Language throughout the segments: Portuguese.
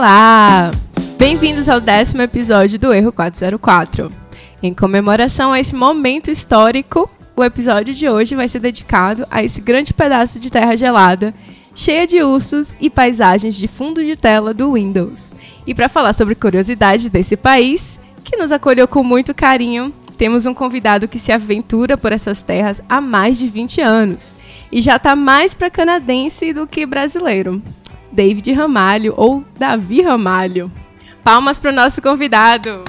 Olá! Bem-vindos ao décimo episódio do Erro 404. Em comemoração a esse momento histórico, o episódio de hoje vai ser dedicado a esse grande pedaço de terra gelada, cheia de ursos e paisagens de fundo de tela do Windows. E para falar sobre curiosidades desse país, que nos acolheu com muito carinho, temos um convidado que se aventura por essas terras há mais de 20 anos e já está mais para canadense do que brasileiro. David Ramalho ou Davi Ramalho. Palmas para o nosso convidado.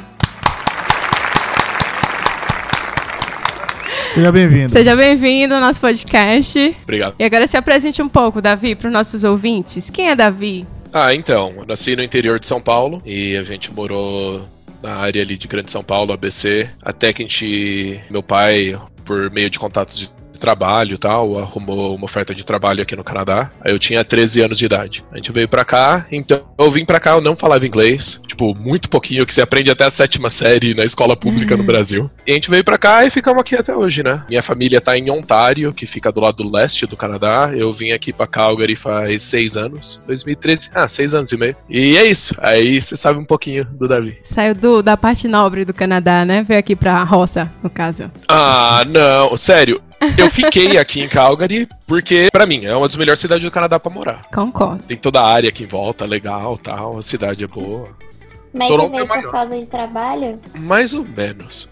Seja bem-vindo. Seja bem-vindo ao nosso podcast. Obrigado. E agora se apresente um pouco, Davi, para os nossos ouvintes. Quem é Davi? Ah, então, eu nasci no interior de São Paulo e a gente morou na área ali de Grande São Paulo, ABC, até que a gente, meu pai, por meio de contatos de trabalho e tal, arrumou uma oferta de trabalho aqui no Canadá. Aí eu tinha 13 anos de idade. A gente veio pra cá, então eu vim pra cá, eu não falava inglês, tipo, muito pouquinho, que você aprende até a sétima série na escola pública no Brasil. E a gente veio pra cá e ficamos aqui até hoje, né? Minha família tá em Ontário, que fica do lado do leste do Canadá. Eu vim aqui pra Calgary faz seis anos, 2013, ah, seis anos e meio. E é isso, aí você sabe um pouquinho do Davi. Saiu do, da parte nobre do Canadá, né? Veio aqui pra roça, no caso. Ah, não, sério. Eu fiquei aqui em Calgary porque, pra mim, é uma das melhores cidades do Canadá pra morar. Concordo. Tem toda a área aqui em volta, legal tal, a cidade é boa. Mas Toronto você veio é maior. por causa de trabalho? Mais ou menos.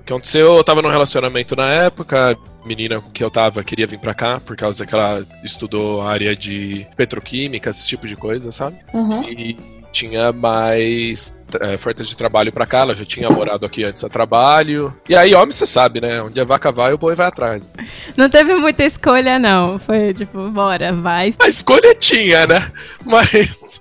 O que aconteceu, eu tava num relacionamento na época, a menina com que eu tava queria vir pra cá, por causa que ela estudou a área de petroquímica, esse tipo de coisa, sabe? Uhum. E tinha mais é, ofertas de trabalho pra cá, ela já tinha morado aqui antes a trabalho. E aí, homem, você sabe, né? Onde a vaca vai, o boi vai atrás. Não teve muita escolha, não. Foi tipo, bora, vai. A escolha tinha, né? Mas.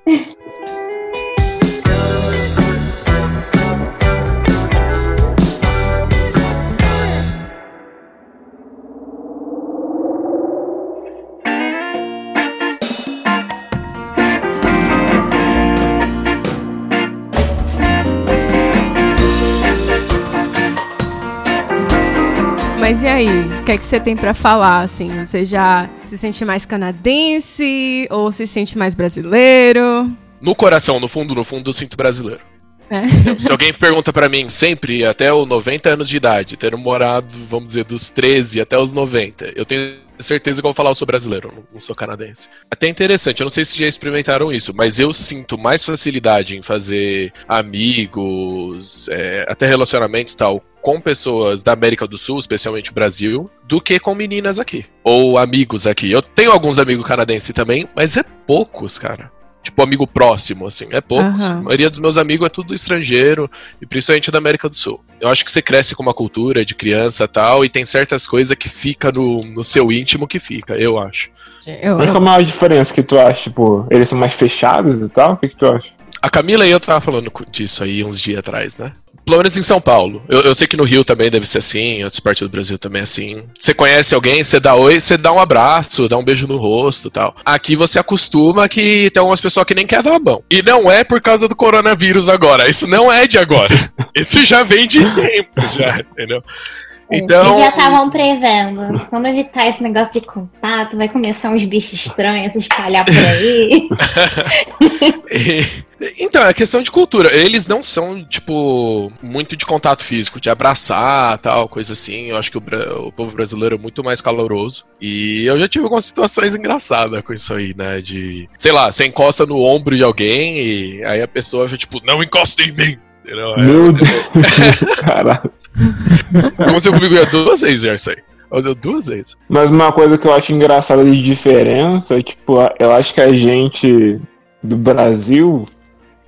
E aí? O que é que você tem pra falar, assim? Você já se sente mais canadense ou se sente mais brasileiro? No coração, no fundo, no fundo, eu sinto brasileiro. É. Se alguém pergunta pra mim, sempre, até os 90 anos de idade, tendo morado, vamos dizer, dos 13 até os 90, eu tenho certeza que eu vou falar, eu sou brasileiro, não- sou canadense. Até interessante, eu não sei se já experimentaram isso, mas eu sinto mais facilidade em fazer amigos, é, até relacionamentos e tal, com pessoas da América do Sul, especialmente Brasil, do que com meninas aqui. Ou amigos aqui. Eu tenho alguns amigos canadenses também, mas é poucos, cara. Tipo, amigo próximo, assim, é poucos. Aham. A maioria dos meus amigos é tudo estrangeiro, e principalmente da América do Sul. Eu acho que você cresce com uma cultura de criança e tal, e tem certas coisas que fica no, no seu íntimo que fica, eu acho. Eu, Mas qual a maior diferença que tu acha? Tipo, eles são mais fechados e tal? O que, que tu acha? A Camila e eu tava falando disso aí uns dias atrás, né? Pelo menos em São Paulo. Eu, eu sei que no Rio também deve ser assim, em outras partes do Brasil também é assim. Você conhece alguém, você dá oi, você dá um abraço, dá um beijo no rosto e tal. Aqui você acostuma que tem umas pessoas que nem querem dar a mão. E não é por causa do coronavírus agora. Isso não é de agora. Isso já vem de tempos, já, entendeu? Então. Eles já estavam prevendo. Vamos evitar esse negócio de contato, vai começar uns bichos estranhos a se espalhar por aí. Então, é questão de cultura. Eles não são, tipo, muito de contato físico, de abraçar, tal, coisa assim. Eu acho que o, o povo brasileiro é muito mais caloroso. E eu já tive algumas situações engraçadas com isso aí, né? De, sei lá, você encosta no ombro de alguém e aí a pessoa já, tipo, não encosta em mim. Entendeu? É, Meu Deus. Caralho. Aconteceu comigo já duas vezes, aí. Aconteceu duas vezes. Mas uma coisa que eu acho engraçada de diferença, tipo, eu acho que a gente do Brasil,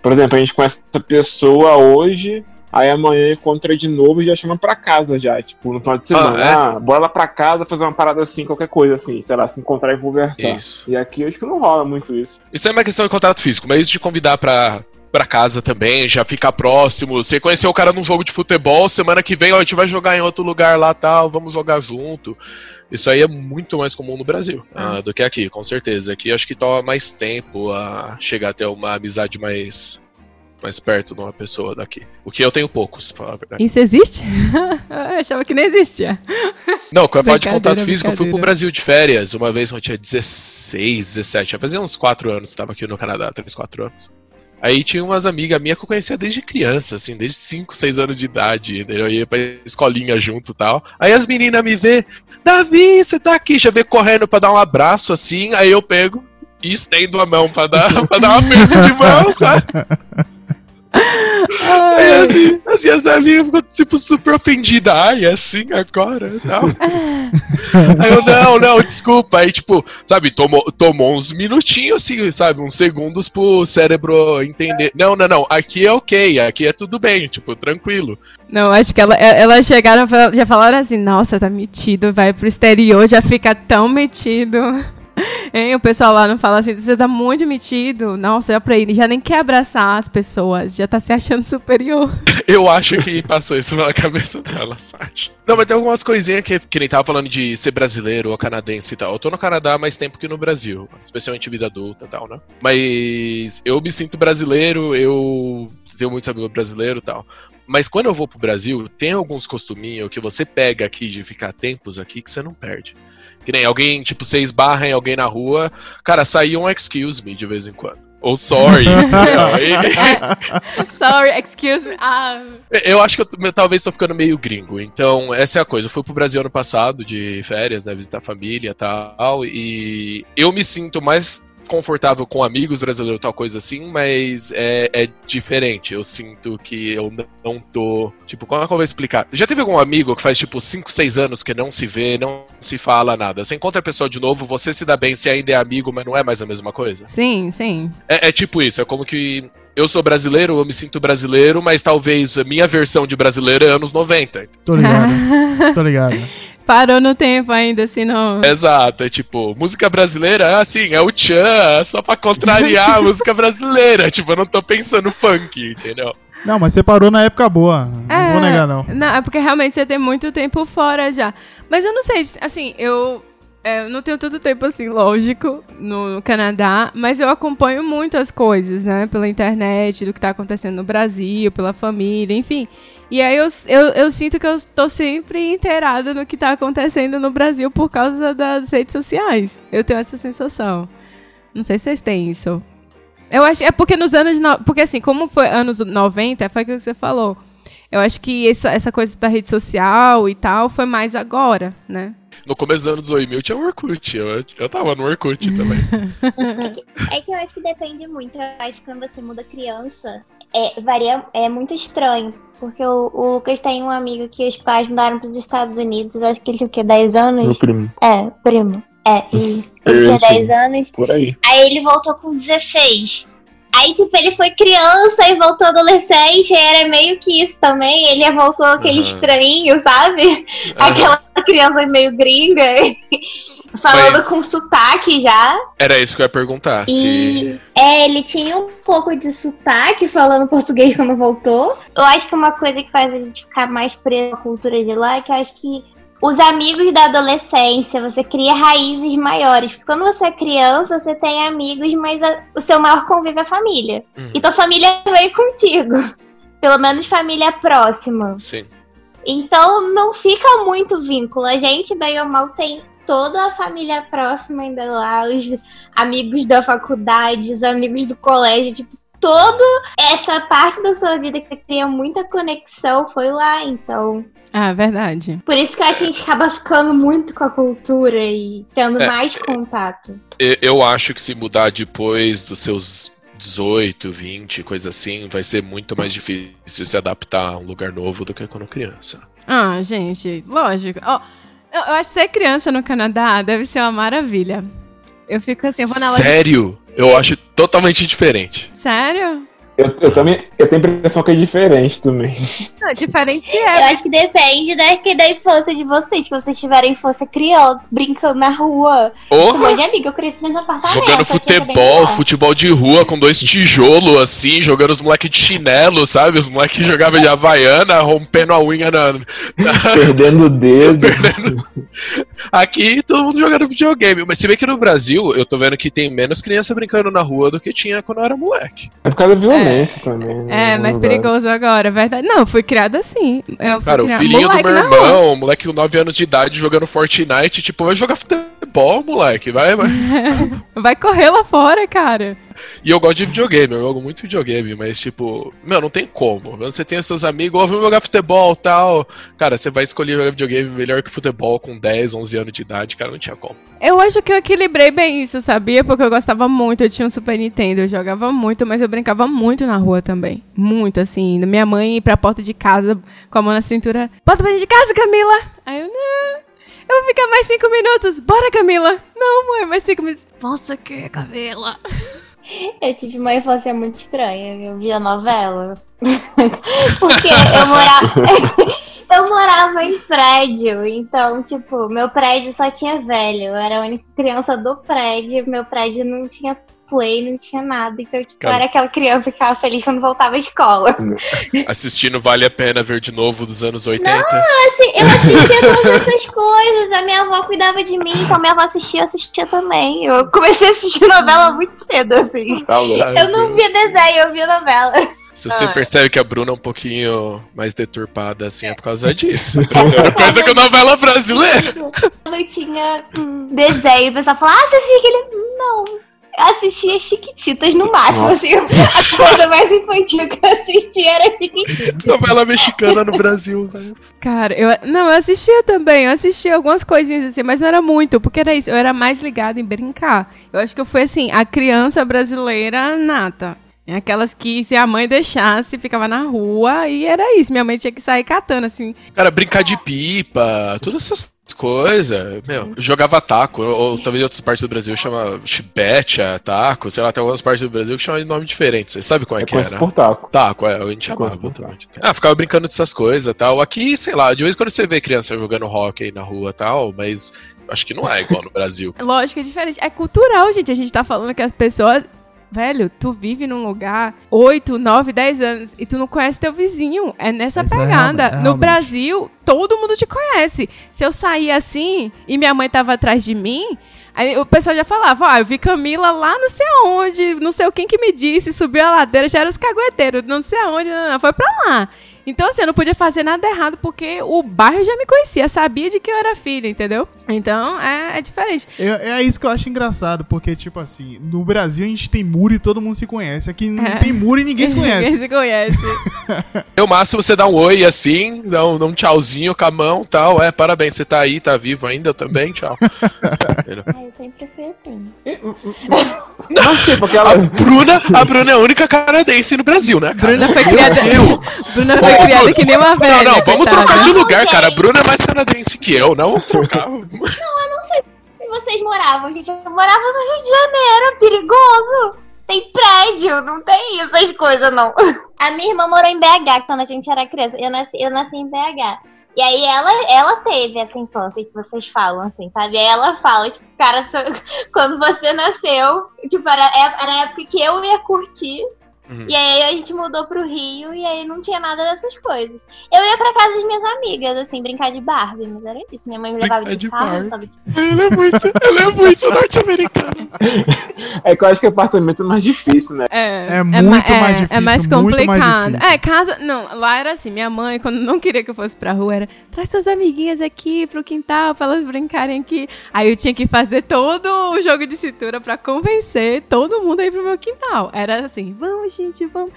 por exemplo, a gente conhece essa pessoa hoje, aí amanhã encontra de novo e já chama pra casa já, tipo, no final de semana. Ah, é? Ah, bora lá pra casa fazer uma parada assim, qualquer coisa assim, sei lá, se encontrar e conversar. Isso. E aqui eu acho que não rola muito isso. Isso é uma questão de contato físico, mas isso de convidar pra, pra casa também, já ficar próximo. Você conheceu o cara num jogo de futebol, semana que vem ó, a gente vai jogar em outro lugar lá tal, vamos jogar junto. Isso aí é muito mais comum no Brasil ah, do que aqui, com certeza. Aqui acho que toma mais tempo a chegar até uma amizade mais, mais perto de uma pessoa daqui. O que eu tenho poucos, pra falar a verdade. Isso existe? eu achava que não existia. Não, quando eu falo de contato físico, eu fui pro. Brasil de férias uma vez quando eu tinha 16, 17. Já fazia uns 4 anos que tava aqui no Canadá, 3, 4 anos. Aí tinha umas amigas minhas que eu conhecia desde criança, assim, desde 5, 6 anos de idade. Eu ia pra escolinha junto e tal. Aí as meninas me vê, Davi, você tá aqui, já vê correndo pra dar um abraço assim, aí eu pego e estendo a mão pra dar, pra dar uma perda de mão, sabe? Aí assim, as minhas amigas ficam, tipo, super ofendidas. Ai, é assim agora tal. Aí eu, não, não, desculpa. Aí, tipo, sabe, tomou, tomou uns minutinhos, assim, sabe, uns segundos pro cérebro entender. Não, não, não, aqui é ok, aqui é tudo bem, tipo, tranquilo. Não, acho que ela, elas chegaram, já falaram assim, nossa, tá metido, vai pro exterior, já fica tão metido. Hein? O pessoal lá não fala assim, você tá muito metido. Nossa, já pra ele, já nem quer abraçar as pessoas, já tá se achando superior. Eu acho que passou isso pela cabeça dela, Sasha. Não, mas tem algumas coisinhas que, que nem tava falando de ser brasileiro ou canadense e tal. Eu tô no Canadá há mais tempo que no Brasil, especialmente vida adulta e tal, né? Mas eu me sinto brasileiro, eu tenho muitos amigos brasileiros e tal. Mas quando eu vou pro Brasil, tem alguns costuminhos que você pega aqui de ficar tempos aqui que você não perde. Que nem alguém, tipo, você esbarra em alguém na rua, cara, sai um excuse me de vez em quando. Ou sorry. sorry, excuse me. Ah. Eu acho que eu, talvez estou ficando meio gringo. Então, essa é a coisa. Eu fui pro Brasil ano passado de férias, né? Visitar a família e tal. E eu me sinto mais confortável com amigos brasileiros, tal coisa assim, mas é, é diferente. Eu sinto que eu não tô. Tipo, como é que eu vou explicar? Já teve algum amigo que faz, tipo, 5, 6 anos que não se vê, não se fala nada? Você encontra a pessoa de novo, você se dá bem se ainda é amigo, mas não é mais a mesma coisa? Sim, sim. É, é tipo isso, é como que eu sou brasileiro, eu me sinto brasileiro, mas talvez a minha versão de brasileiro é anos 90. Tô ligado. Tô ligado. Parou no tempo ainda, assim, não. Exato, é tipo, música brasileira, assim, é o Tchan, só pra contrariar a música brasileira. Tipo, eu não tô pensando funk, entendeu? Não, mas você parou na época boa. Não é, vou negar, não. Não, é porque realmente você tem muito tempo fora já. Mas eu não sei, assim, eu é, eu não tenho tanto tempo assim, lógico, no Canadá, mas eu acompanho muitas coisas, né? Pela internet, do que tá acontecendo no Brasil, pela família, enfim. E aí eu, eu, eu sinto que eu estou sempre inteirada no que tá acontecendo no Brasil por causa das redes sociais. Eu tenho essa sensação. Não sei se vocês têm isso. Eu acho é porque nos anos. No, porque assim, como foi anos 90, foi aquilo que você falou. Eu acho que essa, essa coisa da rede social e tal foi mais agora, né? No começo dos anos 2000 tinha o Orkut. Eu, eu tava no Orkut também. É que, é que eu acho que depende muito. Eu acho que quando você muda criança, é, varia, é muito estranho. Porque o, o Lucas tem um amigo que os pais mudaram para os Estados Unidos, acho que ele tinha o quê? 10 anos? Meu primo. É, primo. É, ele tinha 10 anos. Por aí. Aí ele voltou com 16. Aí, tipo, ele foi criança e voltou adolescente, e era meio que isso também. Ele voltou aquele uhum. estranho, sabe? Uhum. Aquela criança meio gringa. Falando Mas... com sotaque já. Era isso que eu ia perguntar. E... Se... É, ele tinha um pouco de sotaque falando português quando voltou. Eu acho que uma coisa que faz a gente ficar mais preso à cultura de lá é que eu acho que os amigos da adolescência, você cria raízes maiores. Porque quando você é criança, você tem amigos, mas a, o seu maior convívio é a família. Uhum. E tua família veio contigo. Pelo menos família próxima. Sim. Então não fica muito vínculo. A gente, bem ou mal, tem toda a família próxima ainda lá, os amigos da faculdade, os amigos do colégio, tipo, toda essa parte da sua vida que cria muita conexão foi lá, então. Ah, verdade. Por isso que a gente acaba ficando muito com a cultura e tendo é, mais contato. Eu acho que se mudar depois dos seus 18, 20, coisa assim, vai ser muito mais difícil se adaptar a um lugar novo do que quando criança. Ah, gente, lógico. Oh, eu acho que ser criança no Canadá deve ser uma maravilha. Eu fico assim, eu vou na loja. Sério? Eu acho totalmente diferente. Sério? Eu, eu, também eu tenho a impressão que é diferente também. Não, diferente é. Eu acho que depende né, que da infância de vocês. Se vocês tiverem infância criança, brincando na rua. Oh. Com um de amigo, eu cresci no apartamento. Jogando futebol, futebol de rua com dois tijolos assim, jogando os moleques de chinelo, sabe? Os moleques jogavam de havaiana, rompendo a unha na. na... Perdendo o dedo. Perdendo... Aqui todo mundo jogando videogame. Mas se vê que no Brasil, eu tô vendo que tem menos criança brincando na rua do que tinha quando eu era moleque. É por causa da violência. É também. Né? É, mais perigoso agora, é verdade. Não, fui criada assim. Eu Cara, o filhinho do meu irmão, o moleque com 9 anos de idade jogando Fortnite, tipo, vai jogar futebol, moleque, vai, vai. vai correr lá fora, cara. E eu gosto de videogame, eu jogo muito videogame, mas tipo, meu, não tem como. Você tem seus amigos, vamos jogar futebol tal. Cara, você vai escolher jogar videogame melhor que futebol com 10, 11 anos de idade, cara, não tinha como. Eu acho que eu equilibrei bem isso, sabia? Porque eu gostava muito, eu tinha um Super Nintendo, eu jogava muito, mas eu brincava muito na rua também. Muito, assim. Minha mãe ir pra porta de casa com a mão na cintura. Porta pra de casa, Camila! Aí eu, não. Eu vou ficar mais cinco minutos. Bora, Camila! Não, mãe, mais cinco minutos. Nossa, que Camila? Eu tive uma infância muito estranha, eu via novela. Porque eu morava. eu morava em prédio, então, tipo, meu prédio só tinha velho. Eu era a única criança do prédio, meu prédio não tinha play, não tinha nada. Então, tipo, eu era aquela criança que ficava feliz quando voltava à escola. Assistindo Vale a Pena Ver de Novo dos anos 80. Não, assim, eu assistia todas essas coisas. A minha avó cuidava de mim, então minha avó assistia, eu assistia também. Eu comecei a assistir novela muito cedo, assim. Tá. Eu não via desenho, eu via novela. Se você Ah. percebe que a Bruna é um pouquinho mais deturpada assim, é por causa disso. Primeira coisa que novela brasileira. Quando tinha desenho, o pessoal falava, ah, você assistia aquele. Não. Eu assistia Chiquititas no máximo, Nossa. assim. A coisa mais infantil que eu assistia era Chiquititas. Novela mexicana no Brasil, velho. Cara, eu. Não, eu assistia também. Eu assistia algumas coisinhas assim, mas não era muito, porque era isso. Eu era mais ligada em brincar. Eu acho que eu fui assim, a criança brasileira nata. Aquelas que, se a mãe deixasse, ficava na rua e era isso. Minha mãe tinha que sair catando, assim. Cara, brincar de pipa, todas essas coisas. Meu, jogava taco, ou, ou talvez em outras partes do Brasil chama chibete, taco, sei lá, tem algumas partes do Brasil que chamam de nome diferente. Você sabe como é, É que era? por taco. Taco, é, a gente chamava totalmente. Ah, ficava brincando dessas coisas e tal. Aqui, sei lá, de vez em quando você vê criança jogando hockey na rua e tal, mas acho que não é igual no Brasil. Lógico, é diferente. É cultural, gente. A gente tá falando que as pessoas. Velho, tu vive num lugar 8, 9, 10 anos e tu não conhece teu vizinho. É nessa Isso é pegada. realmente- é no. Brasil, todo mundo te conhece. Se eu sair assim e minha mãe tava atrás de mim, aí o pessoal já falava: Ó, eu vi Camila lá não sei aonde, não sei o quem que me disse, subiu a ladeira, já era os cagueteiros, não sei aonde, não, não, foi pra lá. Então, assim, eu não podia fazer nada errado porque o bairro já me conhecia, sabia de que eu era filha, entendeu? Então, é, é diferente. É, é isso que eu acho engraçado, porque, tipo assim, no Brasil a gente tem muro e todo mundo se conhece. Aqui não É. tem muro e ninguém se conhece. Ninguém se conhece. No máximo você dá um oi assim, dá um, dá um tchauzinho com a mão e tal. É, parabéns, você tá aí, tá vivo ainda, eu também, tchau. Ah, eu sempre fui assim. Mas tipo, A aquela. Bruna, a Bruna é a única canadense no Brasil, né, cara? Bruna foi criada. Bruna foi criada que nem uma velha. Não, não, vamos coitada. trocar de Não, lugar, cara. A Bruna é mais canadense que eu, não vamos trocar. Onde vocês moravam, gente? Eu morava no Rio de Janeiro, é perigoso. Tem prédio, não tem essas coisas, não. A minha irmã morou em BH quando a gente era criança. Eu nasci, eu nasci em BH. E aí ela, ela teve essa infância que vocês falam, assim, sabe? Aí ela fala, tipo, cara, quando você nasceu, tipo, era, era a época que eu ia curtir. Uhum. E aí a gente mudou pro Rio e aí não tinha nada dessas coisas. Eu ia pra casa das minhas amigas, assim, brincar de Barbie, mas era isso. Minha mãe me levava Brincar de de carro, levava de Ela é muito, ela é muito norte-americana. É que eu acho que apartamento é mais difícil, né? É, É ma- muito é- mais É difícil, mais muito mais complicado. difícil. É, casa. Não, lá era assim. Minha mãe, quando não queria que eu fosse pra rua, era traz suas amiguinhas aqui pro quintal pra elas brincarem aqui. Aí eu tinha que fazer todo o jogo de cintura pra convencer todo mundo aí pro meu quintal. Era assim, vamos, gente, vamos.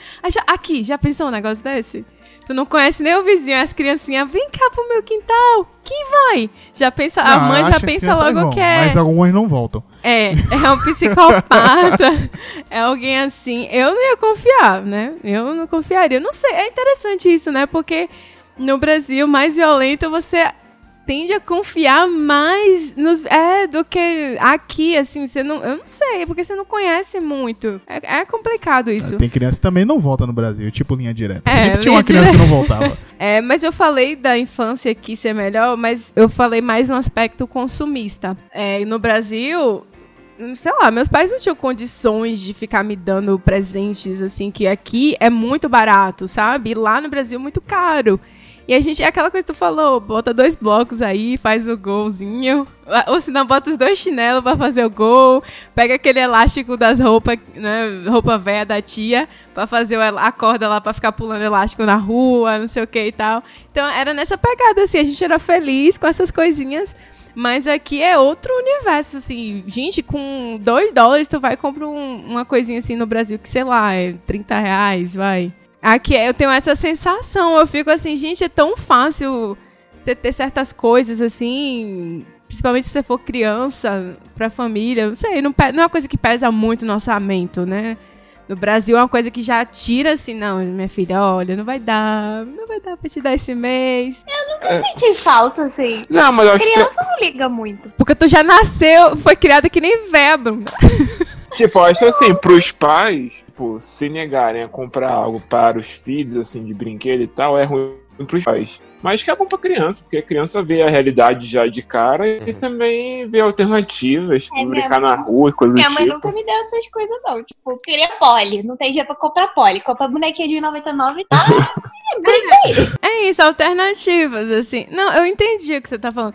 Aqui, já pensou um negócio desse? Tu não conhece nem o vizinho, as criancinhas, vem cá pro meu quintal. Quem vai? Já pensa, a Não, mãe eu já que pensa crianças logo vão, que é. Mas algumas não voltam. É, é um psicopata, é alguém assim. Eu não ia confiar, né? Eu não confiaria. Não sei, é interessante isso, né? Porque no Brasil, mais violento, você tende a confiar mais nos. É, do que aqui, assim. Você não, eu não sei, porque você não conhece muito. É, é complicado isso. Tem criança que também não volta no Brasil, tipo linha direta. É, Sempre tinha uma criança que não voltava. É, mas eu falei da infância aqui ser melhor, mas eu falei mais no aspecto consumista. É, no Brasil, sei lá, meus pais não tinham condições de ficar me dando presentes, assim, que aqui é muito barato, sabe? E lá no Brasil, muito caro. E a gente, é aquela coisa que tu falou, bota dois blocos aí, faz o golzinho. Ou se não, bota os dois chinelos pra fazer o gol. Pega aquele elástico das roupas, né? Roupa velha da tia, pra fazer a corda lá pra ficar pulando elástico na rua, não sei o que e tal. Então era nessa pegada, assim, a gente era feliz com essas coisinhas. Mas aqui é outro universo, assim. Gente, com 2 dólares tu vai comprar um, uma coisinha assim no Brasil que, sei lá, é 30 reais, vai. Aqui eu tenho essa sensação, eu fico assim, gente, é tão fácil você ter certas coisas assim, principalmente se você for criança, pra família, não sei, não, não é uma coisa que pesa muito no orçamento, né? No Brasil é uma coisa que já tira assim, não, minha filha, olha, não vai dar, não vai dar pra te dar esse mês. Eu nunca senti falta, assim. Não, mas eu acho que. Criança não liga muito. Porque tu já nasceu, foi criada que nem véia, Tipo, eu acho assim, pros pais, tipo, se negarem a comprar algo para os filhos, assim, de brinquedo e tal, é ruim pros pais. Mas que é bom pra criança, porque a criança vê a realidade já de cara e também vê alternativas, tipo, É brincar mesmo. na rua e coisas do Minha mãe tipo. nunca me deu essas coisas, não. Tipo, queria pole. Não tem dinheiro pra comprar pole. Compra bonequinha de 99 e tá. Brinca aí. É isso, alternativas, assim. Não, eu entendi o que você tá falando.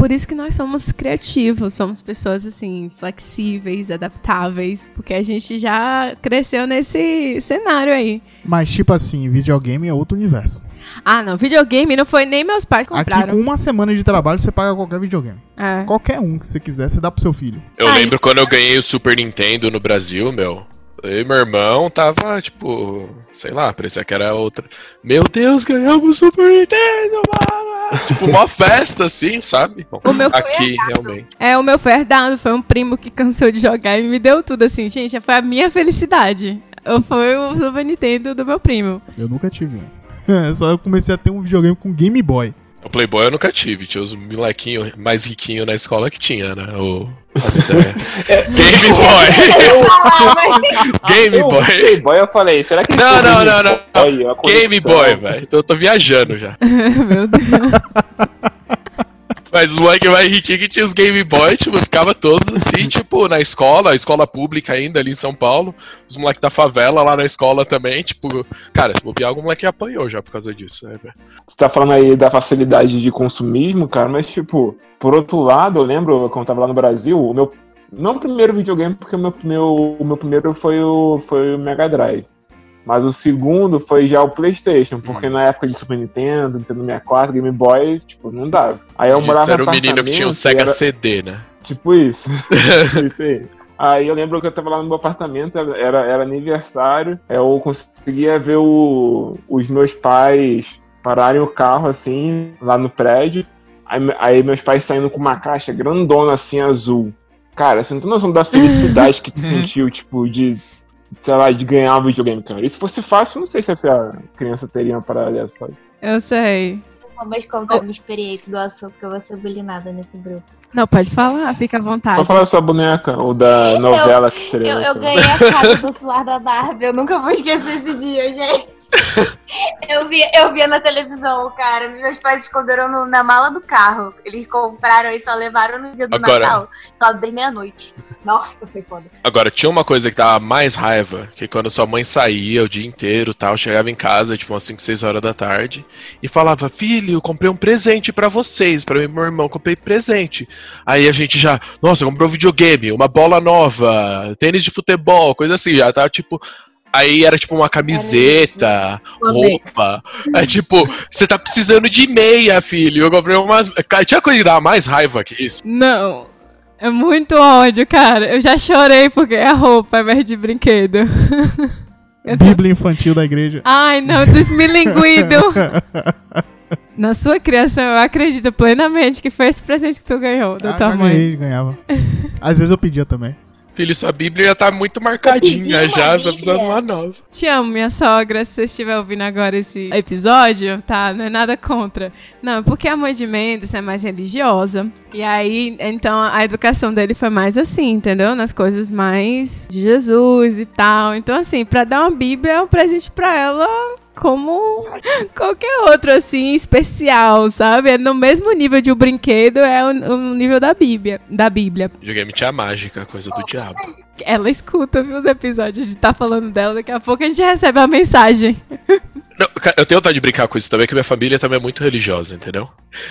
Por isso que nós somos criativos, somos pessoas, assim, flexíveis, adaptáveis, porque a gente já cresceu nesse cenário aí. Mas, tipo assim, videogame é outro universo. Ah, não, videogame não foi nem meus pais Aqui, compraram. com uma semana de trabalho, você paga qualquer videogame. É. Qualquer um que você quiser, você dá pro seu filho. Eu Ai. lembro quando eu ganhei o Super Nintendo no Brasil, meu. Eu e meu irmão tava, tipo, sei lá, parecia que era outra. Meu Deus, ganhamos o Super Nintendo, mano! tipo, uma festa, assim, sabe? Bom, O meu foi aqui, realmente. É, o meu foi herdado, foi um primo que cansou de jogar e me deu tudo, assim. Gente, foi a minha felicidade. Eu- Foi o Super Nintendo do meu primo. Eu nunca tive um. Só eu comecei a ter um videogame com Game Boy. O Playboy eu nunca tive, tinha os molequinhos mais riquinhos na escola que tinha, né? O... ideias. Game Boy! Game Eu, Boy! Playboy, eu falei, será que Não, não, não, não. Game? Boy, velho. Então eu tô viajando já. meu Deus. Mas os moleque mais riquinho que tinha os Game Boy, tipo, ficava todos assim, tipo, na escola, escola pública ainda ali em São Paulo. Os moleques da favela lá na escola também, tipo, cara, se bobear, algum moleque apanhou já por causa disso, né, velho? Você tá falando aí da facilidade de consumismo, cara, mas tipo, por outro lado, eu lembro quando eu tava lá no Brasil, o meu. Não o primeiro videogame, porque o meu, meu, o meu primeiro foi o, foi o Mega Drive. Mas o segundo foi já o PlayStation, porque na época de Super Nintendo, Nintendo 64, Game Boy, tipo, não dava. Aí eu Isso morava era o menino que tinha um Sega era- CD, né? Tipo isso. isso aí. Aí eu lembro que eu tava lá no meu apartamento, era, era aniversário, eu conseguia ver o- os meus pais pararem o carro assim, lá no prédio. Aí, aí meus pais saindo com uma caixa grandona assim, azul. Cara, você não tem noção da felicidade que tu sentiu, tipo, de, sei lá, de ganhar um videogame, cara. E se fosse fácil, eu não sei se essa criança teria uma parada dessa. sabe? Eu sei. Vamos contar a minha experiência do assunto, que eu vou ser bulinada nesse grupo. Não, pode falar, fica à vontade. Pode falar da sua boneca, ou da novela que seria. Eu, eu ganhei a casa do celular da Barbie, eu nunca vou esquecer esse dia, gente. Eu vi, eu via na televisão, cara. Meus pais esconderam no- na mala do carro. Eles compraram e só levaram no dia do Agora- Natal. Só abri meia-noite. Nossa, foi foda. Agora, tinha uma coisa que dava mais raiva, que quando sua mãe saía o dia inteiro tal, chegava em casa, tipo, umas 5, 6 horas da tarde, e falava, filho, eu comprei um presente pra vocês, pra mim e meu irmão, comprei presente. Aí a gente já, nossa, comprou um videogame, uma bola nova, tênis de futebol, coisa assim, já tava tipo. Aí era tipo uma camiseta, roupa. É tipo, você tá precisando de meia, filho. Eu comprei umas. Tinha coisa que dava mais raiva que isso. Não. É muito ódio, cara. Eu já chorei porque é roupa ao invés de brinquedo. Bíblia infantil da igreja. Ai, não, desmilinguido. Na sua criação, eu acredito plenamente que foi esse presente que tu ganhou da Ah, tua já mãe. ganhei, ganhava. Às vezes eu pedia também. Filho, sua Bíblia já tá muito marcadinha já, Bíblia? precisando uma nova. Te amo, minha sogra. Se você estiver ouvindo agora esse episódio, tá? Não é nada contra. Não, porque a mãe de Mendes é mais religiosa. E aí, então, a educação dele foi mais assim, entendeu? Nas coisas mais de Jesus e tal. Então, assim, pra dar uma Bíblia é um presente pra ela como qualquer outro, assim, especial, sabe? É no mesmo nível de um brinquedo, é o, o nível da Bíblia. Da Bíblia. Videogame tinha mágica, coisa do diabo. Ela escuta, viu, os episódios. A gente tá falando dela, daqui a pouco a gente recebe a mensagem. Não, eu tenho vontade de brincar com isso também, que minha família também é muito religiosa, entendeu?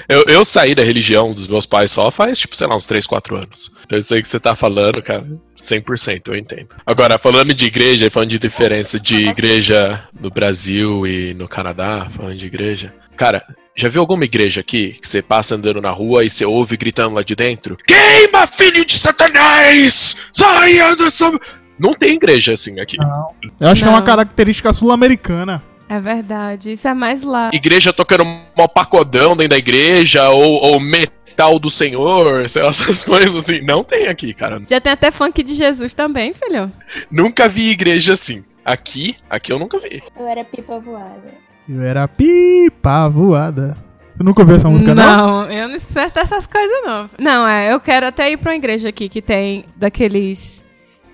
Eu, eu saí da religião dos meus pais só faz, tipo, sei lá, uns 3, 4 anos. Então isso aí que você tá falando, cara, 100% eu entendo. Agora, falando de igreja, falando de diferença de igreja no Brasil e no Canadá, falando de igreja. Cara, já viu alguma igreja aqui que você passa andando na rua e você ouve gritando lá de dentro? Queima, filho de Satanás! Sai, Anderson! Não tem igreja assim aqui. Não. Eu acho que é uma Não. característica sul-americana. É verdade, isso é mais lá. Igreja tocando um pacodão dentro da igreja, ou, ou metal do Senhor, essas coisas assim. Não tem aqui, cara. Já tem até funk de Jesus também, filho. Nunca vi igreja assim. Aqui, aqui eu nunca vi. Eu era pipa voada. Eu era pipa voada. Você nunca ouviu essa música, não? Não, eu não sei dessas coisas, não. Não, é, eu quero até ir pra uma igreja aqui que tem daqueles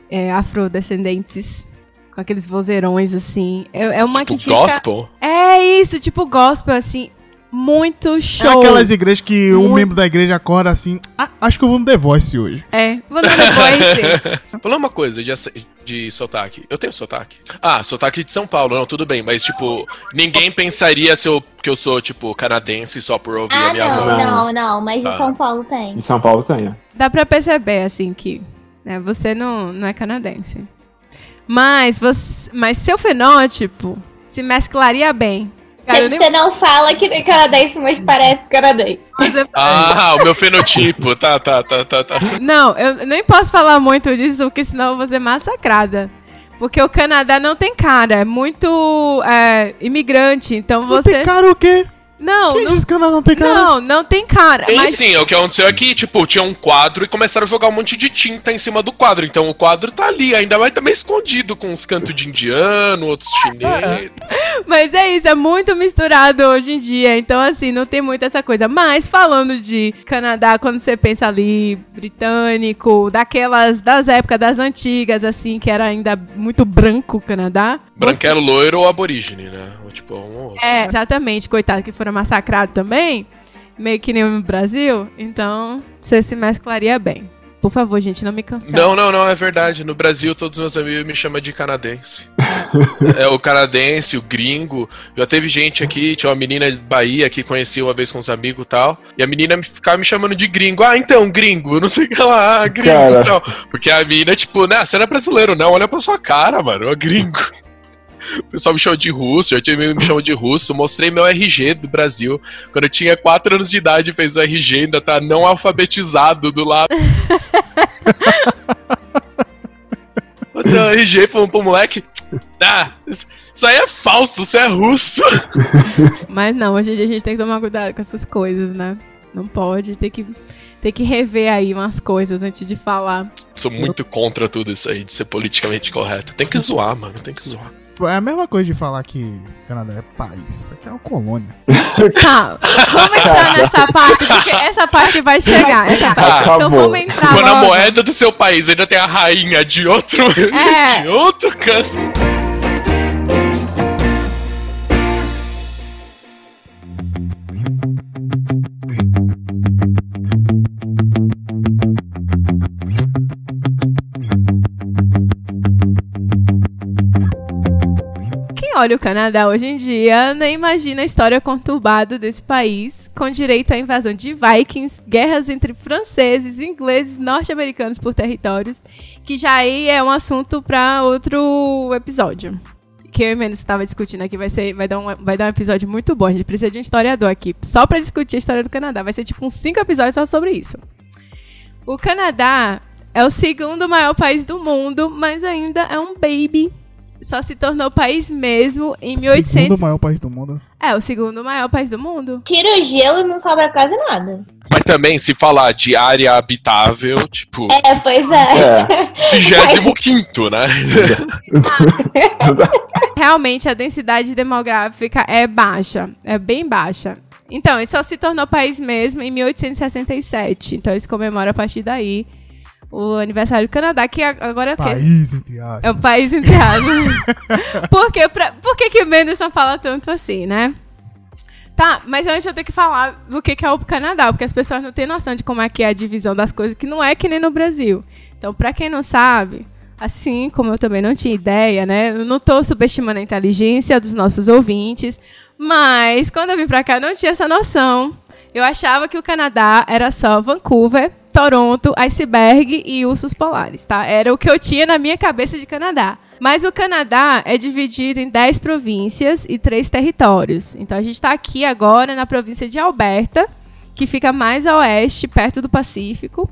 é, afrodescendentes com aqueles vozeirões assim. É, é uma Tipo, que fica... gospel. É isso, tipo gospel, assim. Muito É show. aquelas igrejas que um Muito. membro da igreja acorda assim. Ah, acho que eu vou no The Voice hoje. É, vou no The Voice. Falando uma coisa de, de sotaque. Eu tenho sotaque. Ah, sotaque de São Paulo, não, tudo bem. Mas, tipo, ninguém pensaria se eu, que eu sou, tipo, canadense só por ouvir Ah, a minha não, voz. não, não, mas Tá. em São Paulo tem. Em São Paulo tem. é. Dá pra perceber, assim, que né, você não, não é canadense. Mas, você, mas seu fenótipo se mesclaria bem. Cara, nem- você não fala que nem canadense, mas parece canadense. Ah, o meu fenotipo. Tá, tá, tá, tá, tá. Não, eu nem posso falar muito disso, porque senão eu vou ser massacrada. Porque o Canadá não tem cara, é muito é, imigrante, então Não você... tem cara o quê? Não, Quem não, disse que ela não tem cara? não, não tem cara. Tem mas sim, o que aconteceu é que, tipo, tinha um quadro e começaram a jogar um monte de tinta em cima do quadro. Então o quadro tá ali, ainda mais também escondido, com uns cantos de indiano, outros chineses. Mas é isso, é muito misturado hoje em dia. Então, assim, não tem muito essa coisa. Mas falando de Canadá, quando você pensa ali, britânico, daquelas, das épocas das antigas, assim, que era ainda muito branco o Canadá. Branquelo loiro ou aborígene, né? Ou, tipo, um ou outro. É, exatamente, coitado, que foram massacrados também. Meio que nem no Brasil. Então, você se mesclaria bem. Por favor, gente, não me cancele. Não, não, não, é verdade. No Brasil, todos os meus amigos me chamam de canadense. é o canadense, o gringo. Já teve gente aqui, tinha uma menina de Bahia que conheci uma vez com uns amigos e tal. E a menina me- ficava me chamando de gringo. Ah, então, gringo, não sei o que lá, ah, gringo e tal. Porque a menina, tipo, né, você não é brasileiro, não, olha pra sua cara, mano, é gringo. O pessoal me chamou de russo, já tinha me chamou de russo. Mostrei meu RG do Brasil. Quando eu tinha 4 anos de idade, fez o RG, ainda tá não alfabetizado do lado. O seu RG falando pro moleque. Ah, isso aí é falso, isso é russo. Mas não, hoje em dia a gente tem que tomar cuidado com essas coisas, né? Não pode, tem que, tem que rever aí umas coisas antes de falar. Sou muito contra tudo isso aí de ser politicamente correto. Tem que zoar, mano, tem que zoar. É a mesma coisa de falar que o Canadá é país. Isso aqui é uma colônia. Tá, vamos entrar nessa parte, porque essa parte vai chegar. Essa parte. Então Acabou. vamos entrar Quando a moeda do seu país ainda tem a rainha de outro, É. de outro canto. Olha o Canadá hoje em dia nem imagina a história conturbada desse país, com direito à invasão de vikings, guerras entre franceses, ingleses, norte-americanos por territórios, que já aí é um assunto para outro episódio. Que eu e Menos estava discutindo aqui, vai, ser, vai, dar um, vai dar um episódio muito bom. A gente precisa de um historiador aqui, só para discutir a história do Canadá. Vai ser tipo uns cinco episódios só sobre isso. O Canadá é o segundo maior país do mundo, mas ainda é um baby só se tornou país mesmo em 1800. Segundo maior país do mundo. É, o segundo maior país do mundo. Tira o gelo e não sobra quase nada. Mas também, se falar de área habitável, tipo, É, pois é. É. 25, né? Realmente a densidade demográfica é baixa, é bem baixa. Então, ele só se tornou país mesmo em 1867. Então, eles comemoram a partir daí o aniversário do Canadá, que agora é o quê? País, entre aspas. É o país enterrado. por, que, pra, por que que o Menderson fala tanto assim, né? Tá, mas antes eu tenho que falar do que, que é o Canadá, porque as pessoas não têm noção de como é que é a divisão das coisas, que não é que nem no Brasil. Então, pra quem não sabe, assim como eu também não tinha ideia, né? Eu não tô subestimando a inteligência dos nossos ouvintes, mas quando eu vim pra cá eu não tinha essa noção. Eu achava que o Canadá era só Vancouver, Toronto, iceberg e ursos polares, tá? Era o que eu tinha na minha cabeça de Canadá. Mas o Canadá é dividido em 10 províncias e 3 territórios. Então a gente está aqui agora na província de Alberta, que fica mais a oeste, perto do Pacífico.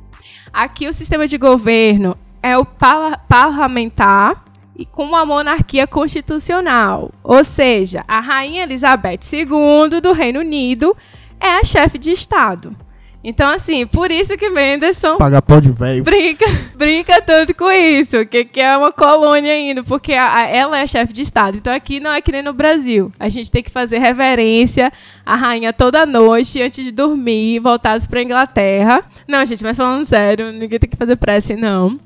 Aqui o sistema de governo é o parlamentar e com uma monarquia constitucional. Ou seja, a rainha Elizabeth II do Reino Unido é a chefe de Estado. Então, assim, por isso que Menderson Paga pau de velho. brinca, brinca tanto com isso, que, que é uma colônia ainda, porque a- a- ela é chefe de Estado. Então aqui não é que nem no Brasil. A gente tem que fazer reverência à rainha toda noite antes de dormir, voltados pra Inglaterra. Não, gente, mas falando sério, ninguém tem que fazer prece, não.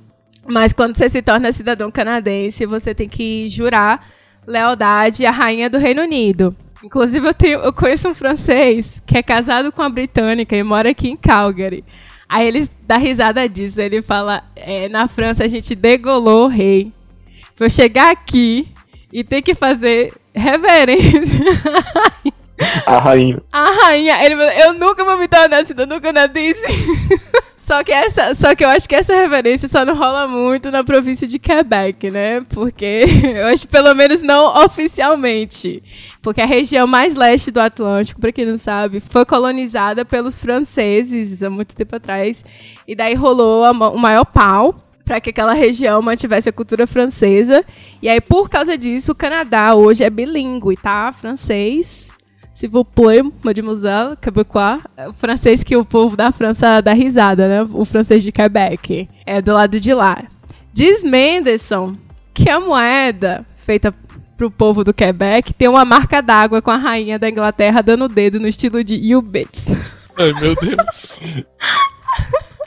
Mas quando você se torna cidadão canadense, você tem que jurar lealdade à rainha do Reino Unido. Inclusive, eu, tenho, eu conheço um francês que é casado com uma britânica e mora aqui em Calgary. Aí ele dá risada disso. Ele fala: é, na França a gente degolou o rei. Pra eu chegar aqui e ter que fazer reverência A rainha. a rainha, ele falou, eu nunca vou me tornar cidadão canadense. só que essa, só que eu acho que essa reverência só não rola muito na província de Quebec, né? Porque eu acho pelo menos não oficialmente, porque a região mais leste do Atlântico, pra quem não sabe, foi colonizada pelos franceses há muito tempo atrás, e daí rolou a o maior pau para que aquela região mantivesse a cultura francesa. E aí, por causa disso, o Canadá hoje é bilíngue, tá? Francês, S'il vous plaît, mademoiselle, québécois. É o francês que o povo da França dá risada, né? O francês de Quebec. É do lado de lá. Diz Mendelson que a moeda feita pro povo do Quebec tem uma marca d'água com a rainha da Inglaterra dando o dedo no estilo de You Bitch. Ai, meu Deus.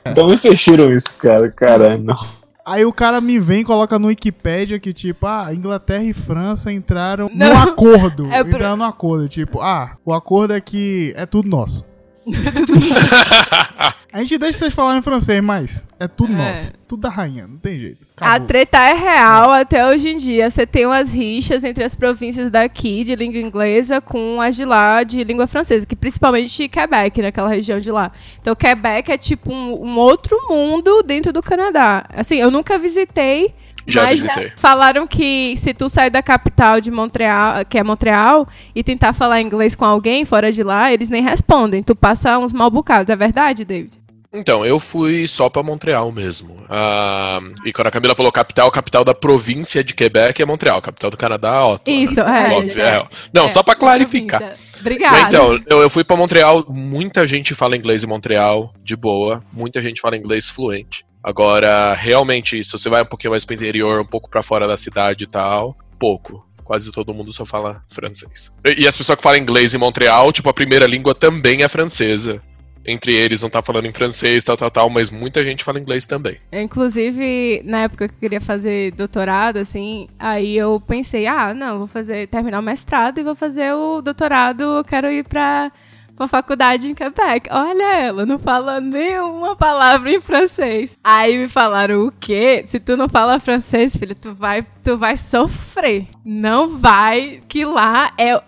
Então vocês tiram isso, cara. Caralho, não. Aí o cara me vem e coloca no Wikipedia que, tipo, ah, Inglaterra e França entraram Não. no acordo. É pro- Entraram no acordo. Tipo, ah, o acordo é que é tudo nosso. A gente deixa vocês falarem francês, mas é tudo É. nosso. Tudo da rainha, não tem jeito. A Acabou. treta é real até hoje em dia. Você tem umas rixas entre as províncias daqui de língua inglesa com as de lá de língua francesa, que principalmente Quebec, naquela região de lá. Então Quebec é tipo um, um outro mundo dentro do Canadá. Assim, eu nunca visitei. Já mas visitei. falaram que se tu sair da capital de Montreal, que é Montreal, e tentar falar inglês com alguém fora de lá, eles nem respondem. Tu passa uns mal bocados. É verdade, David? Então, eu fui só pra Montreal mesmo. Ah, e quando a Camila falou capital, capital da província de Quebec é Montreal. Capital do Canadá, Ottawa. Isso, é. Óbvio, é. Não, só pra clarificar. Obrigada. Então, eu, eu fui pra Montreal, muita gente fala inglês em Montreal, de boa. Muita gente fala inglês fluente. Agora, realmente, se você vai um pouquinho mais pro interior, um pouco pra fora da cidade e tal, pouco. Quase todo mundo só fala francês. E, e as pessoas que falam inglês em Montreal, tipo, a primeira língua também é francesa. Entre eles não tá falando em francês, tal, tal, tal, mas muita gente fala inglês também. Inclusive, na época que eu queria fazer doutorado, assim, aí eu pensei, ah, não, vou fazer, terminar o mestrado e vou fazer o doutorado, quero ir pra, pra faculdade em Quebec. Olha ela, não fala nenhuma palavra em francês. Aí me falaram, o quê? Se tu não fala francês, filho, tu vai, tu vai sofrer. Não vai, que lá é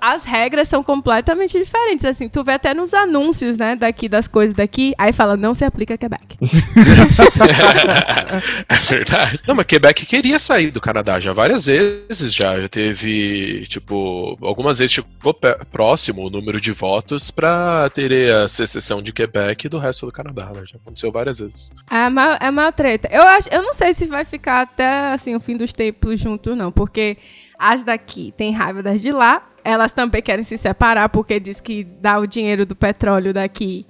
as regras são completamente diferentes. Assim, tu vê até nos anúncios, né, daqui das coisas daqui, aí fala não se aplica a Quebec. é verdade. Não, mas Quebec queria sair do Canadá já várias vezes já. Já teve, tipo, algumas vezes chegou próximo o número de votos pra ter a secessão de Quebec e do resto do Canadá, né? Já aconteceu várias vezes. É a maior, é a maior treta. Eu, acho, eu não sei se vai ficar até assim, o fim dos tempos junto, não. Porque as daqui têm raiva das de lá. Elas também querem se separar, porque diz que dá o dinheiro do petróleo daqui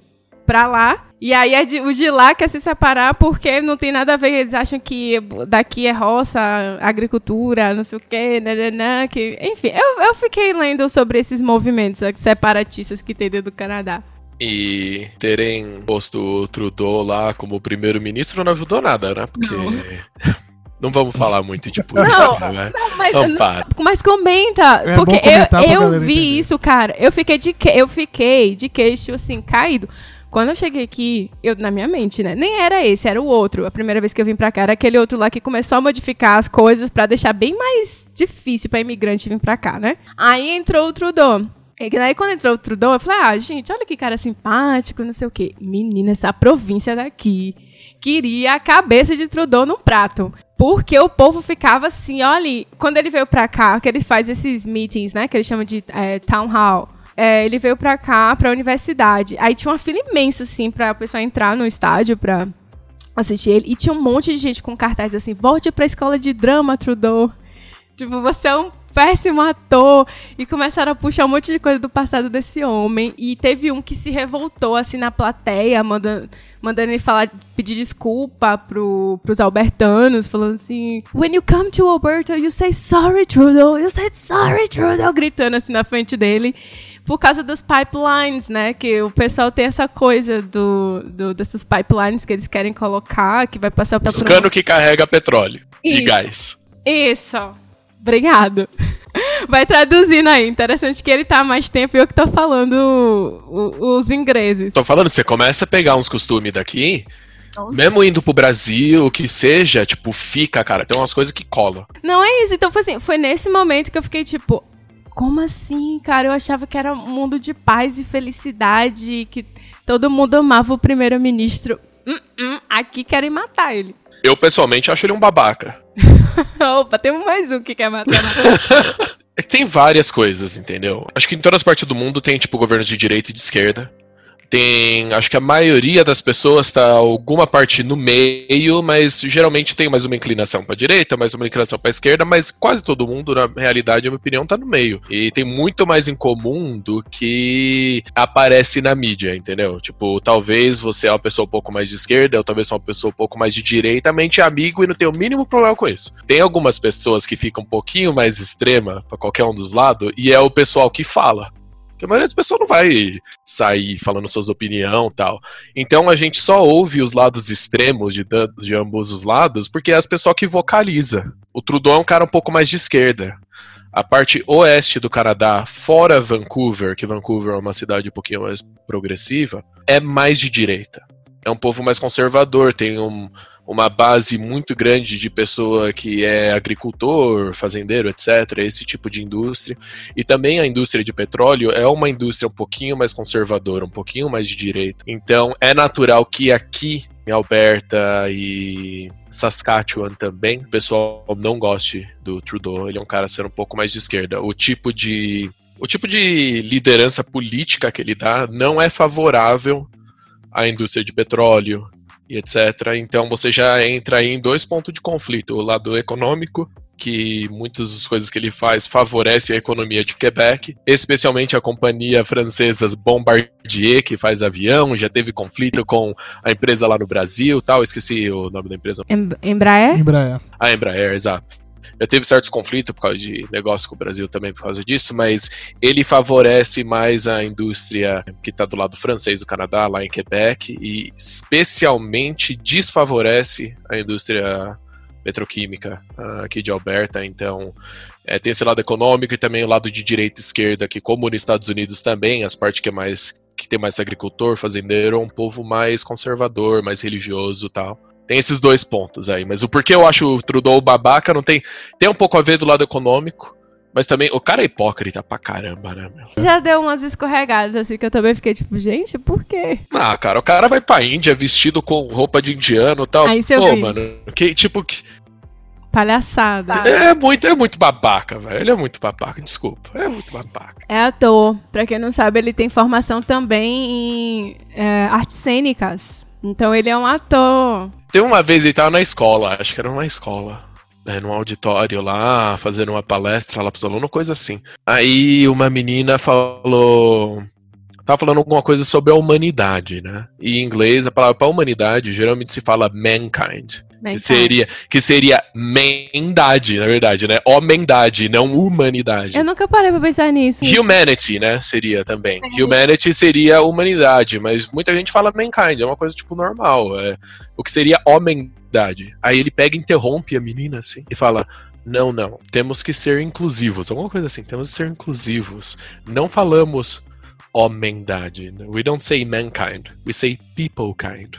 pra lá. E aí a de- o de lá quer se separar porque não tem nada a ver. Eles acham que daqui é roça, agricultura, não sei o quê, nananã, que... Enfim, eu, eu fiquei lendo sobre esses movimentos separatistas que tem dentro do Canadá. E terem posto o Trudeau lá como primeiro-ministro não ajudou nada, né? Porque. Não, vamos falar muito de política, né? Mas, Não, para. Mas comenta, É porque eu, eu vi entender. isso, cara. Eu fiquei de que, eu fiquei de queixo assim caído. Quando eu cheguei aqui, eu na minha mente, né? Nem era esse, era o outro. A primeira vez que eu vim pra cá era aquele outro lá que começou a modificar as coisas pra deixar bem mais difícil pra imigrante vir pra cá, né? Aí entrou o Trudeau. E aí quando entrou o Trudeau, eu falei, ah, gente, olha que cara simpático, não sei o quê. Menina, essa província daqui queria a cabeça de Trudeau num prato. Porque o povo ficava assim, olha, quando ele veio pra cá, que ele faz esses meetings, né, que ele chama de é, town hall, é, ele veio pra cá, pra universidade. Aí tinha uma fila imensa, assim, pra pessoa entrar no estádio pra assistir ele. E tinha um monte de gente com cartazes assim, volte pra escola de drama, Trudeau. Tipo, você é um péssimo ator. E começaram a puxar um monte de coisa do passado desse homem. E teve um que se revoltou, assim, na plateia, mandando, mandando ele falar, pedir desculpa pro, pros albertanos, falando assim: When you come to Alberta, you say sorry, Trudeau. You say sorry, Trudeau. Gritando assim na frente dele por causa das pipelines, né? Que o pessoal tem essa coisa do, do dessas pipelines que eles querem colocar, que vai passar para Os cano que carrega petróleo Isso. e gás. Isso. Obrigado. Vai traduzindo aí. Interessante que ele tá há mais tempo e eu que tô falando os ingleses. Tô falando, você começa a pegar uns costumes daqui. Nossa. Mesmo indo pro Brasil, o que seja, tipo, fica, cara. Tem umas coisas que colam. Não é isso. Então foi assim, foi nesse momento que eu fiquei tipo, como assim, cara? Eu achava que era um mundo de paz e felicidade, que todo mundo amava o primeiro-ministro. Hum, hum, aqui querem matar ele. Eu, pessoalmente, acho ele um babaca. Opa, temos mais um que quer matar. é que tem várias coisas, entendeu? Acho que em todas as partes do mundo tem, tipo, governos de direita e de esquerda tem. Acho que a maioria das pessoas está alguma parte no meio, mas geralmente tem mais uma inclinação para direita, mais uma inclinação para esquerda, mas quase todo mundo, na realidade, a minha opinião, está no meio. E tem muito mais em comum do que aparece na mídia, entendeu? Tipo, talvez você é uma pessoa um pouco mais de esquerda, ou talvez uma pessoa um pouco mais de direita, mente amigo e não tem o mínimo problema com isso. Tem algumas pessoas que ficam um pouquinho mais extrema para qualquer um dos lados, e é o pessoal que fala. Porque a maioria das pessoas não vai sair falando suas opiniões tal. Então a gente só ouve os lados extremos de, de ambos os lados porque é as pessoas que vocaliza. O Trudeau é um cara um pouco mais de esquerda. A parte oeste do Canadá, fora Vancouver, que Vancouver é uma cidade um pouquinho mais progressiva, é mais de direita. É um povo mais conservador, tem um, uma base muito grande de pessoa que é agricultor, fazendeiro, etc., esse tipo de indústria. E também a indústria de petróleo é uma indústria um pouquinho mais conservadora, um pouquinho mais de direita. Então é natural que aqui em Alberta e Saskatchewan também, o pessoal não goste do Trudeau. Ele é um cara sendo um pouco mais de esquerda. O tipo de o tipo de liderança política que ele dá não é favorável à indústria de petróleo, e etc. Então você já entra aí em dois pontos de conflito: o lado econômico, que muitas das coisas que ele faz favorecem a economia de Quebec, especialmente a companhia francesa Bombardier, que faz avião, já teve conflito com a empresa lá no Brasil, tal, esqueci o nome da empresa. Embraer? Embraer. A Embraer, exato já teve certos conflitos por causa de negócio com o Brasil também por causa disso, mas ele favorece mais a indústria que está do lado francês do Canadá, lá em Quebec, e especialmente desfavorece a indústria petroquímica uh, aqui de Alberta. Então, é, tem esse lado econômico e também o lado de direita e esquerda, que como nos Estados Unidos também, as partes que é mais que tem mais agricultor, fazendeiro, é um povo mais conservador, mais religioso tal. Tem esses dois pontos aí. Mas o porquê eu acho o Trudeau babaca não tem. Tem um pouco a ver do lado econômico. Mas também, o cara é hipócrita pra caramba, né, meu? Já deu umas escorregadas, assim, que eu também fiquei tipo, gente, por quê? Ah, cara, o cara vai pra Índia vestido com roupa de indiano e tal. Aí Pô, mano, que, tipo, que... Palhaçada. É muito, é muito babaca, velho. Ele é muito babaca, desculpa. É muito babaca. É ator. Pra quem não sabe, ele tem formação também em é, artes cênicas. Então ele é um ator. Tem uma vez ele tava na escola, acho que era uma escola. Né, num auditório lá, fazendo uma palestra lá pros alunos, coisa assim. Aí uma menina falou. Tava falando alguma coisa sobre a humanidade, né? E em inglês, a palavra para humanidade geralmente se fala mankind. Que seria, que seria mendade, na verdade, né? Homendade, não humanidade. Eu nunca parei pra pensar nisso. Humanity, né? Seria também. É. Humanity seria humanidade, mas muita gente fala mankind, é uma coisa, tipo, normal. É, o que seria homendade. Aí ele pega e interrompe a menina, assim, e fala... Não, não. Temos que ser inclusivos. Alguma coisa assim. Temos que ser inclusivos. Não falamos homendade. We don't say mankind. We say people kind.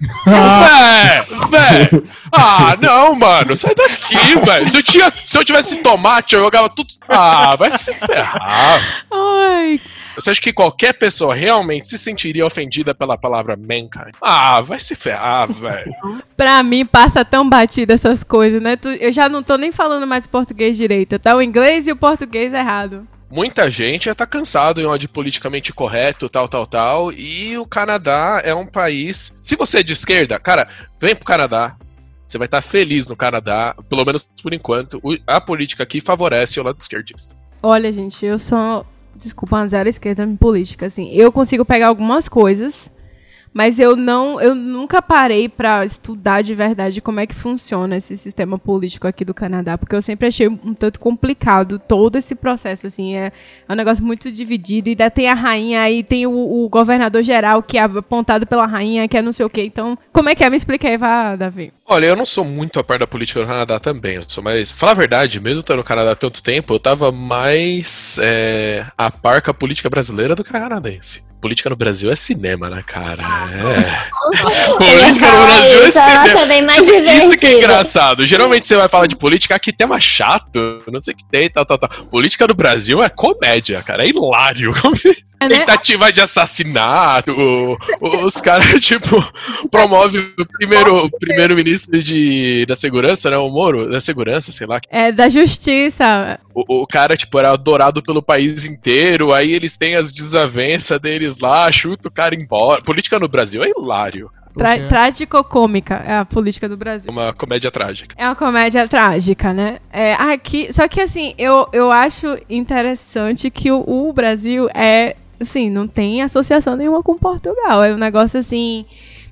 Véi, véi. Ah, não, mano, sai daqui, velho. Se, eu tinha- se eu tivesse tomate, eu jogava tudo. Ah, vai se ferrar. Ai, Você acha que qualquer pessoa realmente se sentiria ofendida pela palavra mankind? Ah, vai se ferrar, velho. pra mim passa tão batido essas coisas, né? Eu já não tô nem falando mais português direito. Tá o inglês e o português errado. Muita gente já tá cansado em ódio politicamente correto, tal, tal, tal. E o Canadá é um país. Se você é de esquerda, cara, vem pro Canadá. Você vai estar feliz no Canadá, pelo menos por enquanto. A política aqui favorece o lado esquerdista. Olha, gente, eu sou. Desculpa, uma zero esquerda em política, assim. Eu consigo pegar algumas coisas, mas eu não. Eu nunca parei pra estudar de verdade como é que funciona esse sistema político aqui do Canadá, porque eu sempre achei um tanto complicado todo esse processo, assim. É, é um negócio muito dividido, e ainda tem a rainha, aí tem o, o governador geral, que é apontado pela rainha, que é não sei o quê. Então, como é que é? Me explica aí, Davi. Olha, eu não sou muito a par da política do Canadá também. Eu sou mais. Falar a verdade, mesmo estando no Canadá há tanto tempo, eu tava mais é, a par com a política brasileira do que a canadense. Política no Brasil é cinema, né, cara? É. política no Brasil é cinema. divertido. Isso que é engraçado. Geralmente você vai falar de política, ah, que tema chato, não sei o que tem, tal, tal, tal. Política no Brasil é comédia, cara, é hilário. Né? Tentativa de assassinato, os caras, tipo, promovem o primeiro, o primeiro ministro de, da segurança, né, o Moro, da segurança, sei lá. É da justiça. O, o cara, tipo, era adorado pelo país inteiro, aí eles têm as desavenças deles lá, chuta o cara embora. Política no Brasil é hilário. Tra Trágico-cômica é a política do Brasil. Uma comédia trágica. É uma comédia trágica, né? É, aqui, só que assim, eu, eu acho interessante que o, o Brasil é, assim, não tem associação nenhuma com Portugal. É um negócio assim,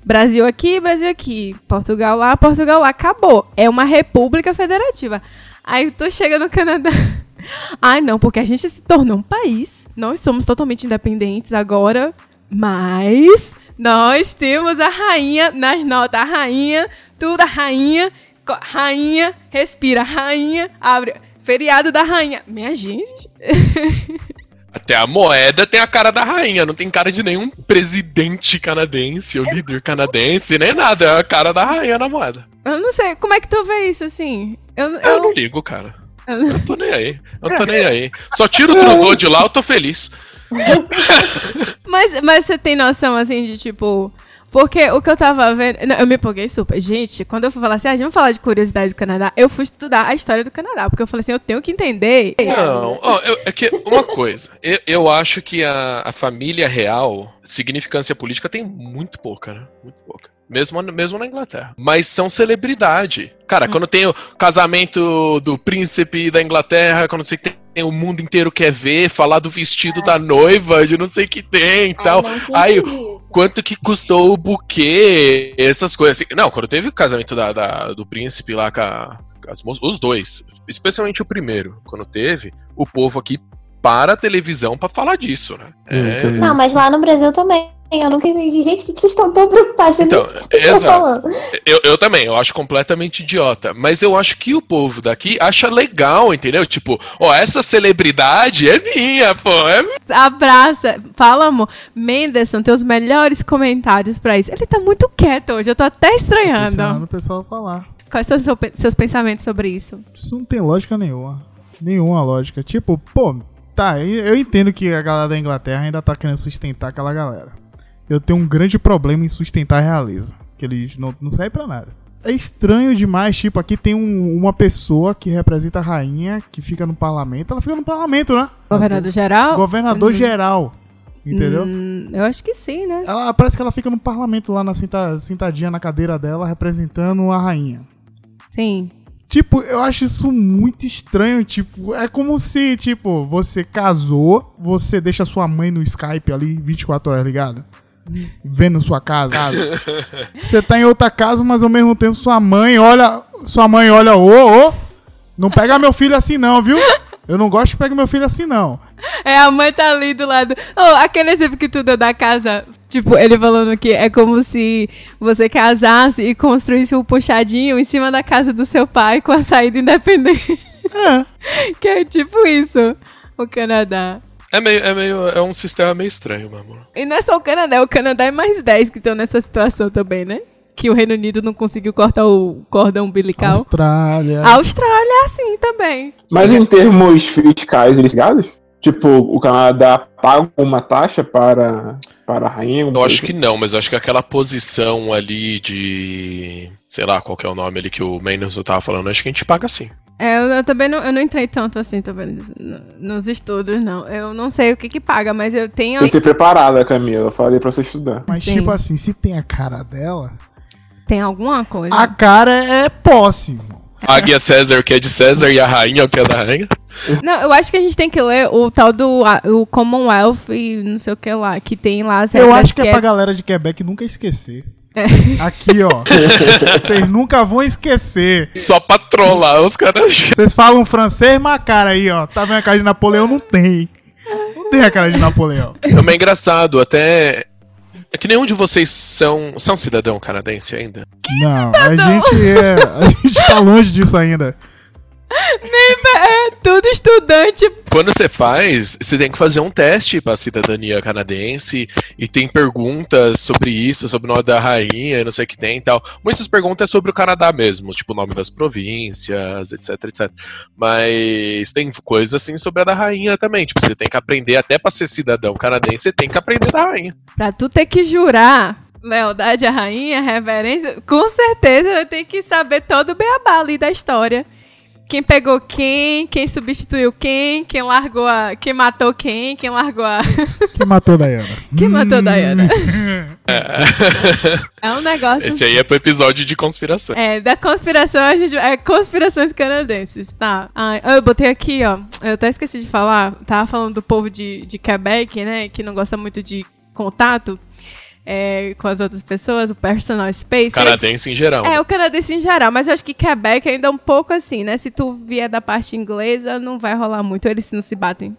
Brasil aqui, Brasil aqui, Portugal lá, Portugal lá, acabou. É uma república federativa. Aí tu chega no Canadá. Ai, não, porque a gente se tornou um país. Nós somos totalmente independentes agora, mas nós temos a rainha nas notas. A rainha, tudo a rainha, rainha, respira, rainha, abre. Feriado da rainha. Minha gente. Até a moeda tem a cara da rainha, não tem cara de nenhum presidente canadense ou líder canadense, nem nada. É a cara da rainha na moeda. Eu não sei, como é que tu vê isso assim? Eu, Eu eu, não ligo, cara. Eu não tô nem aí. Eu não tô nem aí. Só tiro o Trudeau de lá, eu tô feliz. mas, mas você tem noção assim de tipo. Porque o que eu tava vendo. não, eu me empolguei super. Gente, quando eu fui falar assim, ah, vai falar de curiosidade do Canadá, eu fui estudar a história do Canadá. Porque eu falei assim, eu tenho que entender. Não, ó, eu- é que uma coisa, eu, eu acho que a, a família real, significância política tem muito pouca, né? Muito pouca. Mesmo, mesmo na Inglaterra. Mas são celebridade. Cara, quando tem o casamento do príncipe da Inglaterra, quando você tem o mundo inteiro quer ver, falar do vestido da noiva, de não sei o que tem e tal. Aí, quanto que custou o buquê, essas coisas. Assim, não, quando teve o casamento da, da- do príncipe lá com, a- com as moças, os dois, especialmente o primeiro, quando teve, o povo aqui para a televisão pra falar disso, né? É. Não, mas lá no Brasil também. Eu nunca entendi. Gente, o que vocês estão tão preocupados? Eu Então, nem sei o que vocês estão exato. falando. eu, eu também, eu acho completamente idiota. Mas eu acho que o povo daqui acha legal, entendeu? Tipo, ó, essa celebridade é minha, pô. É... Abraça. Fala, amor. Menderson tem os melhores comentários pra isso. Ele tá muito quieto hoje, eu tô até estranhando. ensinando o pessoal a falar. Quais são os seu- seus pensamentos sobre isso? Isso não tem lógica nenhuma. Nenhuma lógica. Tipo, pô, tá, eu eu entendo que a galera da Inglaterra ainda tá querendo sustentar aquela galera. Eu tenho um grande problema em sustentar a realeza. Que eles não, não servem pra nada. É estranho demais, tipo, aqui tem um- uma pessoa que representa a rainha, que fica no parlamento. Ela fica no parlamento, né? Governador geral? Governador Uhum. geral. Entendeu? Hum, eu acho que sim, né? Ela parece que ela fica no parlamento lá, na senta- sentadinha na cadeira dela, representando a rainha. Sim. Tipo, eu acho isso muito estranho. Tipo, é como se, tipo, você casou, você deixa sua mãe no Skype ali 24 horas ligada. Vendo sua casa. Você tá em outra casa, mas ao mesmo tempo sua mãe olha. Sua mãe olha, ô, ô. Não pega meu filho assim não, viu? Eu não gosto que pegue meu filho assim não. É, a mãe tá ali do lado. Oh, aquele exemplo que tu deu da casa. Tipo, ele falando que é como se você casasse e construísse um puxadinho em cima da casa do seu pai com a saída independente. É. que é tipo isso, o Canadá. É meio, é meio, é um sistema meio estranho, meu amor. E não é só o Canadá, o Canadá é mais 10 que estão nessa situação também, né? que o Reino Unido não conseguiu cortar o cordão umbilical. Austrália. A Austrália é assim também. Mas em termos fiscais, eles ligados? Tipo, o Canadá paga uma taxa para, para a rainha? Eu acho que não, mas eu acho que aquela posição ali de. Sei lá qual que é o nome ali que o Menos tava falando, acho que a gente paga sim. É, eu, eu também não, eu não entrei tanto assim, também nos estudos, não. Eu não sei o que que paga, mas eu tenho. Tem que ser preparada, Camila. Eu falei pra você estudar. Mas, Sim. tipo assim, se tem a cara dela, Tem alguma coisa. a cara é posse. Águia César, o que é de César, e a rainha, o que é da rainha. Não, eu acho que a gente tem que ler o tal do o Commonwealth e não sei o que lá, que tem lá as Eu acho que é pra galera de Quebec nunca esquecer. É. Aqui, ó. Vocês nunca vão esquecer. Só pra trollar os caras. Vocês falam francês, mas a cara aí, ó. Tá vendo a cara de Napoleão? Não tem. Não tem a cara de Napoleão. Também é engraçado, até. É que nenhum de vocês são. São cidadão canadense ainda? Não, a gente é. A gente tá longe disso ainda. É tudo estudante. Quando você faz, você tem que fazer um teste pra cidadania canadense e tem perguntas sobre isso, sobre o nome da rainha, e não sei o que tem e tal. Muitas perguntas sobre o Canadá mesmo, tipo o nome das províncias, etc, etc. Mas tem coisas assim sobre a da rainha também. Tipo, você tem que aprender até pra ser cidadão canadense, você tem que aprender da rainha. Pra tu ter que jurar lealdade à rainha, reverência, com certeza eu tenho que saber todo o beabá ali da história. Quem pegou quem, quem substituiu quem, quem largou a. Quem matou quem, quem largou a. Quem matou Diana? Quem matou Hum. Diana? É um negócio. Esse aí é pro episódio de conspiração. É, da conspiração a gente. É conspirações canadenses, tá? Ah, eu botei aqui, ó. Eu até esqueci de falar. Tava falando do povo de, de Quebec, né? Que não gosta muito de contato é, com as outras pessoas, o personal space. Canadense em geral. É, o canadense em geral, mas eu acho que Quebec ainda é um pouco assim, né? Se tu vier da parte inglesa, não vai rolar muito, eles não se batem.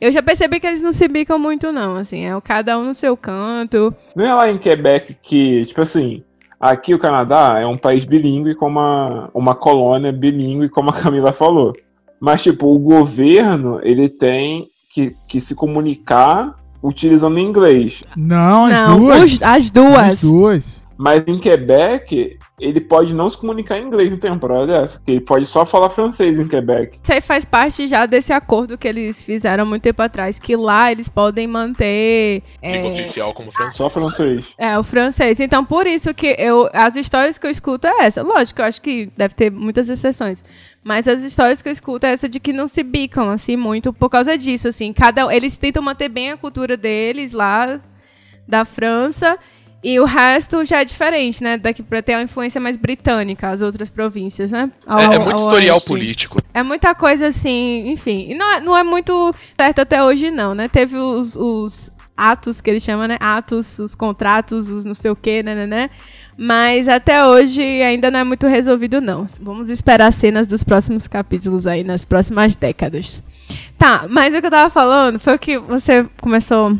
Eu já percebi que eles não se bicam muito, não, assim, é o cada um no seu canto. Não é lá em Quebec que, tipo assim, aqui o Canadá é um país bilíngue com uma, uma colônia bilíngue, como a Camila falou. Mas, tipo, o governo, ele tem que, que se comunicar utilizando inglês. Não, as não, duas. os- as duas. As duas. Mas em Quebec, ele pode não se comunicar em inglês no temporada dessa, que ele pode só falar francês em Quebec. Isso aí faz parte já desse acordo que eles fizeram há muito tempo atrás, que lá eles podem manter é, oficial como francês. Só francês. é, o francês. Então, por isso que eu. As histórias que eu escuto é essa. Lógico, eu acho que deve ter muitas exceções. Mas as histórias que eu escuto é essa de que não se bicam, assim, muito por causa disso, assim. Cada, eles tentam manter bem a cultura deles lá da França. E o resto já é diferente, né? Daqui pra ter uma influência mais britânica, as outras províncias, né? Ao- É, é muito historial oeste. político. É muita coisa assim, enfim. E não é, não é muito certo até hoje, não, né? Teve os, os atos que eles chamam, né? Atos, os contratos, os não sei o quê, né, né, né? Mas até hoje ainda não é muito resolvido, não. Vamos esperar cenas dos próximos capítulos aí, nas próximas décadas. Tá, mas o que eu tava falando foi o que você começou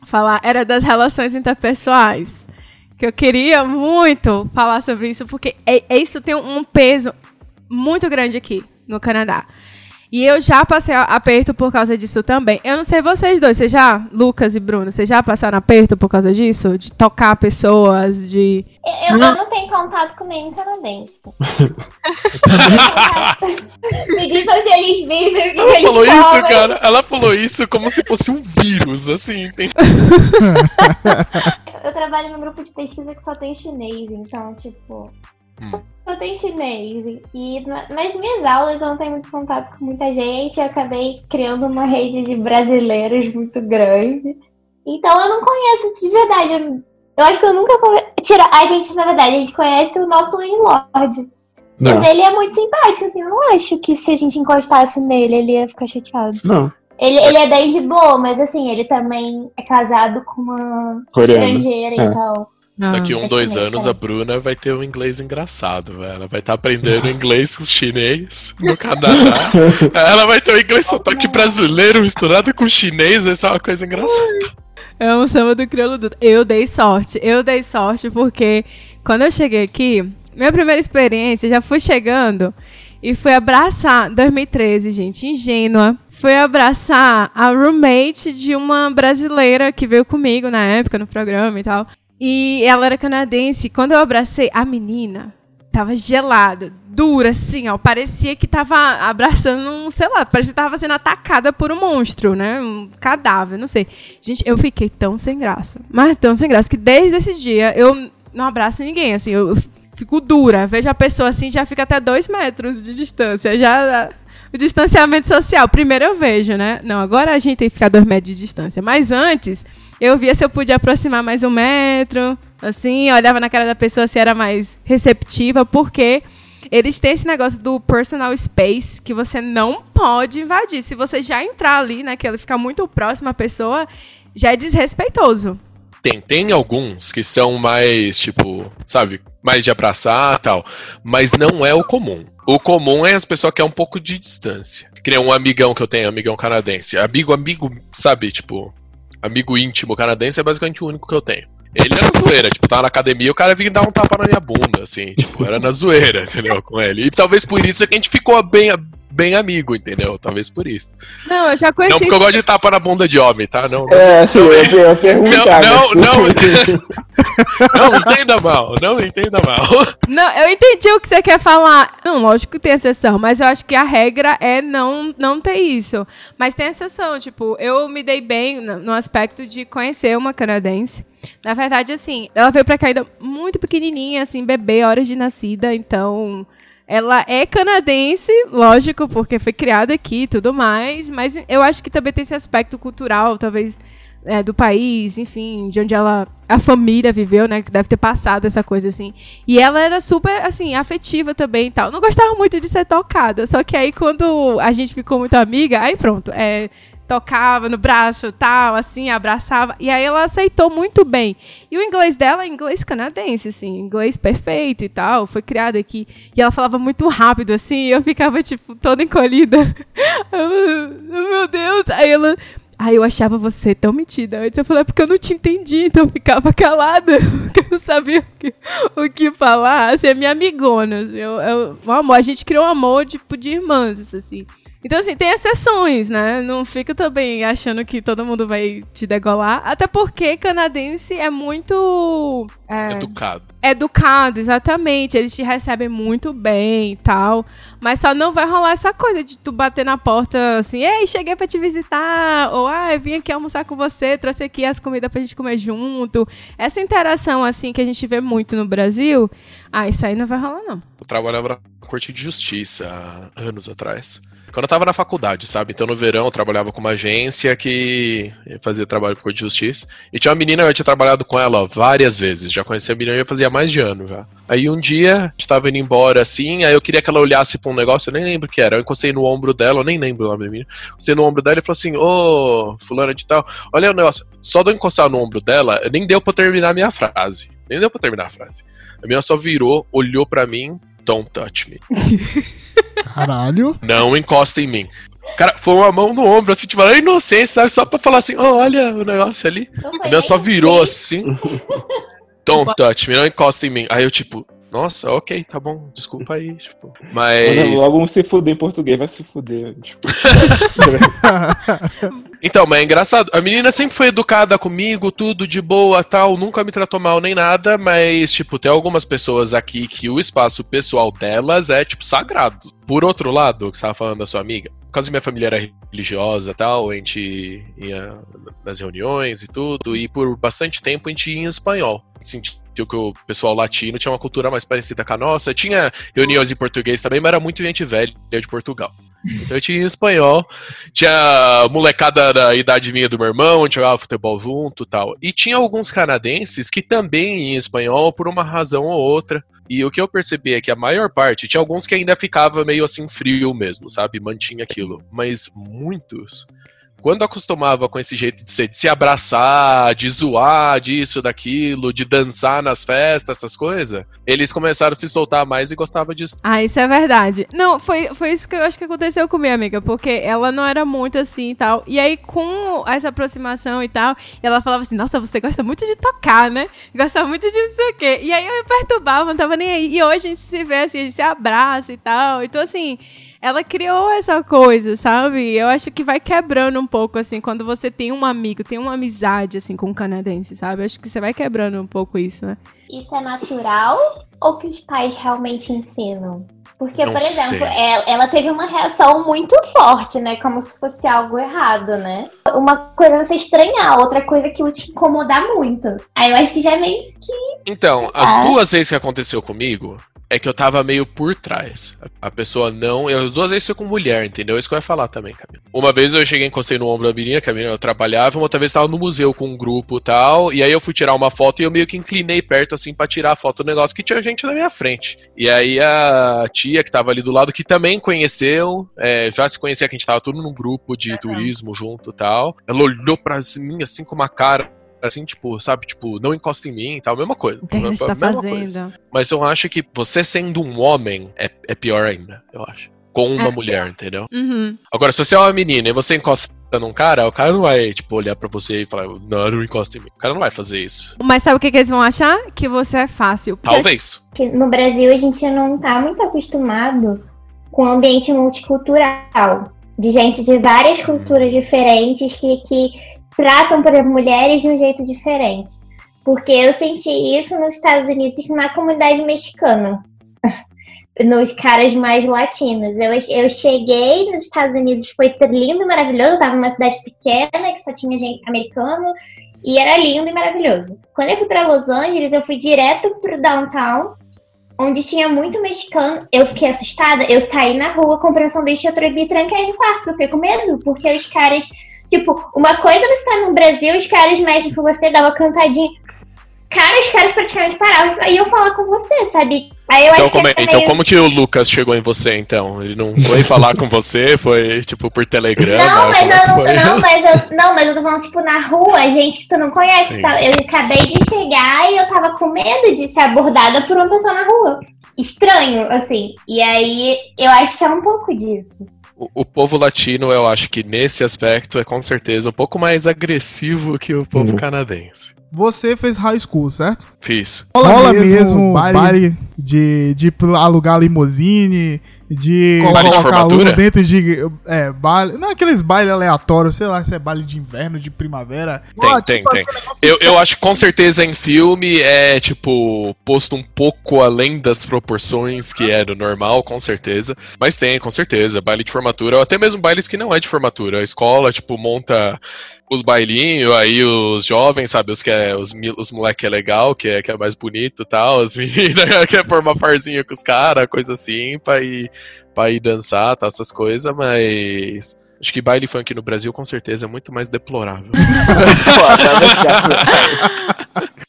a falar, era das relações interpessoais. Que eu queria muito falar sobre isso, porque é, é isso tem um peso muito grande aqui no Canadá. E eu já passei a- aperto por causa disso também. Eu não sei vocês dois, vocês já, Lucas e Bruno, vocês já passaram aperto por causa disso? De tocar pessoas, de. Eu, eu não tenho contato com nenhum canadense. Me diz onde eles vivem, o que Ela eles falou isso, comem. cara. Ela falou isso como se fosse um vírus, assim. Tem... Eu trabalho num grupo de pesquisa que só tem chinês, então, tipo. Hum. Só tem chinês. E na- nas minhas aulas eu não tenho muito contato com muita gente. Eu acabei criando uma rede de brasileiros muito grande. Então eu não conheço de verdade. Eu, eu acho que eu nunca conhe... Tira, a gente, na verdade, a gente conhece o nosso landlord. Não, Mas ele é muito simpático, assim. Eu não acho que se a gente encostasse nele, ele ia ficar chateado. não. Ele, ele é bem de boa, mas assim, ele também é casado com uma Coreano. estrangeira, É. então. Daqui um, dois anos, a Bruna vai ter um inglês engraçado, velho. Ela vai estar aprendendo inglês com chinês no Canadá. Ela vai ter um inglês sotaque brasileiro misturado com chinês, vai ser uma coisa engraçada. É um samba do crioulo Duda. Eu dei sorte. Eu dei sorte porque quando eu cheguei aqui, minha primeira experiência, já fui chegando e fui abraçar, 2013, gente, ingênua. Fui abraçar a roommate de uma brasileira que veio comigo na época no programa e tal. E ela era canadense. Quando eu abracei a menina, tava gelada, dura, assim, ó. Parecia que tava abraçando um, sei lá, parecia que tava sendo atacada por um monstro, né? Um cadáver, não sei. Gente, eu fiquei tão sem graça. Mas tão sem graça que desde esse dia eu não abraço ninguém, assim, eu, fico dura. Vejo a pessoa assim, já fica até dois metros de distância. Já. O distanciamento social. Primeiro eu vejo, né? Não, agora a gente tem que ficar dois metros de distância. Mas antes, eu via se eu podia aproximar mais um metro, assim, olhava na cara da pessoa se era mais receptiva, porque eles têm esse negócio do personal space que você não pode invadir. Se você já entrar ali, né, que ele fica muito próximo à pessoa, já é desrespeitoso. Tem, tem alguns que são mais, tipo, sabe, mais de abraçar tal, mas não é o comum. O comum é as pessoas que é um pouco de distância. Nem um amigão que eu tenho, amigão canadense. Amigo, amigo, sabe, tipo, amigo íntimo canadense é basicamente o único que eu tenho. Ele era na zoeira, tipo, tava na academia o cara vinha dar um tapa na minha bunda, assim, tipo, era na zoeira, entendeu? Com ele. E talvez por isso é que a gente ficou bem, bem amigo, entendeu? Talvez por isso. Não, eu já conheci. Não porque eu gosto de tapa na bunda de homem, tá? Não, É, sim, eu ia perguntar. não, mas- não, não entenda mal, não entenda mal. Não, eu entendi o que você quer falar. Não, lógico que tem exceção, mas eu acho que a regra é não, não ter isso. Mas tem exceção, tipo, eu me dei bem no no aspecto de conhecer uma canadense. Na verdade, assim, ela veio pra cá ainda muito pequenininha, assim, bebê, horas de nascida, então... Ela é canadense, lógico, porque foi criada aqui e tudo mais, mas eu acho que também tem esse aspecto cultural, talvez é, do país, enfim, de onde ela a família viveu, né, que deve ter passado essa coisa assim. E ela era super assim afetiva também, e tal. Não gostava muito de ser tocada, só que aí quando a gente ficou muito amiga, aí pronto, é tocava no braço, tal, assim, abraçava. E aí ela aceitou muito bem. E o inglês dela é inglês canadense, assim, inglês perfeito e tal, foi criada aqui. E ela falava muito rápido, assim, e eu ficava, tipo, toda encolhida. Meu Deus! Aí ela. Aí eu achava você tão metida antes. Eu falei, é porque eu não te entendi, então eu ficava calada, porque eu não sabia o que, o que falar. Assim, é minha amigona. assim, Eu, eu, amor, a gente criou um amor tipo, de irmãs, assim. Então, assim, tem exceções, né? Não fica também achando que todo mundo vai te degolar. Até porque canadense é muito. É, Educado. educado, exatamente. Eles te recebem muito bem e tal. Mas só não vai rolar essa coisa de tu bater na porta assim, ei, cheguei pra te visitar. Ou, ah, eu vim aqui almoçar com você, trouxe aqui as comidas pra gente comer junto. Essa interação, assim, que a gente vê muito no Brasil, ah, isso aí não vai rolar, não. Eu trabalhava na Corte de Justiça há anos atrás. Quando eu tava na faculdade, sabe? Então no verão eu trabalhava com uma agência que fazia trabalho por de Justiça. E tinha uma menina, eu tinha trabalhado com ela várias vezes. Já conhecia a menina, já fazia mais de ano já. Aí um dia, a gente tava indo embora assim, aí eu queria que ela olhasse pra um negócio, eu nem lembro o que era. Eu encostei no ombro dela, eu nem lembro o nome da menina. Encostei no ombro dela e falou assim: Ô, fulana de tal, olha o negócio. Só de eu encostar no ombro dela, nem deu pra terminar a minha frase. Nem deu pra terminar a frase. A menina só virou, olhou pra mim, don't touch me. Caralho. Não encosta em mim. Cara, foi uma mão no ombro, assim, tipo, era inocência, sabe? Só pra falar assim, oh, olha o negócio ali. A minha só virou assim. Don't touch me, não encosta em mim. Aí eu, tipo, nossa, ok, tá bom, desculpa aí, tipo. Mas. Manda logo um se fuder em português, vai se fuder. Tipo, Então, mas é engraçado. A menina sempre foi educada comigo, tudo de boa, tal, nunca me tratou mal nem nada, mas, tipo, tem algumas pessoas aqui que o espaço pessoal delas é, tipo, sagrado. Por outro lado, o que você tava falando da sua amiga, por causa que minha família era religiosa tal, a gente ia nas reuniões e tudo, e por bastante tempo a gente ia em espanhol. Que o pessoal latino tinha uma cultura mais parecida com a nossa. Tinha reuniões em português também, mas era muito gente velha de Portugal. Então eu tinha em espanhol. Tinha molecada da idade minha do meu irmão, a gente jogava futebol junto tal. E tinha alguns canadenses que também em espanhol por uma razão ou outra. E o que eu percebi é que a maior parte, tinha alguns que ainda ficava meio assim frio mesmo, sabe? Mantinha aquilo. Mas muitos, quando acostumava com esse jeito de, ser, de se abraçar, de zoar disso, daquilo, de dançar nas festas, essas coisas, eles começaram a se soltar mais e gostavam disso. Ah, isso é verdade. Não, foi, foi isso que eu acho que aconteceu com minha amiga, porque ela não era muito assim e tal. E aí, com essa aproximação e tal, ela falava assim: Nossa, você gosta muito de tocar, né? Gosta muito de não sei o quê. E aí eu me perturbava, não tava nem aí. E hoje a gente se vê assim, a gente se abraça e tal. Então, assim. Ela criou essa coisa, sabe? Eu acho que vai quebrando um pouco, assim, quando você tem um amigo, tem uma amizade, assim, com um canadense, sabe? Eu acho que você vai quebrando um pouco isso, né? Isso é natural ou que os pais realmente ensinam? Porque, Não por exemplo, ela, ela teve uma reação muito forte, né? Como se fosse algo errado, né? Uma coisa é você estranhar, outra coisa é aquilo te incomodar muito. Aí eu acho que já é meio que. Então, as Ah. duas vezes que aconteceu comigo, é que eu tava meio por trás. A pessoa não. Eu, as duas vezes foi com mulher, entendeu? É Isso que eu ia falar também, Camila. Uma vez eu cheguei, encostei no ombro da menina, que a menina eu trabalhava, uma outra vez tava no museu com um grupo e tal. E aí eu fui tirar uma foto e eu meio que inclinei perto, assim, pra tirar a foto do negócio que tinha gente na minha frente. E aí a tia que tava ali do lado, que também conheceu, é, já se conhecia, que a gente tava tudo num grupo de turismo junto e tal. Ela olhou pra mim assim com uma cara. Assim, tipo, sabe, tipo, não encosta em mim e tal, mesma coisa. O que, é que você tá Mesma coisa. fazendo? Mas eu acho que você sendo um homem é, é pior ainda, eu acho. Com uma Ah, mulher, entendeu? Uhum. Agora, se você é uma menina e você encosta num cara, o cara não vai, tipo, olhar pra você e falar, não, não encosta em mim. O cara não vai fazer isso. Mas sabe o que, que eles vão achar? Que você é fácil. Talvez. No Brasil, a gente não tá muito acostumado com o ambiente multicultural. De gente de várias culturas diferentes que, que tratam, por mulheres de um jeito diferente. Porque eu senti isso nos Estados Unidos na comunidade mexicana. nos caras mais latinos. Eu, eu cheguei nos Estados Unidos, foi lindo maravilhoso. Eu tava numa cidade pequena que só tinha gente americano e era lindo e maravilhoso. Quando eu fui pra Los Angeles, eu fui direto pro downtown, onde tinha muito mexicano. Eu fiquei assustada. Eu saí na rua, comprei um sanduíche, eu me tranquei no quarto. Eu fiquei com medo, porque os caras. Tipo, uma coisa é você estar no Brasil, os caras mexem com você, dá uma cantadinha. Cara, os caras praticamente paravam e eu falar com você, sabe? Aí eu Então acho como, é- que é então, meio... como que o Lucas chegou em você, então? Ele não foi falar com você? Foi, tipo, por telegrama? Não, mas Como é eu não, não, mas eu, não, mas eu tô falando, tipo, na rua, gente que tu não conhece. Tá? Eu acabei de chegar e eu tava com medo de ser abordada por uma pessoa na rua. Estranho, assim. E aí, eu acho que é um pouco disso. O, o povo latino, eu acho que nesse aspecto é com certeza um pouco mais agressivo que o povo Uhum. canadense. Você fez high school, certo? Fiz. Rola, mesmo, baile, de, de alugar limousine, de Baile de colocar formatura? aluno dentro de. É, baile. Não, aqueles bailes aleatórios, sei lá se é baile de inverno, de primavera. Tem, Ah, tem, tipo, tem. Eu, eu acho que com certeza em filme é, tipo, posto um pouco além das proporções que é do normal, com certeza. Mas tem, com certeza. Baile de formatura, ou até mesmo bailes que não é de formatura. A escola, tipo, monta os bailinhos, aí os jovens, sabe, os que é, os, os moleque que é legal, que é, que é mais bonito e tal, as meninas que é formar parzinho com os caras, coisa assim, pra ir, pra ir dançar, tá, essas coisas, mas... Acho que baile funk no Brasil com certeza é muito mais deplorável.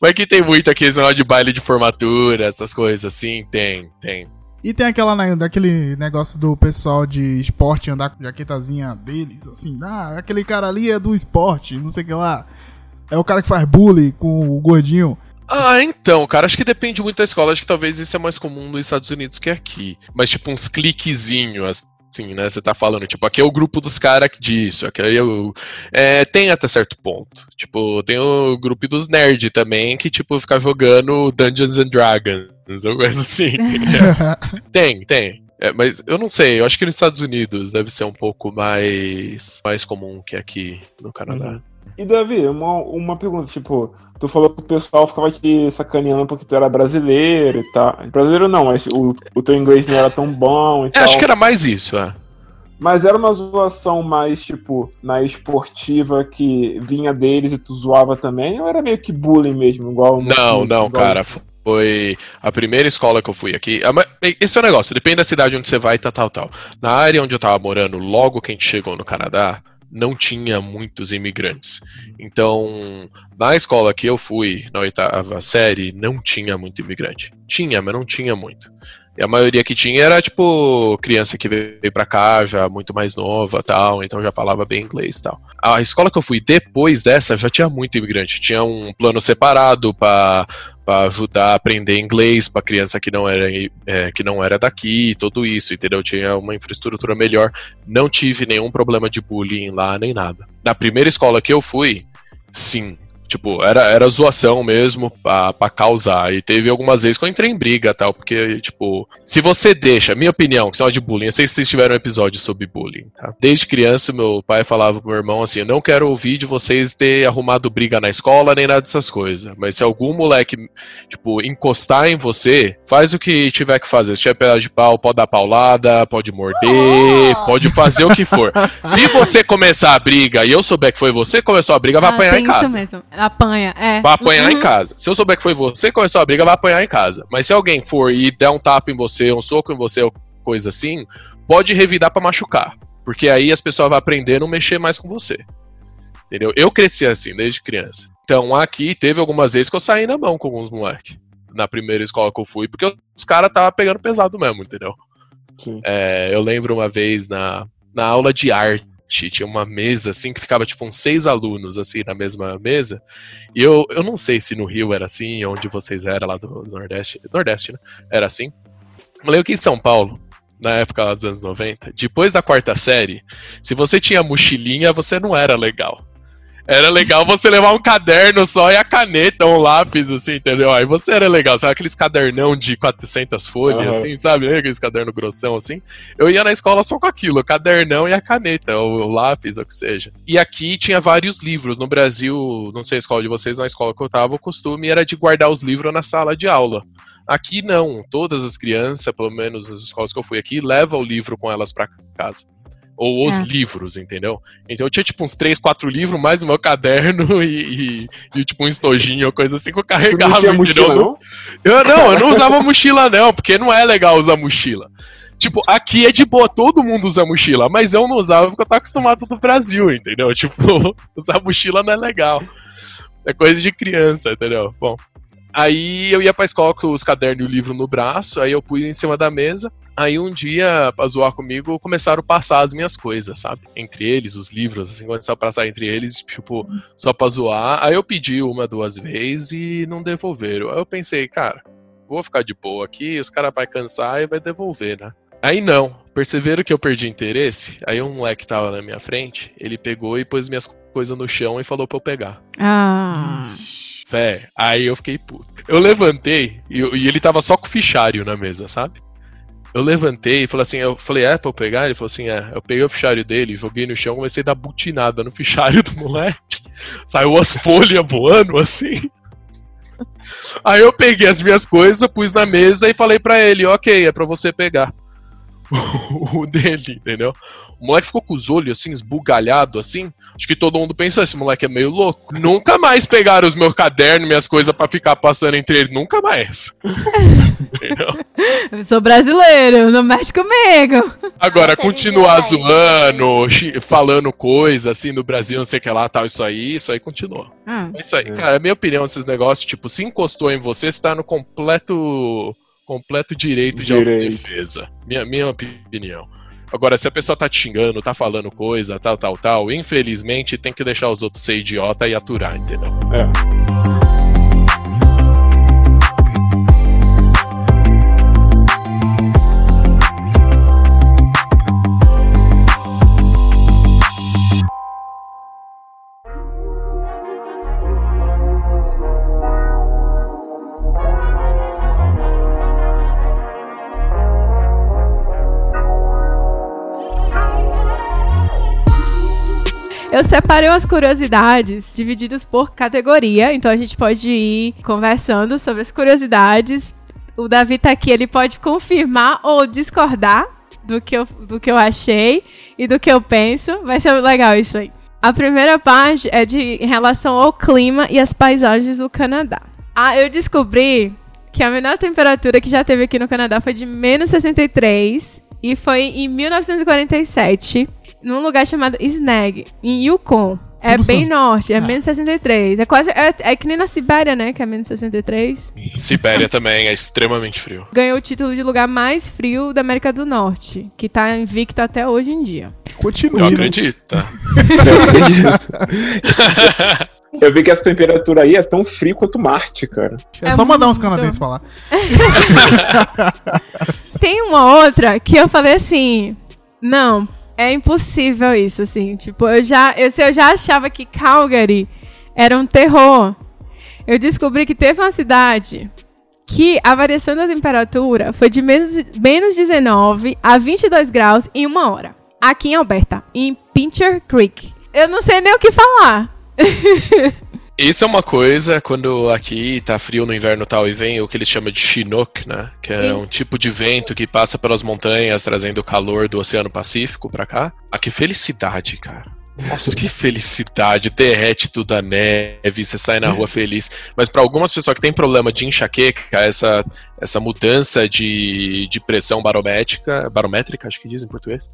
Mas que tem muito aqui, esse negócio de baile de formatura, essas coisas assim, tem, tem. E tem aquela, né, daquele negócio do pessoal de esporte andar com jaquetazinha deles, assim, ah, aquele cara ali é do esporte, não sei o que lá. É o cara que faz bullying com o gordinho. Ah, então, cara, acho que depende muito da escola. Acho que talvez isso é mais comum nos Estados Unidos que aqui. Mas, tipo, uns cliquezinhos, assim, né? Você tá falando, tipo, aqui é o grupo dos caras disso, aqui é o. É, tem até certo ponto. Tipo, tem o grupo dos nerds também, que, tipo, fica jogando Dungeons and Dragons, ou coisa assim, entendeu? Tem, tem. É, mas eu não sei, eu acho que nos Estados Unidos deve ser um pouco mais, mais comum que aqui no Canadá. E Davi, uma, uma pergunta, tipo, tu falou que o pessoal ficava te sacaneando porque tu era brasileiro e tal. Brasileiro não, mas o, o teu inglês não era tão bom e É, tal. acho que era mais isso, é. Mas era uma zoação mais, tipo, na esportiva que vinha deles e tu zoava também? Ou era meio que bullying mesmo, igual Não, não, igual- cara. Foi a primeira escola que eu fui aqui. Mas Esse é o negócio, depende da cidade onde você vai, tal, tal, tal. Na área onde eu tava morando, logo que a gente chegou no Canadá, não tinha muitos imigrantes. Então, na escola que eu fui, na oitava série, não tinha muito imigrante. Tinha, mas não tinha muito. E a maioria que tinha era, tipo, criança que veio pra cá, já muito mais nova tal, então já falava bem inglês tal. A escola que eu fui depois dessa já tinha muito imigrante. Tinha um plano separado para ajudar a aprender inglês para criança que não era é, que não era daqui, tudo isso, entendeu? Tinha uma infraestrutura melhor. Não tive nenhum problema de bullying lá nem nada. Na primeira escola que eu fui, sim, Tipo, era, era zoação mesmo pra, pra causar. E teve algumas vezes que eu entrei em briga tal, porque, tipo, se você deixa, minha opinião, que é de bullying, eu sei se vocês tiveram um episódio sobre bullying, tá? Desde criança, meu pai falava pro meu irmão assim: eu não quero ouvir de vocês ter arrumado briga na escola nem nada dessas coisas. Mas se algum moleque, tipo, encostar em você, faz o que tiver que fazer. Se tiver pedaço de pau, pode dar paulada, pode morder, Oh! pode fazer o que for. se você começar a briga e eu souber que foi você que começou a briga, vai Ah, apanhar em casa. Isso mesmo. Apanha, é. Vai apanhar em Uhum. casa. Se eu souber que foi você que começou a briga, vai apanhar em casa. Mas se alguém for e der um tapa em você, um soco em você, ou coisa assim, pode revidar pra machucar. Porque aí as pessoas vão aprender a não mexer mais com você. Entendeu? Eu cresci assim, desde criança. Então aqui teve algumas vezes que eu saí na mão com alguns moleques. Na primeira escola que eu fui, porque os caras estavam pegando pesado mesmo, entendeu? É, eu lembro uma vez na, na aula de arte, tinha uma mesa assim que ficava tipo uns seis alunos assim na mesma mesa. E eu, eu não sei se no Rio era assim, onde vocês eram lá do, Nordeste. Nordeste, né? Era assim. Eu lembro que em São Paulo, na época dos anos 90, depois da quarta série, se você tinha mochilinha, você não era legal. Era legal você levar um caderno só e a caneta, um lápis, assim, entendeu? Aí você era legal. Sabe aqueles cadernão de 400 folhas, Aham. assim, sabe? Aqueles caderno grossão, assim. Eu ia na escola só com aquilo, o cadernão e a caneta, ou o lápis, ou o que seja. E aqui tinha vários livros. No Brasil, não sei a escola de vocês, na escola que eu tava, o costume era de guardar os livros na sala de aula. Aqui não. Todas as crianças, pelo menos as escolas que eu fui aqui, levam o livro com elas pra casa. Ou os É. livros, entendeu? Então eu tinha tipo uns 3, 4 livros, mais o meu caderno e, e, e, tipo um estojinho ou coisa assim que eu Tu carregava. não tinha entendeu? mochila, não? Eu não, eu não usava mochila, não, porque não é legal usar mochila. Tipo, aqui é de boa, todo mundo usa mochila, mas eu não usava porque eu tava acostumado do Brasil, entendeu? Tipo, usar mochila não é legal. É coisa de criança, entendeu? Bom. Aí eu ia pra escola com os cadernos e o livro no braço, aí eu pus em cima da mesa. Aí um dia, pra zoar comigo, começaram a passar as minhas coisas, sabe? Entre eles, os livros, assim, começaram a passar entre eles, tipo, só pra zoar. Aí eu pedi uma, duas vezes e não devolveram. Aí eu pensei, cara, vou ficar de boa aqui, os caras vão cansar e vai devolver, né? Aí não, perceberam que eu perdi interesse? Aí um moleque tava na minha frente, ele pegou e pôs minhas coisas no chão e falou pra eu pegar. Ah. Fé, aí eu fiquei puto. Eu levantei e, e ele tava só com o fichário na mesa, sabe? Eu levantei e falei assim, eu falei, é pra eu pegar? Ele falou assim, é. Eu peguei o fichário dele, joguei no chão, comecei a dar butinada no fichário do moleque. Saiu as folhas voando assim. Aí eu peguei as minhas coisas, pus na mesa e falei pra ele, ok, é pra você pegar. o dele, entendeu? O moleque ficou com os olhos assim, esbugalhado assim. Acho que todo mundo pensou, esse moleque é meio louco. Nunca mais pegaram os meus cadernos, minhas coisas pra ficar passando entre eles. Nunca mais. Eu sou brasileiro, não mexe comigo. Agora, teve continuar zoando, falando coisa assim no Brasil, não sei o que lá, tal, isso aí, isso aí continua. Ah, É isso aí. É. Cara, a minha opinião, esses negócios, tipo, se encostou em você, você tá no completo, completo direito de Direito. autodefesa. Minha, minha opinião. Agora, se a pessoa tá te xingando, tá falando coisa, tal, tal, tal, infelizmente tem que deixar os outros ser idiota e aturar, entendeu? É. Eu separei umas curiosidades divididas por categoria, então a gente pode ir conversando sobre as curiosidades. O Davi tá aqui, ele pode confirmar ou discordar do que eu, do que eu achei e do que eu penso. Vai ser legal isso aí. A primeira parte é de em relação ao clima e as paisagens do Canadá. Ah, eu descobri que a menor temperatura que já teve aqui no Canadá foi de menos 63 e foi em 1947 num lugar chamado Snag, em Yukon. É Tudo bem só. norte, é Ah. menos 63. É quase. É, é que nem na Sibéria, né? Que é menos 63. Sibéria também é extremamente frio. Ganhou o título de lugar mais frio da América do Norte, que tá invicto até hoje em dia. Continue, Eu acredito. tá? Eu vi que essa temperatura aí é tão frio quanto Marte, cara. É, É só mandar uns canadenses falar. Tem uma outra que eu falei assim: não, é impossível isso, assim. Tipo, eu já, eu, eu já achava que Calgary era um terror. Eu descobri que teve uma cidade que a variação da temperatura foi de menos, menos 19 a 22 graus em uma hora. Aqui em Alberta, em Pincher Creek. Eu não sei nem o que falar. Isso é uma coisa, quando aqui tá frio no inverno tal e vem o que eles chamam de Chinook, né? Que é um tipo de vento que passa pelas montanhas trazendo o calor do Oceano Pacífico pra cá. Ah, que felicidade, cara. Nossa, que felicidade, derrete tudo a neve, você sai na rua feliz. Mas para algumas pessoas que têm problema de enxaqueca, essa, essa mudança de, de pressão barométrica, barométrica, acho que diz em português,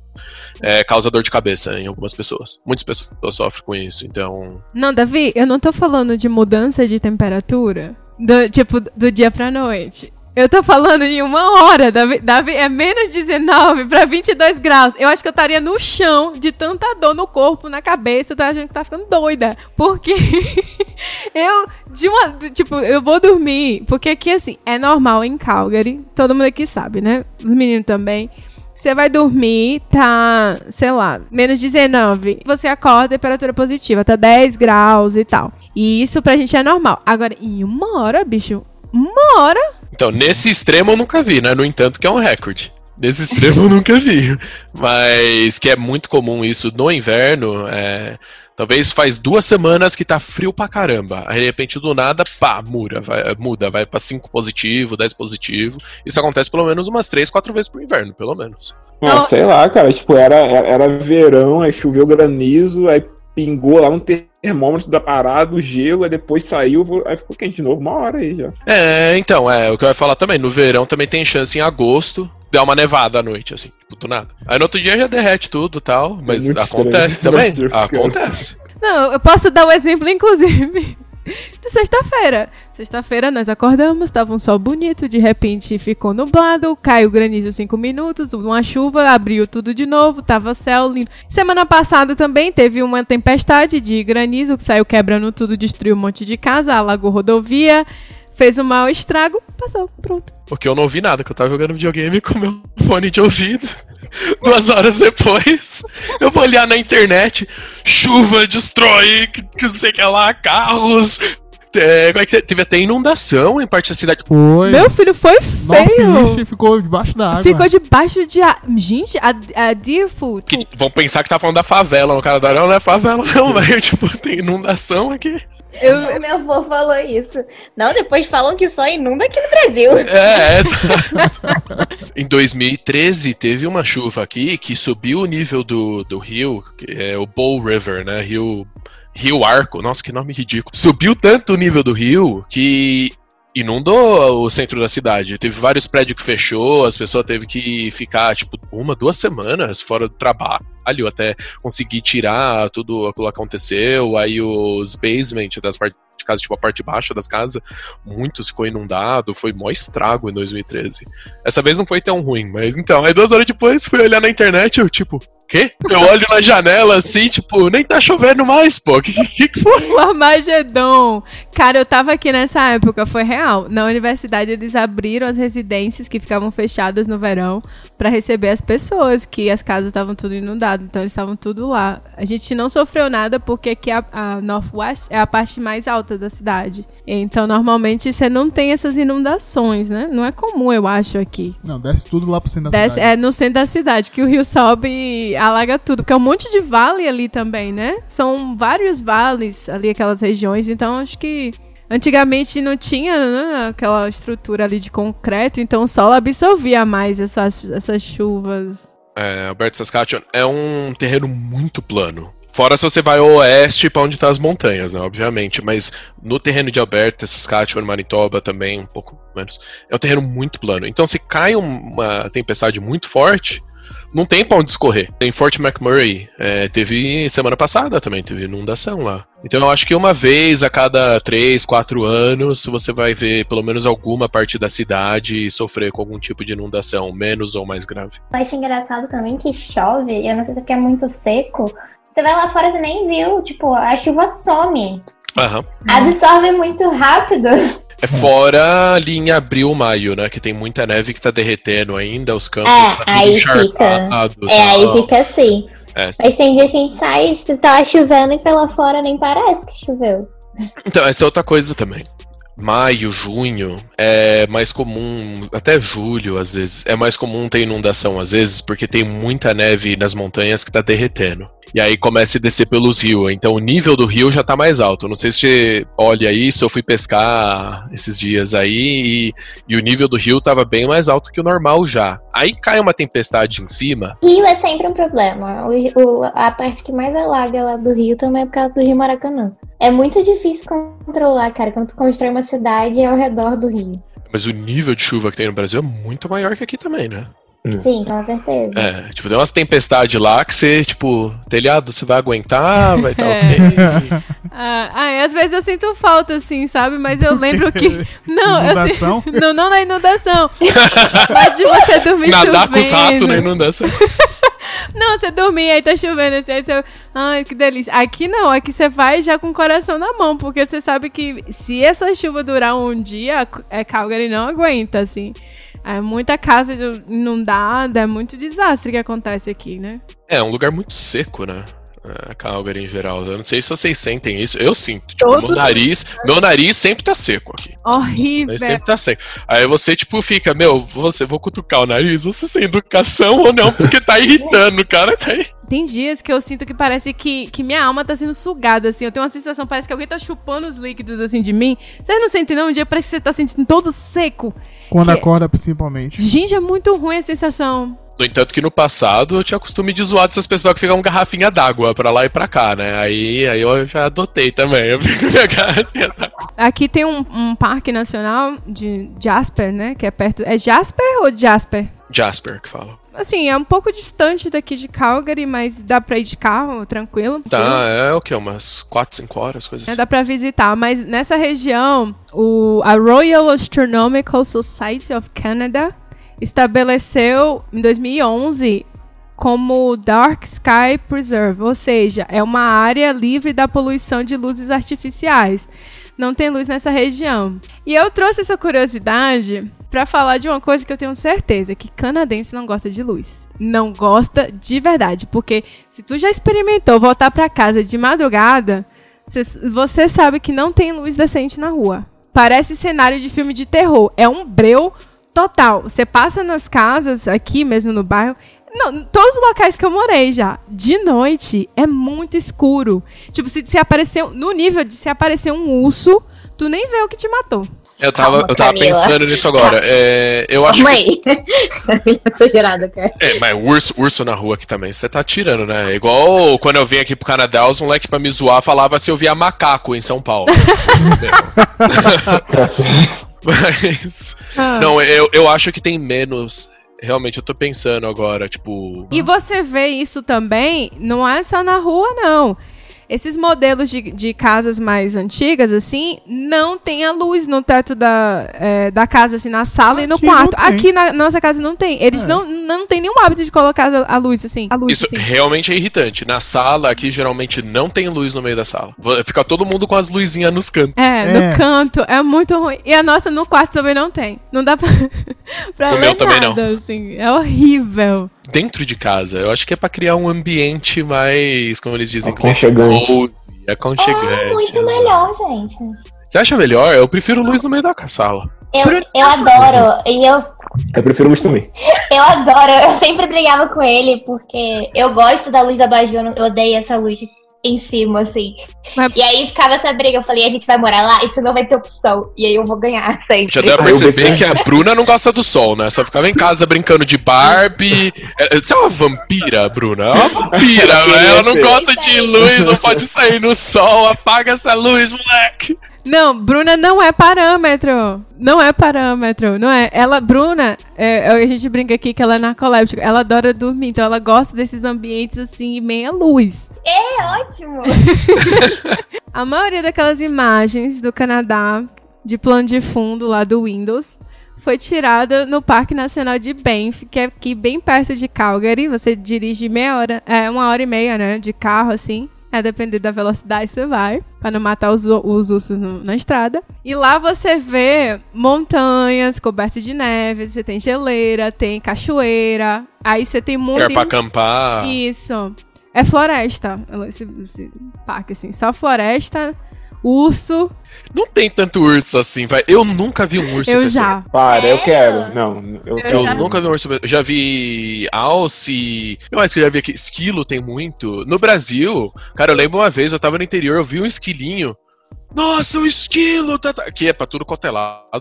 é, causa dor de cabeça em algumas pessoas. Muitas pessoas sofrem com isso, então. Não, Davi, eu não tô falando de mudança de temperatura, do, tipo, do dia pra noite. Eu tô falando em uma hora, Davi, é menos 19 para 22 graus. Eu acho que eu estaria no chão de tanta dor no corpo, na cabeça, tá achando que tá ficando doida. Porque eu, de uma, tipo, eu vou dormir, porque aqui, assim, é normal em Calgary, todo mundo aqui sabe, né? Os meninos também. Você vai dormir, tá, sei lá, menos 19. Você acorda, temperatura positiva, tá 10 graus e tal. E isso pra gente é normal. Agora, em uma hora, bicho, uma hora então, nesse extremo eu nunca vi, né? No entanto, que é um recorde. Nesse extremo eu nunca vi. Mas que é muito comum isso no inverno. É... Talvez faz duas semanas que tá frio pra caramba. Aí de repente do nada, pá, muda, vai, muda, vai pra 5 positivo, 10 positivo. Isso acontece pelo menos umas 3, 4 vezes por inverno, pelo menos. Ah, sei lá, cara, tipo, era, era verão, aí choveu granizo, aí pingou lá um termômetro da parada, o gelo, aí depois saiu, aí ficou quente de novo, uma hora aí já. É, então, é o que eu ia falar também. No verão também tem chance em agosto, dar uma nevada à noite, assim, tipo, do nada. Aí no outro dia já derrete tudo e tal, mas é acontece estranho. também. acontece. Não, eu posso dar o um exemplo, inclusive de sexta-feira. Sexta-feira nós acordamos, estava um sol bonito, de repente ficou nublado, caiu granizo cinco minutos, uma chuva, abriu tudo de novo, tava céu lindo. Semana passada também teve uma tempestade de granizo que saiu quebrando tudo, destruiu um monte de casa, alagou rodovia, fez um mau estrago, passou, pronto. Porque eu não ouvi nada, que eu tava jogando videogame com meu fone de ouvido. Duas horas depois, eu vou olhar na internet, chuva destrói, que não sei o que lá, carros. É, como é que teve até inundação em parte da cidade. Foi. Meu filho foi feio. Nossa, ficou debaixo da água. Ficou debaixo de a... Gente, a, a Deerfoot. Que, vão pensar que tá falando da favela no Canadá. Não, não é favela, não, velho. Tipo, tem inundação aqui. Eu, meu avô falou isso. Não, depois falam que só inunda aqui no Brasil. É, essa. em 2013 teve uma chuva aqui que subiu o nível do, do rio, que é o Bull River, né? Rio Rio Arco, nossa, que nome ridículo. Subiu tanto o nível do rio que inundou o centro da cidade. Teve vários prédios que fechou, as pessoas teve que ficar, tipo, uma, duas semanas fora do trabalho até conseguir tirar tudo aquilo que aconteceu. Aí os basement das partes de casa, tipo a parte de baixo das casas, muitos ficou inundado, foi mó estrago em 2013. Essa vez não foi tão ruim, mas então, aí duas horas depois fui olhar na internet, eu tipo, quê? Eu olho na janela assim, tipo, nem tá chovendo mais, pô. O que, que, que foi? O Armagedon. Cara, eu tava aqui nessa época, foi real. Na universidade eles abriram as residências que ficavam fechadas no verão para receber as pessoas, que as casas estavam tudo inundadas, então eles estavam tudo lá. A gente não sofreu nada porque aqui a, a Northwest é a parte mais alta da cidade. Então, normalmente você não tem essas inundações, né? Não é comum, eu acho, aqui. Não, desce tudo lá pro centro da desce, cidade. É no centro da cidade, que o rio sobe e alaga tudo, porque é um monte de vale ali também, né? São vários vales ali, aquelas regiões, então acho que Antigamente não tinha né, aquela estrutura ali de concreto, então o solo absorvia mais essas, essas chuvas. É, Alberto Saskatchewan é um terreno muito plano. Fora se você vai ao oeste para onde tá as montanhas, né, obviamente, mas no terreno de Alberta, Saskatchewan, Manitoba também, um pouco menos, é um terreno muito plano. Então se cai uma tempestade muito forte, não tem pra onde escorrer. Em Fort McMurray, é, teve semana passada também, teve inundação lá. Então eu acho que uma vez a cada três, quatro anos, você vai ver pelo menos alguma parte da cidade sofrer com algum tipo de inundação, menos ou mais grave. Eu acho engraçado também que chove, eu não sei se é porque é muito seco, você vai lá fora e nem viu, tipo, a chuva some. Aham. Absorve muito rápido. É fora ali em abril, maio, né? Que tem muita neve que tá derretendo ainda, os campos. É, tá aí fica. É, aí fica assim. É, Mas tem dia que a gente sai, tá chovendo e pela fora nem parece que choveu. Então, essa é outra coisa também. Maio, junho é mais comum, até julho às vezes, é mais comum ter inundação às vezes, porque tem muita neve nas montanhas que tá derretendo. E aí começa a descer pelos rios. Então o nível do rio já tá mais alto. Não sei se você olha isso, eu fui pescar esses dias aí e, e, o nível do rio tava bem mais alto que o normal já. Aí cai uma tempestade em cima. Rio é sempre um problema. O, o, a parte que mais alaga lá do rio também é por causa do rio Maracanã. É muito difícil controlar, cara, quando tu constrói uma cidade ao redor do rio. Mas o nível de chuva que tem no Brasil é muito maior que aqui também, né? Hum. Sim, com certeza. É, tipo, tem umas tempestades lá que você, tipo, telhado, você vai aguentar, vai estar tá é. ok. ah, às vezes eu sinto falta, assim, sabe? Mas eu lembro que. Não, inundação? Eu, não, não na inundação. mas de você dormir Nadar chovendo. com os ratos na inundação. Não, você dormir, aí tá chovendo, assim, aí você... Ai, que delícia. Aqui não, aqui você vai já com o coração na mão, porque você sabe que se essa chuva durar um dia, é Calgary não aguenta, assim. É muita casa inundada, é muito desastre que acontece aqui, né? É, um lugar muito seco, né? É, Calgary em geral. Eu não sei se vocês sentem isso. Eu sinto. Tipo, meu nariz, meu nariz sempre tá seco aqui. Horrível. sempre tá seco. Aí você, tipo, fica, meu, você vou cutucar o nariz, você sem educação ou não, porque tá irritando, cara. Tá aí. Tem dias que eu sinto que parece que, que minha alma tá sendo sugada, assim. Eu tenho uma sensação, parece que alguém tá chupando os líquidos, assim, de mim. Vocês não sentem, não? Um dia parece que você tá sentindo todo seco. Quando que... acorda, principalmente. Gente, é muito ruim a sensação. No entanto, que no passado eu tinha costume de zoar dessas pessoas que ficam com garrafinha d'água pra lá e pra cá, né? Aí, aí eu já adotei também. Eu fico minha garrafinha d'água. Aqui tem um, um, parque nacional de Jasper, né? Que é perto. É Jasper ou Jasper? Jasper que fala. Assim, é um pouco distante daqui de Calgary, mas dá pra ir de carro, tranquilo. Tá, é o que? Umas 4, 5 horas, coisas é, assim. Dá pra visitar, mas nessa região, o, a Royal Astronomical Society of Canada estabeleceu em 2011 como Dark Sky Preserve, ou seja, é uma área livre da poluição de luzes artificiais. Não tem luz nessa região. E eu trouxe essa curiosidade para falar de uma coisa que eu tenho certeza, que canadense não gosta de luz. Não gosta de verdade, porque se tu já experimentou voltar para casa de madrugada, você sabe que não tem luz decente na rua. Parece cenário de filme de terror. É um breu Total. Você passa nas casas aqui mesmo no bairro. Não, todos os locais que eu morei já. De noite é muito escuro. Tipo, se, se aparecer. No nível de se aparecer um urso, tu nem vê o que te matou. Eu tava, Calma, eu tava pensando nisso agora. É, eu acho. Mãe, que... exagerada, cara. É, mas urso, urso na rua aqui também, você tá tirando, né? Igual quando eu vim aqui pro Canadá, os moleques pra me zoar falava se eu via macaco em São Paulo. Mas. Ah. Não, eu, eu acho que tem menos. Realmente, eu tô pensando agora, tipo. E você vê isso também, não é só na rua, não. Esses modelos de, de casas mais antigas, assim, não tem a luz no teto da, é, da casa, assim, na sala Aqui e no quarto. Aqui na nossa casa não tem. Eles é. não, não tem nenhum hábito de colocar a luz, assim. A luz, Isso assim. realmente é irritante. Na sala, aqui geralmente não tem luz no meio da sala. Fica todo mundo com as luzinhas nos cantos. É, é, no canto. É muito ruim. E a nossa no quarto também não tem. Não dá pra, pra o meu também não. assim. É horrível. Dentro de casa, eu acho que é pra criar um ambiente mais, como eles dizem, aconchegante. Aconchegante. É muito melhor, gente. Você acha melhor? Eu prefiro luz no meio da sala. Eu, eu adoro. E eu. Eu prefiro luz também. Eu adoro. Eu sempre brigava com ele, porque eu gosto da luz da abajur, eu odeio essa luz em cima, assim. Mas... E aí ficava essa briga. Eu falei, a gente vai morar lá, isso não vai ter opção. E aí eu vou ganhar sempre. Já deu pra perceber que a Bruna não gosta do sol, né? Só ficava em casa brincando de Barbie. É, você é uma vampira, Bruna? É uma vampira, velho. Ela não gosta de luz, não pode sair no sol. Apaga essa luz, moleque. Não, Bruna não é parâmetro. Não é parâmetro, não é. Ela, Bruna, é, a gente brinca aqui que ela é narcoléptica. Ela adora dormir, então ela gosta desses ambientes assim, meia luz. É, ótimo! a maioria daquelas imagens do Canadá, de plano de fundo lá do Windows, foi tirada no Parque Nacional de Banff, que é aqui bem perto de Calgary. Você dirige meia hora, é uma hora e meia, né, de carro assim. É depender da velocidade você vai, para não matar os, os ursos no, na estrada. E lá você vê montanhas cobertas de neve, você tem geleira, tem cachoeira. Aí você tem muito. Quer pra acampar. Isso. É floresta, esse, esse parque, assim. Só floresta. Urso. Não tem tanto urso assim, vai. Eu nunca vi um urso. eu pessoal. já. Para, eu É? quero. Não, eu, Eu Eu já- nunca vi um urso. Eu já vi alce. Eu acho que eu já vi aqui. Esquilo tem muito. No Brasil, cara, eu lembro uma vez, eu tava no interior, eu vi um esquilinho. Nossa, um esquilo! Tá, tá. Aqui é pra tudo quanto é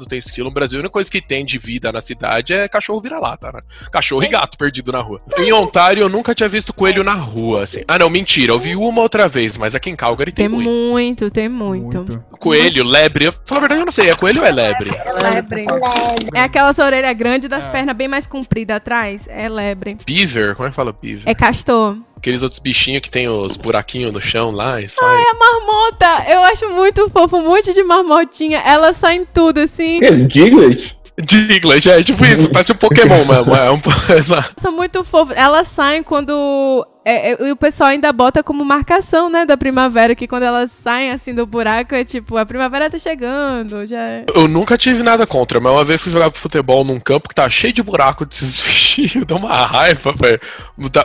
tem esquilo. No Brasil, a única coisa que tem de vida na cidade é cachorro vira-lata, né? Cachorro e gato perdido na rua. Em Ontário, eu nunca tinha visto coelho na rua, assim. Ah, não, mentira. Eu vi uma outra vez, mas aqui em Calgary tem, Tem muito. muito, tem muito. Muito. Coelho, lebre. Eu, falar a verdade, eu não sei. É coelho ou é lebre? Lebre. Leve. É aquelas orelhas grandes das É. pernas bem mais compridas atrás. É lebre. Beaver? Como é que fala beaver? É castor. Aqueles outros bichinhos que tem os buraquinhos no chão lá e sai. Marmota! Eu acho muito fofo, um monte de marmotinha. Elas saem tudo assim. Que? Diglett? Diglett, é tipo isso, parece um Pokémon mesmo. É um, exato. São muito fofos. Elas saem quando. É, é, e o pessoal ainda bota como marcação, né, da primavera, que quando elas saem assim do buraco é tipo, a primavera tá chegando, já é. Eu nunca tive nada contra, mas uma vez fui jogar futebol num campo que tá cheio de buraco desses bichinhos. Dá uma raiva, velho.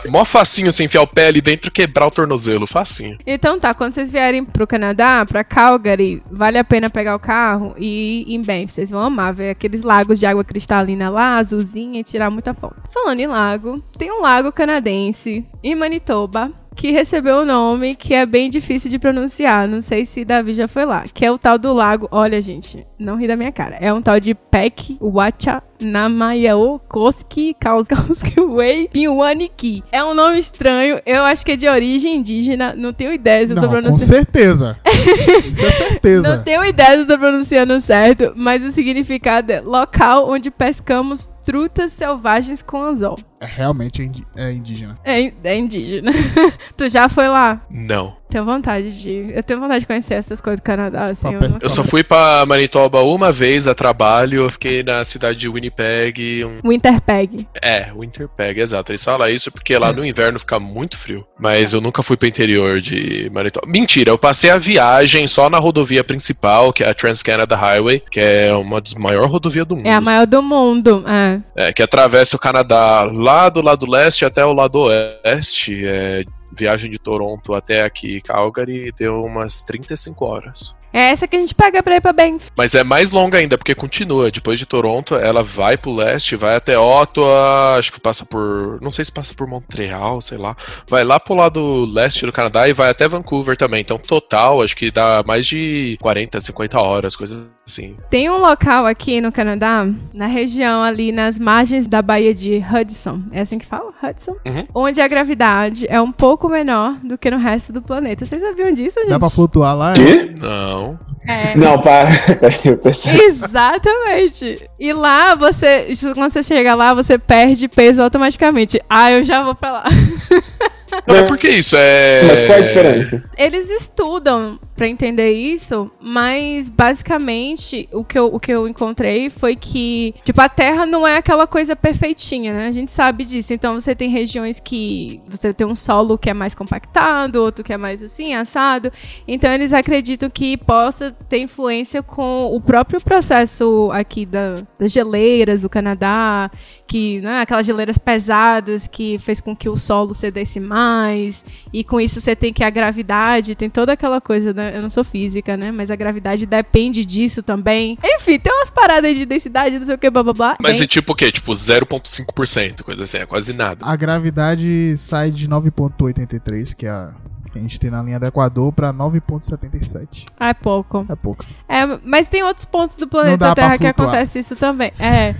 Mó facinho você enfiar o pé ali dentro e quebrar o tornozelo. Facinho. Então tá, quando vocês vierem pro Canadá, pra Calgary, vale a pena pegar o carro e ir em Banff. Vocês vão amar ver aqueles lagos de água cristalina lá, azulzinha, e tirar muita foto. Falando em lago, tem um lago canadense em Manitoba que recebeu um nome que é bem difícil de pronunciar. Não sei se Davi já foi lá. Que é o tal do lago. Olha, gente, não ri da minha cara. É um tal de Pek Wacha Namayao Koski Kauskowski Wei Pinwaniki. É um nome estranho. Eu acho que é de origem indígena. Não tenho ideia se eu tô Não, com pronunciando. certeza. Isso é certeza. Não tenho ideia se eu tô pronunciando certo, mas o significado é local onde pescamos trutas selvagens com anzol. É, realmente é indi- é indígena. É, é indígena. tu já foi lá? Não. Tenho vontade de. Eu tenho vontade de conhecer essas coisas do Canadá, assim. Eu. Eu só fui pra Manitoba uma vez a trabalho. Eu fiquei na cidade de Winnipeg. Um... Winterpeg. É, Winterpeg, exato. Eles falam isso porque lá no inverno fica muito frio. Mas eu nunca fui pro interior de Manitoba. Mentira, eu passei a viagem só na rodovia principal, que é a Trans-Canada Highway, que é uma das maiores rodovias do mundo. É a maior do mundo. É. É, que atravessa o Canadá lá do lado leste até o lado oeste. É, viagem de Toronto até aqui, Calgary, deu umas 35 horas. É essa que a gente pega pra ir pra Banff. Mas é mais longa ainda, porque continua. Depois de Toronto, ela vai pro leste, vai até Ottawa, acho que passa por. Não sei se passa por Montreal, sei lá. Vai lá pro lado leste do Canadá e vai até Vancouver também. Então, total, acho que dá mais de 40, 50 horas, coisas assim. Tem um local aqui no Canadá, na região ali nas margens da Baía de Hudson. É assim que fala? Hudson? Uhum. Onde a gravidade é um pouco menor do que no resto do planeta. Vocês sabiam disso, gente? Dá pra flutuar lá? É? Quê? Não. É. Não, para. Exatamente. E lá você, quando você chega lá, você perde peso automaticamente. Ah, eu já vou pra lá. Não, mas por que isso? É. Mas qual a diferença? Eles estudam pra entender isso, mas basicamente o que, eu, o que eu encontrei foi que, tipo, a Terra não é aquela coisa perfeitinha, né? A gente sabe disso. Então você tem regiões que você tem um solo que é mais compactado, outro que é mais assim, assado. Então eles acreditam que possa ter influência com o próprio processo aqui da, das geleiras do Canadá, que, né, aquelas geleiras pesadas que fez com que o solo cedesse mais, e com isso você tem que a gravidade, tem toda aquela coisa, né? Eu não sou física, né? Mas a gravidade depende disso também. Enfim, tem umas paradas de densidade, não sei o que, blá blá blá. Mas Bem, é tipo o quê? Tipo 0,5%, coisa assim, é quase nada. A gravidade sai de 9.83, que é a que a gente tem na linha do Equador, pra 9.77. Ah, é pouco. É pouco. É, mas tem outros pontos do planeta Terra que acontece isso também. É.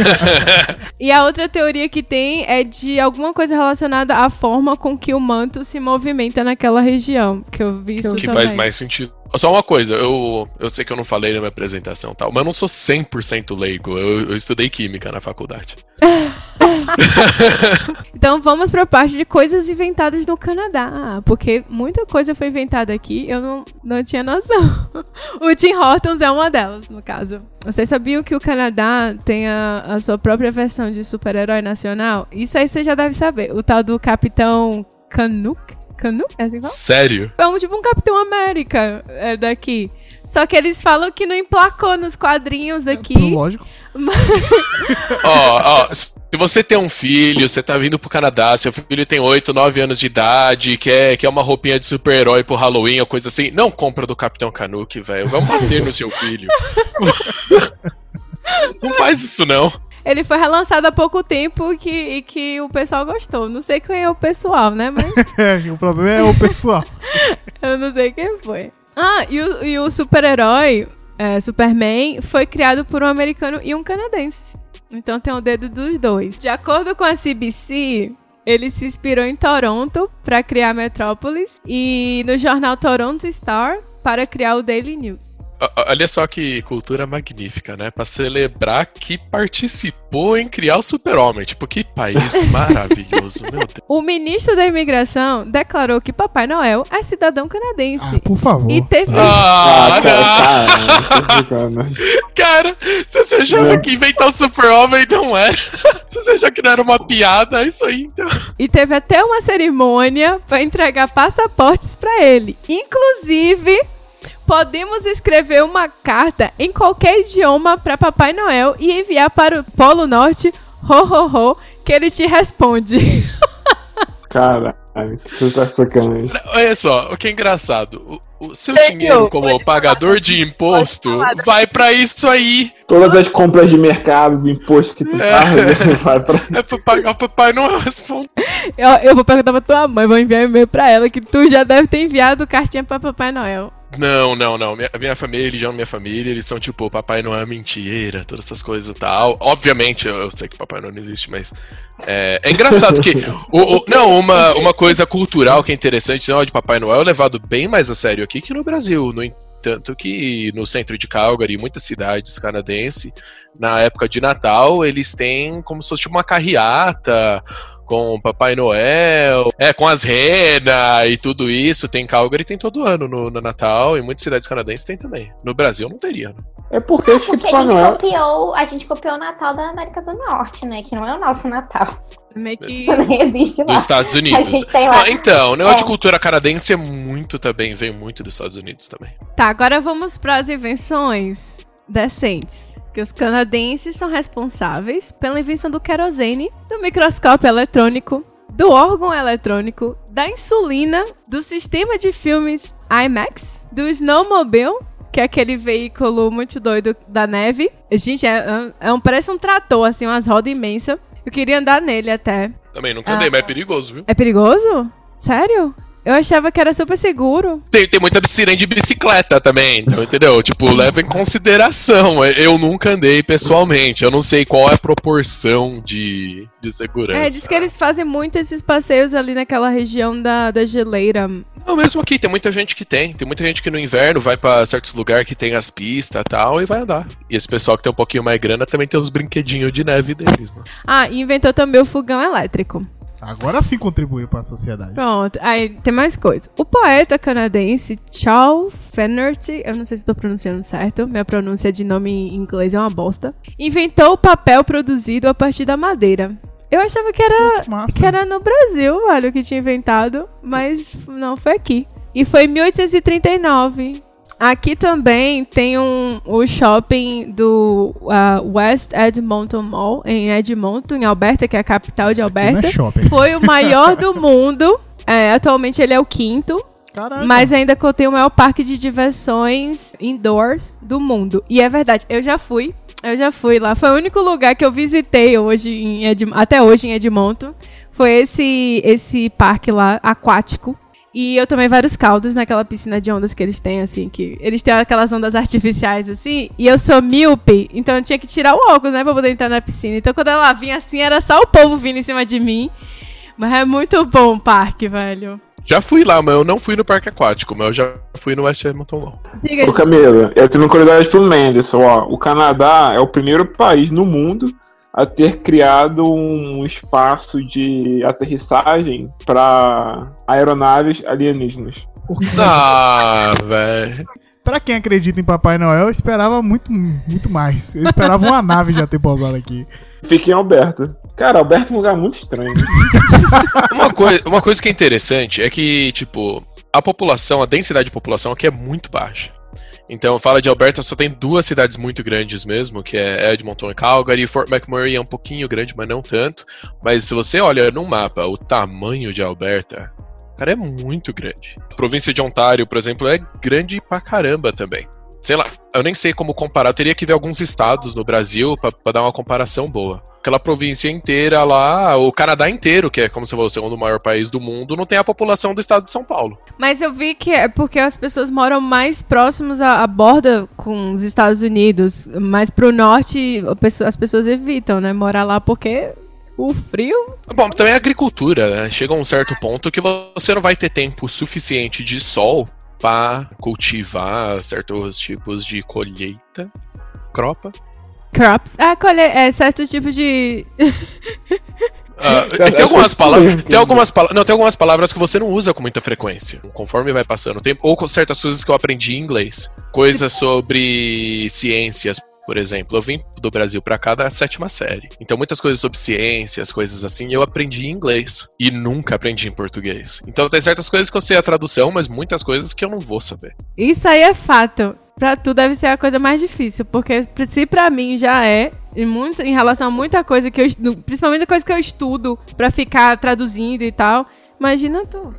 e a outra teoria que tem é de alguma coisa relacionada à forma com que o manto se movimenta naquela região. Que eu vi isso que também. faz mais sentido. Só uma coisa, eu, eu sei que eu não falei na minha apresentação tal, mas eu não sou 100% leigo. Eu, eu estudei química na faculdade. Então vamos pra parte de coisas inventadas no Canadá. Porque muita coisa foi inventada aqui, eu não, não tinha noção. o Tim Hortons é uma delas, no caso. Vocês sabiam que o Canadá tem a, a sua própria versão de super-herói nacional? Isso aí você já deve saber. O tal do Capitão Canuck? Canuck? É assim que fala? Sério? É um, tipo um Capitão América é, daqui. Só que eles falam que não emplacou nos quadrinhos Pro daqui. lógico. Ó, ó, s- Se você tem um filho, você tá vindo pro Canadá, seu filho tem 8, 9 anos de idade, quer, quer uma roupinha de super-herói pro Halloween ou coisa assim, não compra do Capitão Canuck, velho. Vamos bater no seu filho. não faz isso, não. Ele foi relançado há pouco tempo e que, e que o pessoal gostou. Não sei quem é o pessoal, né? Mas o problema é o pessoal. eu não sei quem foi. Ah, e o, e o super-herói, é, Superman, foi criado por um americano e um canadense. Então tem o dedo dos dois. De acordo com a CBC, ele se inspirou em Toronto para criar Metrópolis e no jornal Toronto Star para criar o Daily News. Olha só que cultura magnífica, né? Para celebrar que participou em criar o Super-Homem. Tipo, que país maravilhoso, meu Deus. O ministro da Imigração declarou que Papai Noel é cidadão canadense. Ah, por favor. E teve. Ah, Ah, cara, cara, Cara, se você achava que inventar o Super-Homem não era. Se você achava que não era uma piada, é isso aí, então. E teve até uma cerimônia para entregar passaportes para ele. Inclusive, podemos escrever uma carta em qualquer idioma para Papai Noel e enviar para o Polo Norte, ho ho ho, que ele te responde. Caralho, você tá sacanagem. Olha só, o que é engraçado. O, o seu dinheiro como pagador de imposto vai pra isso aí. Todas as compras de mercado, do imposto que tu É. paga, vai pra. É pra pagar o papai não responde. eu, eu vou perguntar pra tua mãe, vou enviar um e-mail pra ela que tu já deve ter enviado cartinha pra Papai Noel. Não, não, não. Minha, minha família, religião, minha família, eles são tipo, papai não é mentira, todas essas coisas e tal. Obviamente, eu, eu sei que papai não existe, mas. É, é engraçado que. o- o- não, uma, uma coisa cultural que é interessante, não, de Papai Noel é levado bem mais a sério aqui que no Brasil. No entanto, que no centro de Calgary, muitas cidades canadenses, na época de Natal, eles têm como se fosse tipo uma carreata com o Papai Noel, é, com as renas e tudo isso. Tem Calgary, tem todo ano no, no Natal, e muitas cidades canadenses tem também. No Brasil não teria, né? É porque esse Porque tipo a gente, Noel. copiou, a gente copiou o Natal da América do Norte, né? Que não é o nosso Natal. Meio que. Nem existe lá. Dos Estados A Unidos. gente tem lá. Ah, então, o negócio de É. cultura canadense é muito também, vem muito dos Estados Unidos também. Tá, agora vamos para as invenções decentes. Que os canadenses são responsáveis pela invenção do querosene, do microscópio eletrônico, do órgão eletrônico, da insulina, do sistema de filmes IMAX, do snowmobile, que é aquele veículo muito doido da neve. Gente, é, é um, parece um trator, assim, umas rodas imensas. Eu queria andar nele até. Também nunca Ah. andei, mas é perigoso, viu? É perigoso? Sério? Eu achava que era super seguro. Tem, tem muita de bicicleta também, então, entendeu? Tipo, leva em consideração. Eu nunca andei pessoalmente, eu não sei qual é a proporção de, de segurança. É, diz que eles fazem muito esses passeios ali naquela região da, da geleira. Não, mesmo aqui, tem muita gente que tem. Tem muita gente que no inverno vai pra certos lugares que tem as pistas e tal e vai andar. E esse pessoal que tem um pouquinho mais grana também tem os brinquedinhos de neve deles, né? Ah, e inventou também o fogão elétrico. Agora sim contribuiu pra sociedade. Pronto, aí tem mais coisa. O poeta canadense Charles Fennerty, eu não sei se estou pronunciando certo, minha pronúncia de nome em inglês é uma bosta, inventou o papel produzido a partir da madeira. Eu achava que era, que era no Brasil, olha, que tinha inventado, mas não foi aqui. E foi em 1839. Aqui também tem um, o shopping do ah, West Edmonton Mall, em Edmonton, em Alberta, que é a capital de não Alberta. é shopping. Foi o maior do mundo. É, atualmente ele é o quinto, Caraca. mas ainda contém o maior parque de diversões indoors do mundo. E é verdade, eu já fui. Eu já fui lá. Foi o único lugar que eu visitei hoje até hoje em Edmonton. Foi esse esse parque lá aquático. E eu tomei vários caldos naquela piscina de ondas que eles têm, assim, que eles têm aquelas ondas artificiais, assim, e eu sou míope, então eu tinha que tirar o óculos, né, pra poder entrar na piscina. Então quando ela vinha assim, era só o povo vindo em cima de mim. Mas é muito bom o parque, velho. Já fui lá, mas eu não fui no parque aquático, mas eu já fui no West Edmonton não. Diga Ô Camila, eu tenho uma curiosidade pro Menderson, ó. O Canadá é o primeiro país no mundo a ter criado um espaço de aterrissagem para aeronaves alienígenas. Ah, velho. Pra quem acredita em Papai Noel, eu esperava muito, muito mais. Eu esperava uma nave já ter pousado aqui. Fiquei em Alberta. Cara, Alberta é um lugar muito estranho. Uma, coi uma coisa que é interessante é que, tipo, a população, a densidade de população aqui é muito baixa. Então, fala de Alberta, só tem duas cidades muito grandes mesmo, que é Edmonton e Calgary. Fort McMurray é um pouquinho grande, mas não tanto. Mas se você olha no mapa o tamanho de Alberta, cara, é muito grande. A província de Ontário, por exemplo, é grande pra caramba também. Sei lá, eu nem sei como comparar. Eu teria que ver alguns estados no Brasil para dar uma comparação boa. Aquela província inteira lá, o Canadá inteiro, que é como você falou, o segundo maior país do mundo, não tem a população do estado de São Paulo. Mas eu vi que é porque as pessoas moram mais próximos à, à borda com os Estados Unidos. Mais pro norte, as pessoas evitam, né? Morar lá porque o frio. Bom, também a agricultura, né? Chega a um certo ponto que você não vai ter tempo suficiente de sol para cultivar certos tipos de colheita. Cropa. Crops. Ah, colhe é certo tipo de. Uh, tem algumas palavras, tem algumas palavras, não tem algumas palavras que você não usa com muita frequência, conforme vai passando o tempo, ou com certas coisas que eu aprendi em inglês, coisas sobre ciências, por exemplo. Eu vim do Brasil para cá da sétima série. Então, muitas coisas sobre ciências, coisas assim, eu aprendi em inglês. E nunca aprendi em português. Então, tem certas coisas que eu sei a tradução, mas muitas coisas que eu não vou saber. Isso aí é fato. Pra tu deve ser a coisa mais difícil, porque se pra mim já é, em, muito, em relação a muita coisa que eu principalmente a coisa que eu estudo pra ficar traduzindo e tal, imagina tu.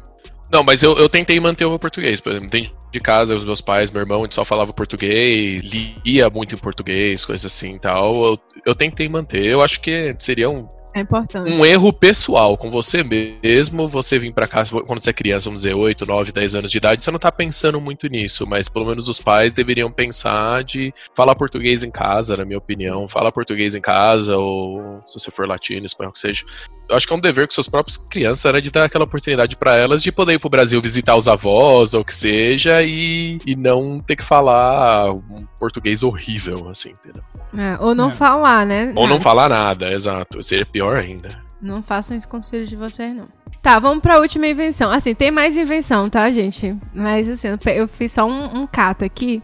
Não, mas eu, eu tentei manter o meu português. Por exemplo, dentro de casa, os meus pais, meu irmão, a gente só falava português, lia muito em português, coisas assim e tal. Eu, eu tentei manter. Eu acho que seria um, é importante. Um erro pessoal com você mesmo, você vir para casa quando você é criança, vamos dizer, 8, 9, 10 anos de idade, você não tá pensando muito nisso, mas pelo menos os pais deveriam pensar de falar português em casa, na minha opinião. Falar português em casa, ou se você for latino, espanhol, que seja eu acho que é um dever com seus próprios crianças era de dar aquela oportunidade para elas de poder ir pro Brasil visitar os avós ou o que seja e, e não ter que falar um português horrível, assim, entendeu? É, ou não é. falar, né? Ou não falar nada, exato. Seria pior ainda. Não façam isso com os filhos de vocês, não. Tá, vamos pra última invenção. Assim, tem mais invenção, tá, gente? Mas, assim, eu fiz só um, um cata aqui.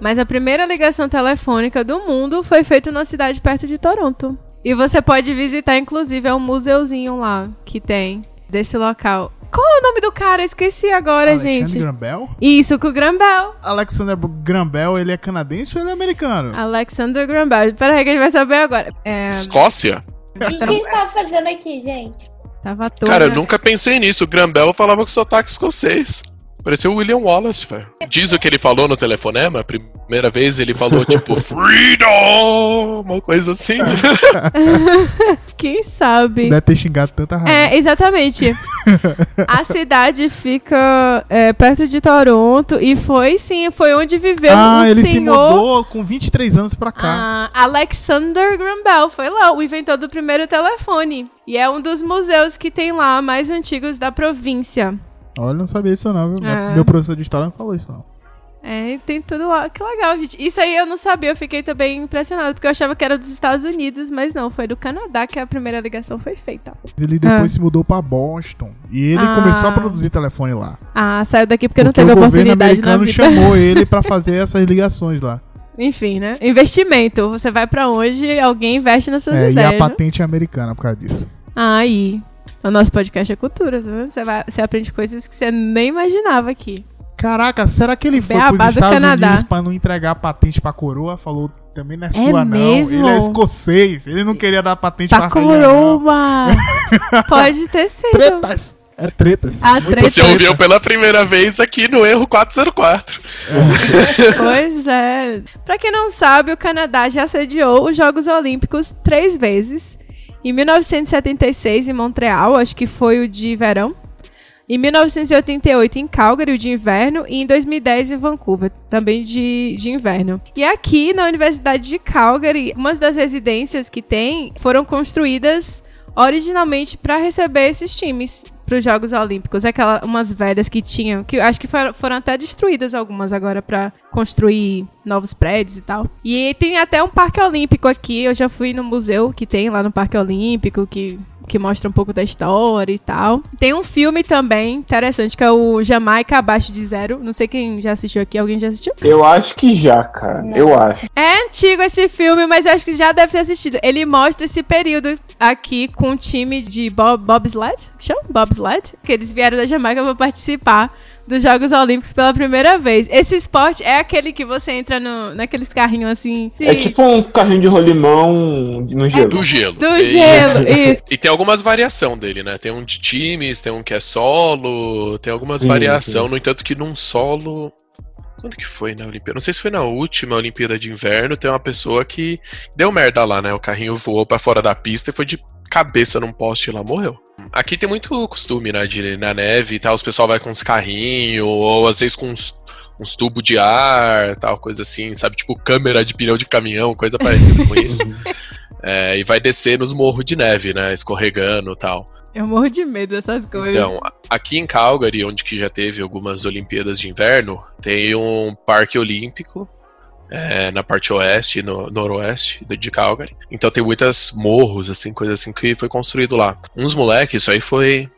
Mas a primeira ligação telefônica do mundo foi feita numa cidade perto de Toronto. E você pode visitar, inclusive, é um museuzinho lá que tem desse local. Qual é o nome do cara? Esqueci agora, Alexandre gente. Grambel? Isso, com o Grambel. Alexander Grambel, ele é canadense ou ele é americano? Alexander Grambel. Pera aí que a gente vai saber agora. É... Escócia? E o que ele tá fazendo aqui, gente? Tava todo. Cara, eu nunca pensei nisso. O Grambel falava com sotaque escocês. Pareceu o William Wallace, velho. Diz o que ele falou no telefonema. A primeira vez ele falou, tipo, Freedom! Uma coisa assim. Quem sabe? Deve ter xingado tanta raiva. É, exatamente. a cidade fica é, perto de Toronto e foi, sim, foi onde viveu ah, o ele senhor... se mudou com 23 anos pra cá. Ah, Alexander Graham Bell foi lá, o inventor do primeiro telefone. E é um dos museus que tem lá mais antigos da província. Olha, não sabia isso não, viu? É. Meu professor de história não falou isso não. É, tem tudo lá. Que legal, gente. Isso aí eu não sabia, eu fiquei também impressionado, porque eu achava que era dos Estados Unidos, mas não, foi do Canadá que a primeira ligação foi feita. Ele depois ah. se mudou para Boston e ele ah. começou a produzir telefone lá. Ah, saiu daqui porque, porque não teve o oportunidade governo americano chamou ele para fazer essas ligações lá. Enfim, né? Investimento. Você vai para onde, alguém investe nas suas é, ideias. E a patente é americana por causa disso. Aí. O nosso podcast é cultura, tá vendo? Você, vai, você aprende coisas que você nem imaginava aqui. Caraca, será que ele foi Beabá pros Estados Unidos pra não entregar a patente pra coroa? Falou, também não é, é sua mesmo? não. Ele é escocês. Ele não queria dar patente pra, pra coroa. Pode ter sido. Tretas. É tretas. Ah, tretas. Você ouviu pela primeira vez aqui no Erro 404. É. pois é. Pra quem não sabe, o Canadá já sediou os Jogos Olímpicos três vezes em 1976, em Montreal, acho que foi o de verão. Em 1988, em Calgary, de inverno. E em 2010, em Vancouver, também de, de inverno. E aqui, na Universidade de Calgary, umas das residências que tem foram construídas originalmente para receber esses times para os Jogos Olímpicos. Aquelas umas velhas que tinham, que acho que foram, foram até destruídas algumas agora para construir novos prédios e tal. E tem até um parque olímpico aqui. Eu já fui no museu que tem lá no Parque Olímpico que que mostra um pouco da história e tal. Tem um filme também interessante que é o Jamaica Abaixo de Zero. Não sei quem já assistiu aqui. Alguém já assistiu? Eu acho que já, cara. Não. Eu acho. É antigo esse filme, mas eu acho que já deve ter assistido. Ele mostra esse período aqui com o time de Bob, bobsled, chama? Bobsled, que eles vieram da Jamaica para participar dos Jogos Olímpicos pela primeira vez. Esse esporte é aquele que você entra no, naqueles carrinhos assim. É tipo um carrinho de rolimão no gelo. Do gelo. Do E- gelo, isso. E tem algumas variações dele, né? Tem um de times, tem um que é solo, tem algumas variações. No entanto, que num solo. Quando que foi na Olimpíada? Não sei se foi na última Olimpíada de Inverno. Tem uma pessoa que deu merda lá, né? O carrinho voou pra fora da pista e foi de cabeça num poste lá, morreu. Aqui tem muito costume, né? De ir na neve e tal. Os pessoal vai com uns carrinhos, ou às vezes com uns, uns tubos de ar, tal, coisa assim, sabe? Tipo câmera de pneu de caminhão, coisa parecida com isso. É, e vai descer nos morros de neve, né? Escorregando e tal. Eu morro de medo dessas coisas. Então, aqui em Calgary, onde que já teve algumas Olimpíadas de Inverno, tem um parque olímpico é, na parte oeste, no noroeste de- Calgary. Então tem muitas morros, assim, coisas assim que foi construído lá. Uns moleques, isso aí foi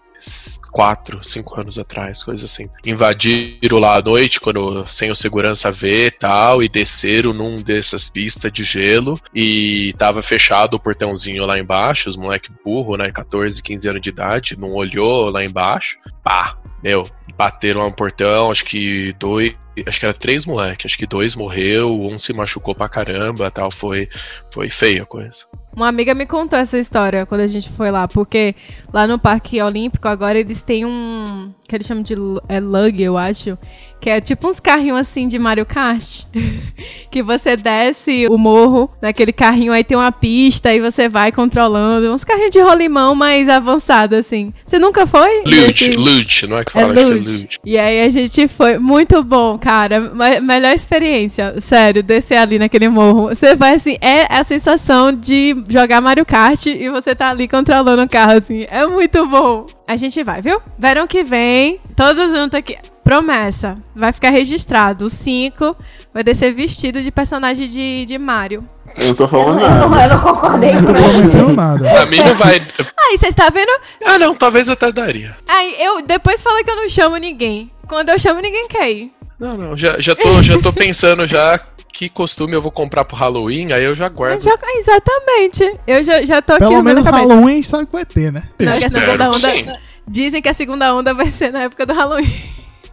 quatro, cinco anos atrás, coisa assim. Invadiram lá à noite, quando sem o segurança ver e tal, e desceram num dessas pistas de gelo e tava fechado o portãozinho lá embaixo, os moleque burro, né, 14, 15 anos de idade, não olhou lá embaixo, pá, meu, bateram no portão, acho que dois, acho que era três moleques, acho que dois morreu, um se machucou pra caramba, tal, foi, foi feia a coisa. Uma amiga me contou essa história quando a gente foi lá, porque lá no Parque Olímpico agora eles têm um. que eles chamam de é lug, eu acho. Que é tipo uns carrinhos assim de Mario Kart. que você desce o morro naquele carrinho, aí tem uma pista e você vai controlando. Uns carrinhos de rolimão mais avançado, assim. Você nunca foi? Nesse- luge, não é que É fala, que é luge. luge. E aí a gente foi muito bom, cara. Me- melhor experiência, sério, descer ali naquele morro. Você vai assim, é a sensação de jogar Mario Kart e você tá ali controlando o carro, assim. É muito bom. A gente vai, viu? Verão que vem, todos juntos aqui. Promessa, vai ficar registrado. O 5 vai descer vestido de personagem de, de Mario. Eu não tô Eu falando não, nada. eu não concordei com Não tô isso. nada. Pra mim não vai. Aí, você está vendo? Ah, não, talvez até daria. Aí, eu depois fala que eu não chamo ninguém. Quando eu chamo, ninguém quer ir. Não, não, já, já, tô, já tô pensando já que costume eu vou comprar pro Halloween, aí eu já guardo. Já- exatamente. Eu já, já tô aqui Pelo menos. Halloween sabe que vai ter, né? Não, que a segunda que onda. sim. Dizem que a segunda onda vai ser na época do Halloween.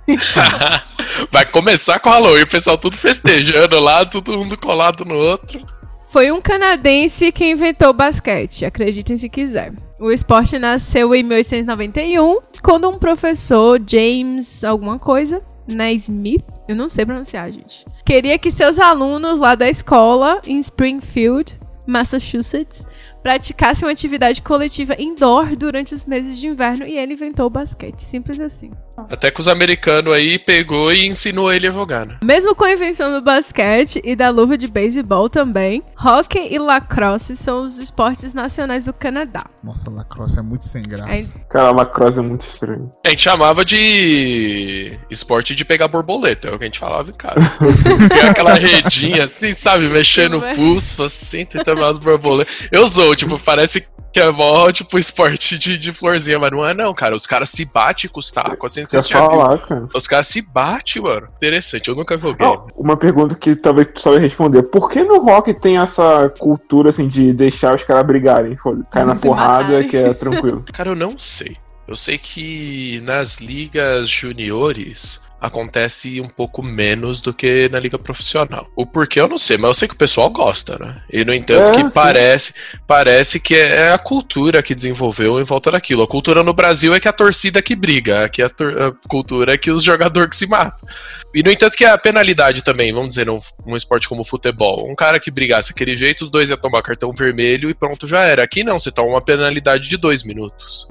Vai começar com o Halloween, o pessoal tudo festejando lá, todo mundo colado no outro. Foi um canadense que inventou o basquete, acreditem se quiser. O esporte nasceu em 1891, quando um professor, James alguma coisa, né, Smith, eu não sei pronunciar, gente, queria que seus alunos lá da escola, em Springfield, Massachusetts, praticassem uma atividade coletiva indoor durante os meses de inverno e ele inventou o basquete, simples assim. Até que os americanos aí pegou e ensinou ele a jogar, né? Mesmo com a invenção do basquete e da luva de beisebol também, hockey e lacrosse são os esportes nacionais do Canadá. Nossa, lacrosse é muito sem graça. Aí- Cara, lacrosse é muito estranho. A gente chamava de esporte de pegar borboleta, é o que a gente falava em casa. Pegar aquela redinha assim, sabe? Mexendo o pulso, assim, tentando as borboletas. Eu sou, tipo, parece que é mó, tipo, esporte de, de florzinha, mas não é não, cara. Os caras se batem com os tacos, assim, viram? falar, cara? Os caras se batem, mano. Interessante, eu nunca joguei. Não, uma pergunta que talvez tu sabe responder. Por que no rock tem essa cultura assim de deixar os caras brigarem? Cai na porrada matarem. que é tranquilo. Cara, eu não sei. Eu sei que nas ligas juniores acontece um pouco menos do que na liga profissional. O porquê eu não sei, mas eu sei que o pessoal gosta, né? E no entanto É, que sim. parece, parece que é a cultura que desenvolveu em volta daquilo. A cultura no Brasil é que a torcida que briga, aqui a, a cultura é que os jogadores que se matam. E no entanto que a penalidade também, vamos dizer, num, num esporte como futebol, um cara que brigasse daquele jeito, os dois iam tomar cartão vermelho e pronto, já era. Aqui não, você toma uma penalidade de dois minutos.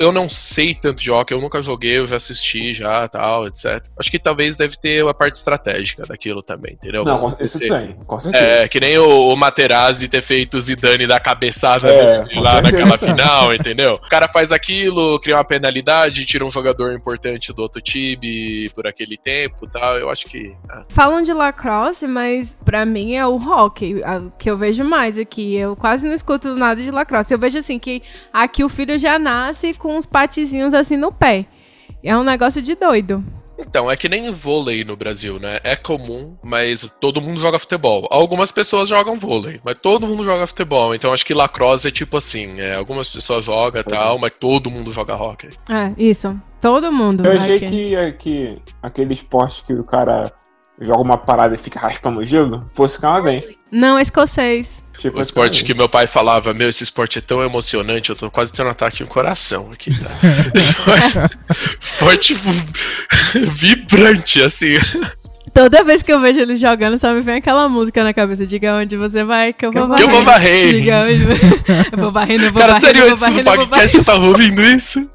Eu não sei tanto de hockey, eu nunca joguei, eu já assisti já, tal, etc. Acho que talvez deve ter a parte estratégica daquilo também, entendeu? Não, com- ser- tem, com certeza. é, que nem o, o Materazzi ter feito o Zidane da cabeçada É, dele lá certeza. naquela final, entendeu? O cara faz aquilo, cria uma penalidade, tira um jogador importante do outro time por aquele tempo e tal. Eu acho que. ah, Falam de lacrosse, mas pra mim é o hockey que eu vejo mais aqui. Eu quase não escuto nada de lacrosse. Eu vejo assim que aqui o filho já nasce com uns patizinhos assim no pé. É um negócio de doido. Então, é que nem vôlei no Brasil, né? É comum, mas todo mundo joga futebol. Algumas pessoas jogam vôlei, mas todo mundo joga futebol. Então, acho que lacrosse é tipo assim: é, algumas pessoas jogam e tal, mas todo mundo joga hockey. É, isso. Todo mundo. Eu achei que, que aquele esporte que o cara joga uma parada e fica raspando o gelo fosse canadense. Não, é escocês. Tipo O esporte que meu pai falava, meu, esse esporte é tão emocionante, eu tô quase tendo um ataque no coração aqui, tá? esporte vibrante, assim. Toda vez que eu vejo eles jogando, só me vem aquela música na cabeça. Diga onde você vai, que eu vou varrer. Eu vou varrer. Diga onde... eu vou varrendo, eu vou Cara, sério, antes do podcast eu tava ouvindo isso.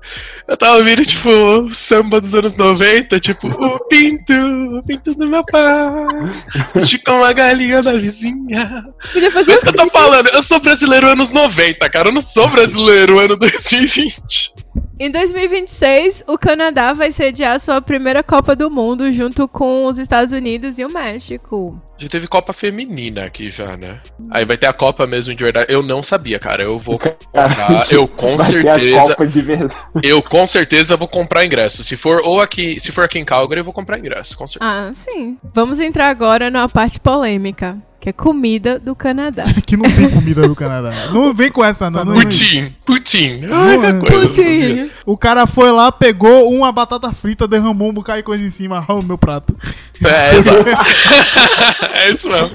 Eu tava ouvindo, tipo, o samba dos anos 90, tipo, o pinto, o pinto do meu pai, de com a galinha da vizinha. Podia fazer Mas que eu tô falando, eu sou brasileiro anos 90, cara, eu não sou brasileiro ano 2020. Em 2026, o Canadá vai sediar sua primeira Copa do Mundo junto com os Estados Unidos e o México. Já teve Copa Feminina aqui já, né? Aí vai ter a Copa mesmo de verdade. Eu não sabia, cara. Eu vou comprar. Eu com Vai ter a certeza. Copa de verdade. Eu com certeza vou comprar ingresso. Se for ou aqui, se for aqui em Calgary, eu vou comprar ingresso, com certeza. Ah, sim. Vamos entrar agora numa parte polêmica, que é comida do Canadá. Que não tem comida no Canadá. Não vem com essa, não. Putin, Putin. Ai, que coisa. Putin. o cara foi lá, pegou uma batata frita, derramou um bocado de coisa em cima. Ah, o meu prato. É, exato. é isso mesmo.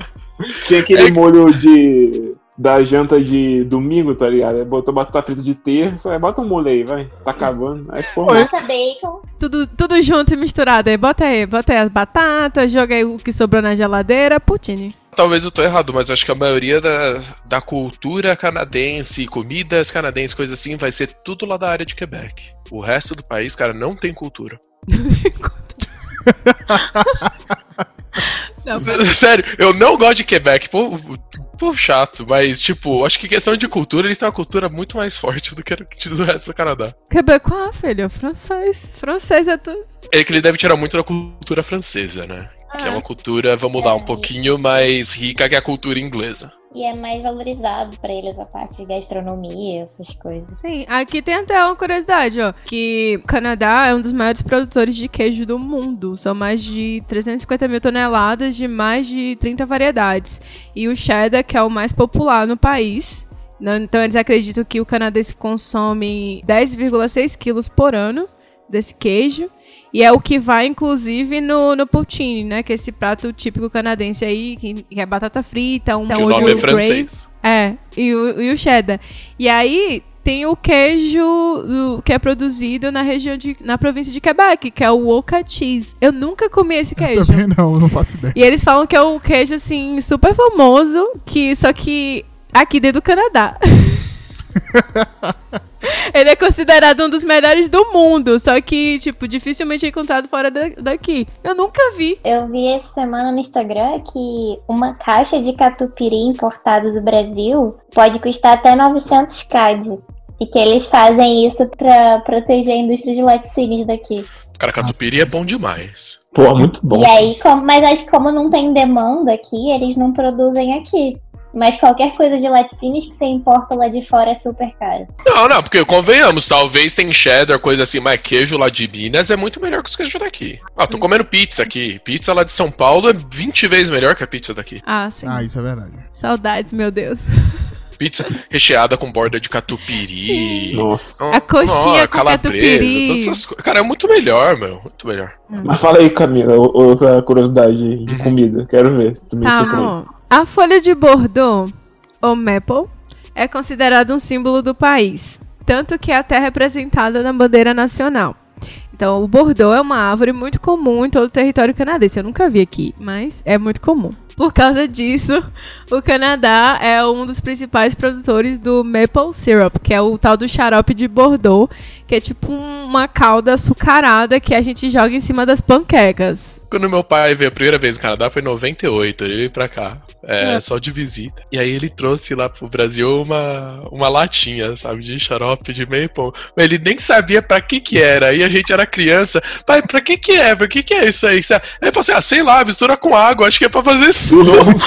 Tinha aquele É- molho de. Da janta de domingo, tá ligado? Botou batata frita de terça, aí bota um molho aí, vai. Tá acabando. Aí foi. Bota bacon. Tudo, tudo junto e misturado. Aí bota aí, bota aí as batatas, joga aí o que sobrou na geladeira, poutine. Talvez eu tô errado, mas acho que a maioria da, da cultura canadense, comidas canadenses, coisas assim, vai ser tudo lá da área de Quebec. O resto do país, cara, não tem cultura. Não, Sério, eu não gosto de Quebec, pô, pô, chato, mas, tipo, acho que questão de cultura, eles têm uma cultura muito mais forte do que do resto do Canadá. Quebecois, filho, francês. Francês é tudo. É que ele deve tirar muito da cultura francesa, né? Que é uma cultura, vamos lá, um pouquinho mais rica que a cultura inglesa. E é mais valorizado pra eles a parte de gastronomia, essas coisas. Sim, aqui tem até uma curiosidade, ó. Que o Canadá é um dos maiores produtores de queijo do mundo. São mais de 350 mil toneladas de mais de 30 variedades. E o cheddar, que é o mais popular no país. Não- Então eles acreditam que o canadense consome 10,6 quilos por ano desse queijo. E é o que vai, inclusive, no, no poutine, né? Que é esse prato típico canadense aí, que, que é batata frita, um Que o molho nome é gravy. francês. É, e o, e o cheddar. E aí tem o queijo que é produzido na região de, na província de Quebec, que é o Oka Cheese. Eu nunca comi esse queijo. Também não, não faço ideia. E eles falam que é o queijo assim super famoso, que só que aqui dentro do Canadá. Ele é considerado um dos melhores do mundo, só que, tipo, dificilmente é encontrado fora da- daqui. Eu nunca vi. Eu vi essa semana no Instagram que uma caixa de catupiry importado do Brasil pode custar até 900 CAD. E que eles fazem isso pra proteger a indústria de laticínios daqui. Cara, catupiry é bom demais. Pô, muito bom. E aí, como- mas acho que como não tem demanda aqui, eles não produzem aqui. Mas qualquer coisa de laticínios que você importa lá de fora é super caro. Não, não, porque convenhamos, talvez tem cheddar, coisa assim, mas queijo lá de Minas é muito melhor que os queijos daqui. Ah, tô comendo pizza aqui. Pizza lá de São Paulo é 20 vezes melhor que a pizza daqui. Ah, sim. Ah, isso é verdade. Saudades, meu Deus. Pizza recheada com borda de catupiry. Nossa. Oh, A coxinha com calabresa, catupiry. todas essas coisas. Cara, é muito melhor, meu. Muito melhor. Mas fala aí, Camila, outra curiosidade de comida. Quero ver se tu me Tá bom. A folha de Bordeaux, ou maple, é considerada um símbolo do país, tanto que é até representada na bandeira nacional. Então, o Bordeaux é uma árvore muito comum em todo o território canadense. Eu nunca vi aqui, mas é muito comum. Por causa disso, o Canadá é um dos principais produtores do maple syrup, que é o tal do xarope de Bordeaux, que é tipo um- uma calda açucarada que a gente joga em cima das panquecas. Quando meu pai veio a primeira vez no Canadá foi em 98, ele veio pra cá, é, É. só de visita. E aí ele trouxe lá pro Brasil uma, uma latinha, sabe, de xarope de maple. Mas ele nem sabia pra que que era. E a gente era criança. Pai, pra que que é? Pra que que é isso aí? Aí ele falou assim, ah, sei lá, mistura com água, acho que é pra fazer suco.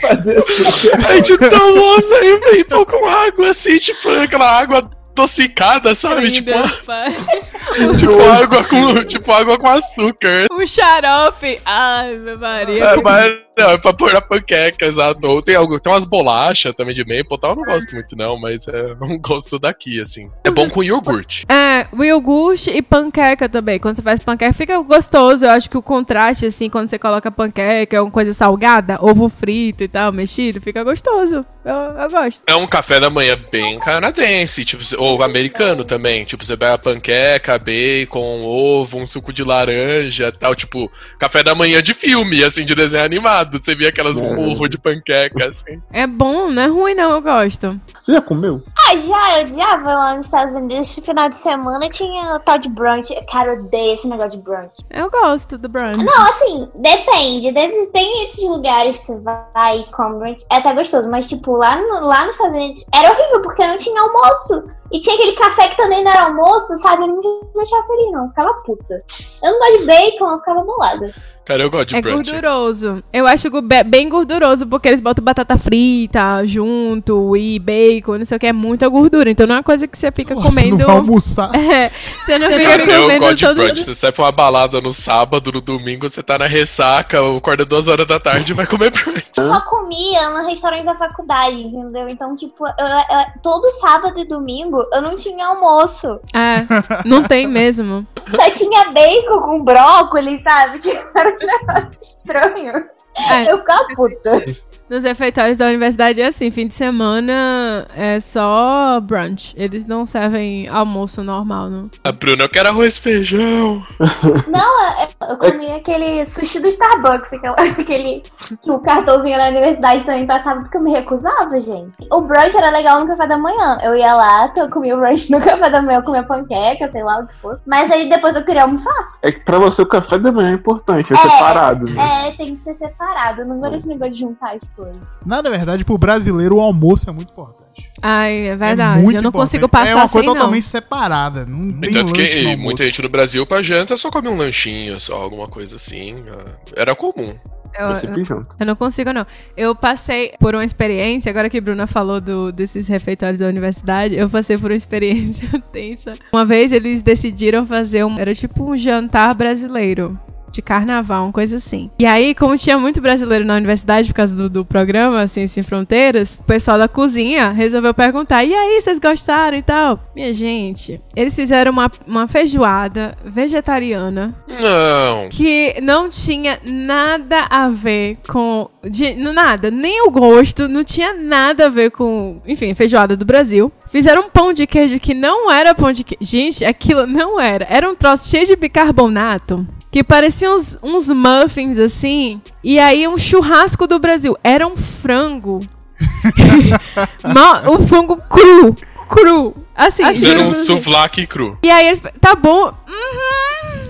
Fazer isso. A gente tomou, velho, maple com água, assim, tipo, aquela água adocicada, sabe? Tipo, Ainda, pai. tipo, água com, tipo água com açúcar. Um xarope. Ai, meu Maria. É, mas não, é pra pôr na panqueca, exato. Ou tem, algo, tem umas bolachas também de maple tal. Eu não gosto muito, não, mas é um gosto daqui, assim. É bom com iogurte. É, o iogurte e panqueca também. Quando você faz panqueca, fica gostoso. Eu acho que o contraste, assim, quando você coloca panqueca, é uma coisa salgada, ovo frito e tal, mexido, fica gostoso. Eu, eu gosto. É um café da manhã bem canadense, tipo, ou americano também. Tipo, você pega panqueca, bacon, ovo, um suco de laranja tal. Tipo, café da manhã de filme, assim, de desenho animado. Você via aquelas É. de panqueca, assim. É bom, não é ruim não, eu gosto. Você já comeu? Ah, já, eu odiava lá nos Estados Unidos. No final de semana tinha o tal de brunch. Cara, eu odeio esse negócio de brunch. Eu gosto do brunch. Não, assim, depende. Desses, tem esses lugares que você vai e come brunch. É até gostoso, mas, tipo, lá, no, lá nos Estados Unidos era horrível porque não tinha almoço. E tinha aquele café que também não era almoço, sabe? Eu não me deixava feliz, não. Eu ficava puta. Eu não gosto de bacon, eu ficava bolada. Cara, eu gosto de É brunch. gorduroso. Eu acho bem gorduroso, porque eles botam batata frita junto e bacon, não sei o que, é muita gordura. Então não é uma coisa que você fica Você comendo. não vai almoçar. É, você não fica Cara, eu comendo gosto de todo brunch. Você sai pra uma balada no sábado, no domingo, você tá na ressaca, acorda duas horas da tarde e vai comer brunch. Eu só comia no restaurante da faculdade, entendeu? Então, tipo, eu- eu- todo sábado e domingo eu não tinha almoço. É, não tem mesmo. Só tinha bacon com brócolis, sabe? Tipo, era um negócio estranho. É. Eu ficava puta. Nos refeitórios da universidade é assim, fim de semana é só brunch. Eles não servem almoço normal, não. A Bruna, eu quero arroz e feijão. Não, eu, eu comia aquele sushi do Starbucks, aquele que o cartãozinho na universidade também passava, porque eu me recusava, gente. O brunch era legal no café da manhã. Eu ia lá, eu comia o brunch no café da manhã, eu comia panqueca, sei lá o que fosse. Mas aí depois eu queria almoçar. É que pra você o café da manhã é importante, é, É, separado. Né? É, tem que ser separado. Eu não gosto desse negócio de juntar as coisas. Na verdade, pro brasileiro, o almoço é muito importante. Ai, é É verdade. muito eu não importante. consigo passar É uma coisa sem, não. totalmente separada. Não tem Tanto lanche que no muita almoço. gente no Brasil, pra janta, só come um lanchinho, só alguma coisa assim. ah, Era comum. Eu, Eu eu não consigo, não. Eu passei por uma experiência, agora que a Bruna falou do, desses refeitórios da universidade, eu passei por uma experiência tensa. Uma vez eles decidiram fazer um. Era tipo um jantar brasileiro. De carnaval, uma coisa assim. E aí, como tinha muito brasileiro na universidade por causa do, do programa Ciência Sem Fronteiras, o pessoal da cozinha resolveu perguntar: e aí, vocês gostaram e tal? Minha gente, eles fizeram uma, uma feijoada vegetariana Não. que não tinha nada a ver com. De, nada, nem o gosto, não tinha nada a ver com. Enfim, feijoada do Brasil. Fizeram um pão de queijo que não era pão de queijo. Gente, aquilo não era. Era um troço cheio de bicarbonato. Que parecia uns, uns muffins assim. E aí um churrasco do Brasil. Era um frango. Um frango cru. Cru. Assim, Era juro um souvlaki cru. E aí eles, tá bom. Uhum.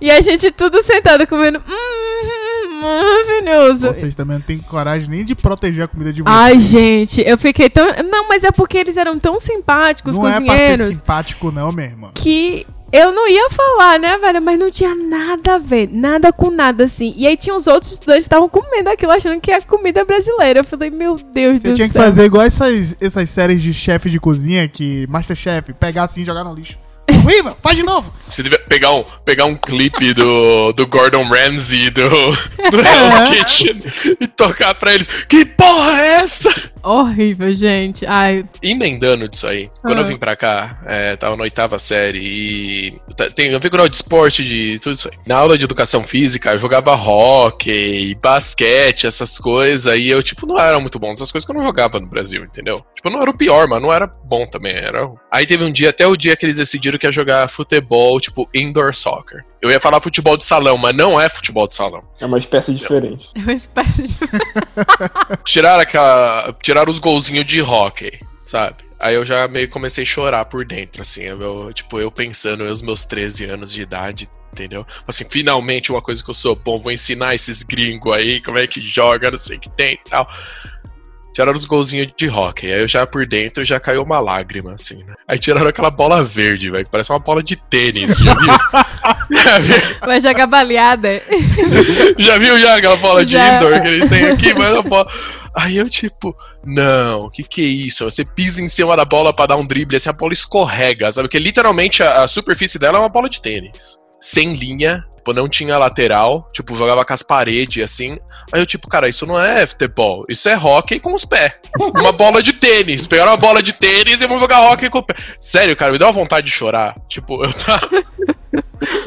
E a gente tudo sentado comendo. Uhum, maravilhoso. Vocês também não têm coragem nem de proteger a comida de vocês. Ai, gente, eu fiquei tão. Não, mas é porque eles eram tão simpáticos, Não é pra ser cozinheiros, simpático, não, minha irmã. que eu não ia falar, né, velho? Mas não tinha nada a ver, nada com nada assim. E aí tinha os outros estudantes que estavam comendo aquilo achando que é comida brasileira. Eu falei, meu Deus Você do tinha que céu. fazer igual essas, essas séries de chefe de cozinha que Masterchef, pegar assim e jogar no lixo. Viva, faz de novo! Você devia pegar um, pegar um clipe do, do Gordon Ramsay do, do Hell's Kitchen e tocar pra eles. Que porra é essa? Horrível, gente. Ai, Emendando disso aí, quando Ah. eu vim pra cá, é, tava na oitava série e tá- tem a ver com aula de esporte, de tudo isso aí. Na aula de educação física, eu jogava hockey, basquete, essas coisas, e eu, tipo, não era muito bom. Essas coisas que eu não jogava no Brasil, entendeu? Tipo, não era o pior, mas não era bom também. Era... Aí teve um dia, até o dia que eles decidiram que ia jogar futebol, tipo, indoor soccer. Eu ia falar futebol de salão, mas não é futebol de salão. É uma espécie diferente. é uma espécie de. Tiraram aquela. Tiraram os golzinhos de hockey, sabe? Aí eu já meio comecei a chorar por dentro, assim. Eu, tipo, eu pensando, os meus 13 anos de idade, entendeu? Assim, finalmente uma coisa que eu sou bom, vou ensinar esses gringos aí como é que joga, não sei o que tem e tal. Tiraram os golzinhos de hockey. Aí eu já por dentro já caiu uma lágrima, assim, né? Aí tiraram aquela bola verde, velho, que parece uma bola de tênis, já viu? já viu? Vai jogar baleada. Já viu já aquela bola de Já. indoor que eles têm aqui? Mas a bola... Aí eu, tipo, não, que que é isso? Você pisa em cima da bola pra dar um drible, assim, a bola escorrega, sabe? Porque literalmente a, a superfície dela é uma bola de tênis. Sem linha, não tinha lateral, tipo, jogava com as paredes, assim. Aí eu, tipo, cara, isso não é futebol, isso é hockey com os pés. Uma bola de tênis. Pegaram uma bola de tênis e vão jogar hockey com o pé. Sério, cara, me deu uma vontade de chorar. Tipo, eu tava.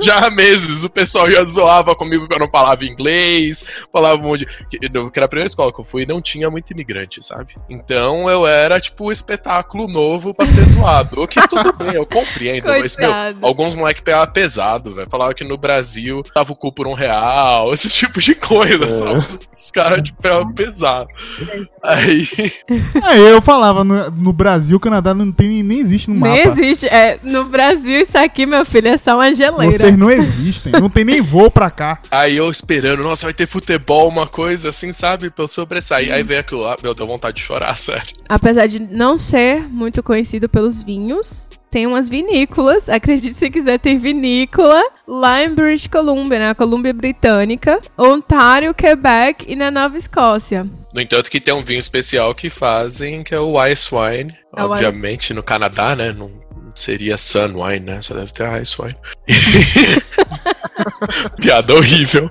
Já há meses o pessoal já zoava comigo que eu não falava inglês, falava um monte de. Que, era a primeira escola que eu fui não tinha muito imigrante, sabe? Então eu era, tipo, um espetáculo novo pra ser zoado. O que tudo bem, eu compreendo, mas, meu, Coitado. alguns moleques pegavam pesado, velho. Falava que no Brasil tava o cu por um real, esse tipo de coisa, É. sabe? Os caras, tipo, pegavam pesado. Aí. Aí eu falava, no, no Brasil, o Canadá não tem, nem existe no Nem mapa. existe. É, no Brasil, isso aqui, meu filho, é só uma geleira. Vocês não existem. Não tem nem voo pra cá. Aí eu esperando, nossa, vai ter futebol, uma coisa assim, sabe? Pra eu sobressair. Aí veio aquilo lá, meu, deu vontade de chorar, sério. Apesar de não ser muito conhecido pelos vinhos, tem umas vinícolas. Acredite se quiser, tem vinícola lá em British Columbia, na Colômbia Britânica, Ontário, Quebec e na Nova Escócia. No entanto, que tem um vinho especial que fazem, que é o Ice Wine. É Obviamente, no Canadá, né? Não seria Sun Wine, né? Só deve ter Ice Wine. Piada horrível.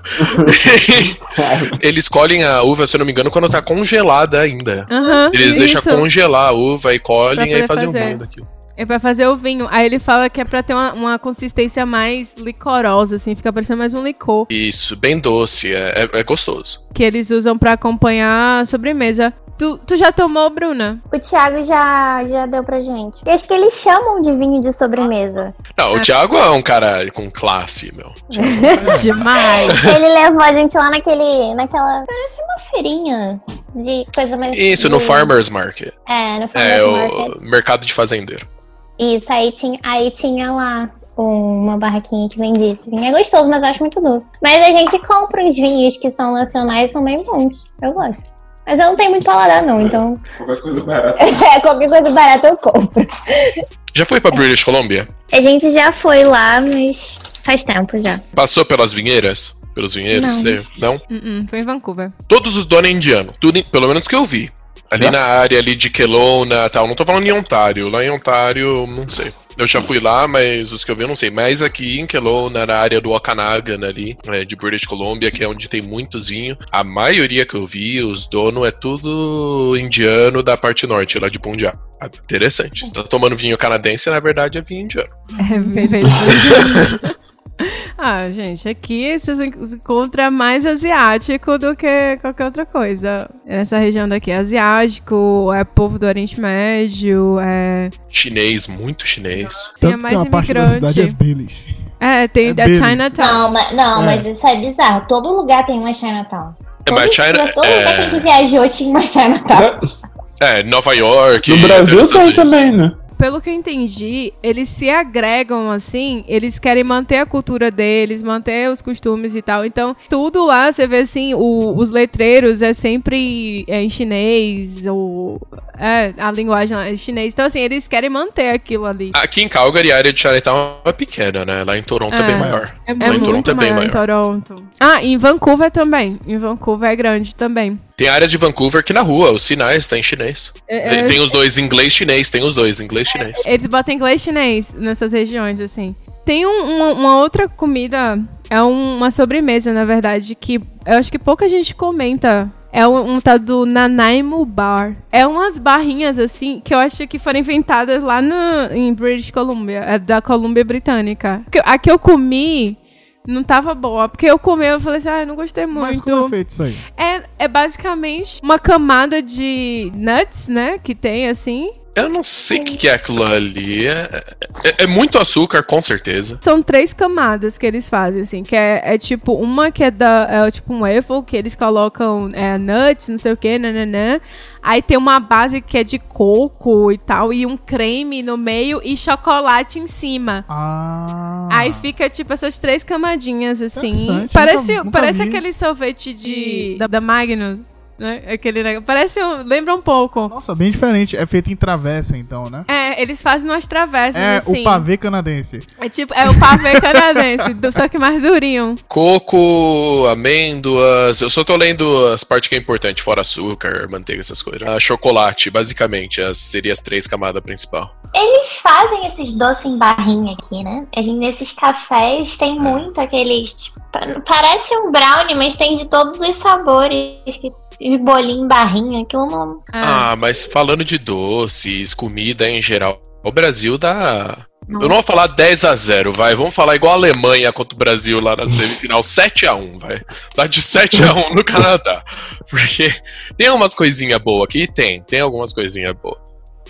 Eles colhem a uva, se eu não me engano, quando tá congelada ainda. Aham, Eles isso. deixam congelar a uva e colhem e fazem um vinho daquilo. É pra fazer o vinho. Aí ele fala que é pra ter uma, uma consistência mais licorosa, assim, fica parecendo mais um licor. Isso, bem doce, é, é- é gostoso. Que eles usam pra acompanhar a sobremesa. Tu, tu já tomou, Bruna? O Thiago já, já deu pra gente. Eu acho que eles chamam de vinho de sobremesa. Não, o Thiago é um cara com classe, meu. Demais. Ele levou a gente lá naquele. naquela. Parece uma feirinha de coisa mais. Isso, no de- Farmer's Market. É, no É, Farmer's Market. o mercado de fazendeiro. Isso, aí tinha, aí tinha lá uma barraquinha que vendia esse vinho. É gostoso, mas eu acho muito doce. Mas a gente compra os vinhos que são nacionais, são bem bons. Eu gosto. Mas eu não tenho muito paladar, não, então. Qualquer coisa barata. É, qualquer coisa barata eu compro. Já foi pra British Columbia? A gente já foi lá, mas faz tempo já. Passou pelas vinheiras? Pelos vinheiros? Não. Sei. Não? Uh-uh, foi em Vancouver. Todos os donos é indiano. Tudo, pelo menos que eu vi. Ali Já? na área ali de Kelowna tal. Não tô falando em Ontário. Lá em Ontário, não sei. Eu já fui lá, mas os que eu vi eu não sei. Mas aqui em Kelowna, na área do Okanagan ali, é, de British Columbia, que é onde tem muitos vinhos, a maioria que eu vi, os donos é tudo indiano da parte norte, lá de Punjab. Interessante. Você tá tomando vinho canadense, na verdade é vinho indiano. É. Ah, gente, aqui você se encontra mais asiático do que qualquer outra coisa. Nessa região daqui, asiático, é povo do Oriente Médio, é... Chinês, muito chinês. Tem Tanto mais que uma parte da cidade é deles. É, tem É a. Chinatown. Não, mas, não É. mas isso é bizarro. Todo lugar tem uma Chinatown. É, mas China, todo lugar que a gente é, viajou tinha uma Chinatown. é, Nova York. No Brasil tem também, né? Pelo que eu entendi, eles se agregam assim, eles querem manter a cultura deles, manter os costumes e tal. Então, tudo lá, você vê assim, o- os letreiros é sempre é, em chinês, ou é, a linguagem lá é chinês. Então, assim, eles querem manter aquilo ali. Aqui em Calgary, a área de Chinatown é pequena, né? Lá em Toronto é, É. bem maior. É Lá em muito Toronto é bem maior em. Toronto. Ah, em Vancouver também. Em Vancouver é grande também. Tem áreas de Vancouver que na rua, os sinais tá em chinês. É, é, Tem os dois inglês chinês, tem os dois inglês chinês. Eles botam inglês chinês nessas regiões, assim. Tem um- uma, uma outra comida, é um- uma sobremesa, na verdade, que eu acho que pouca gente comenta. É um, um tal do Nanaimo Bar. É umas barrinhas, assim, que eu acho que foram inventadas lá no, em British Columbia, é da Colômbia Britânica. A que eu comi não tava boa, porque eu comi eu falei assim, ah, não gostei muito. Mas como é feito isso aí? É, é basicamente uma camada de nuts, né? Que tem assim. Eu não sei o que, que é aquilo ali. É, é- é muito açúcar, com certeza. São três camadas que eles fazem, assim. Que é, é tipo, uma que é da. É tipo um waffle, que eles colocam é, nuts, não sei o que, nananã. Aí tem uma base que é de coco e tal, e um creme no meio e chocolate em cima. Ah. Aí fica, tipo, essas três camadinhas, assim. Parece, nunca- nunca parece vi. aquele sorvete de, da, da Magnum. Né? Aquele negócio. Parece um, lembra um pouco. Nossa, bem diferente. É feito em travessa, então, né? É, eles fazem umas travessas É assim. o pavê canadense. É tipo, é o pavê canadense, do- só que mais durinho. Coco, amêndoas. Eu só tô lendo as partes que é importante, fora açúcar, manteiga, essas coisas. Ah, chocolate, basicamente. As, seria as três camadas principal. Eles fazem esses doces em barrinha aqui, né? A gente, nesses cafés tem muito aqueles. Tipo, pa- parece um brownie, mas tem de todos os sabores. Que, de bolinho em barrinha. Aquilo não. Ah, Ah, mas falando de doces, comida em geral, o Brasil dá. Não. Eu não vou falar 10 a 0 vai. Vamos falar igual a Alemanha contra o Brasil lá na semifinal. 7 a 1 vai. Dá de 7 a 1 no Canadá. Porque tem algumas coisinhas boas aqui? Tem. Tem algumas coisinhas boas.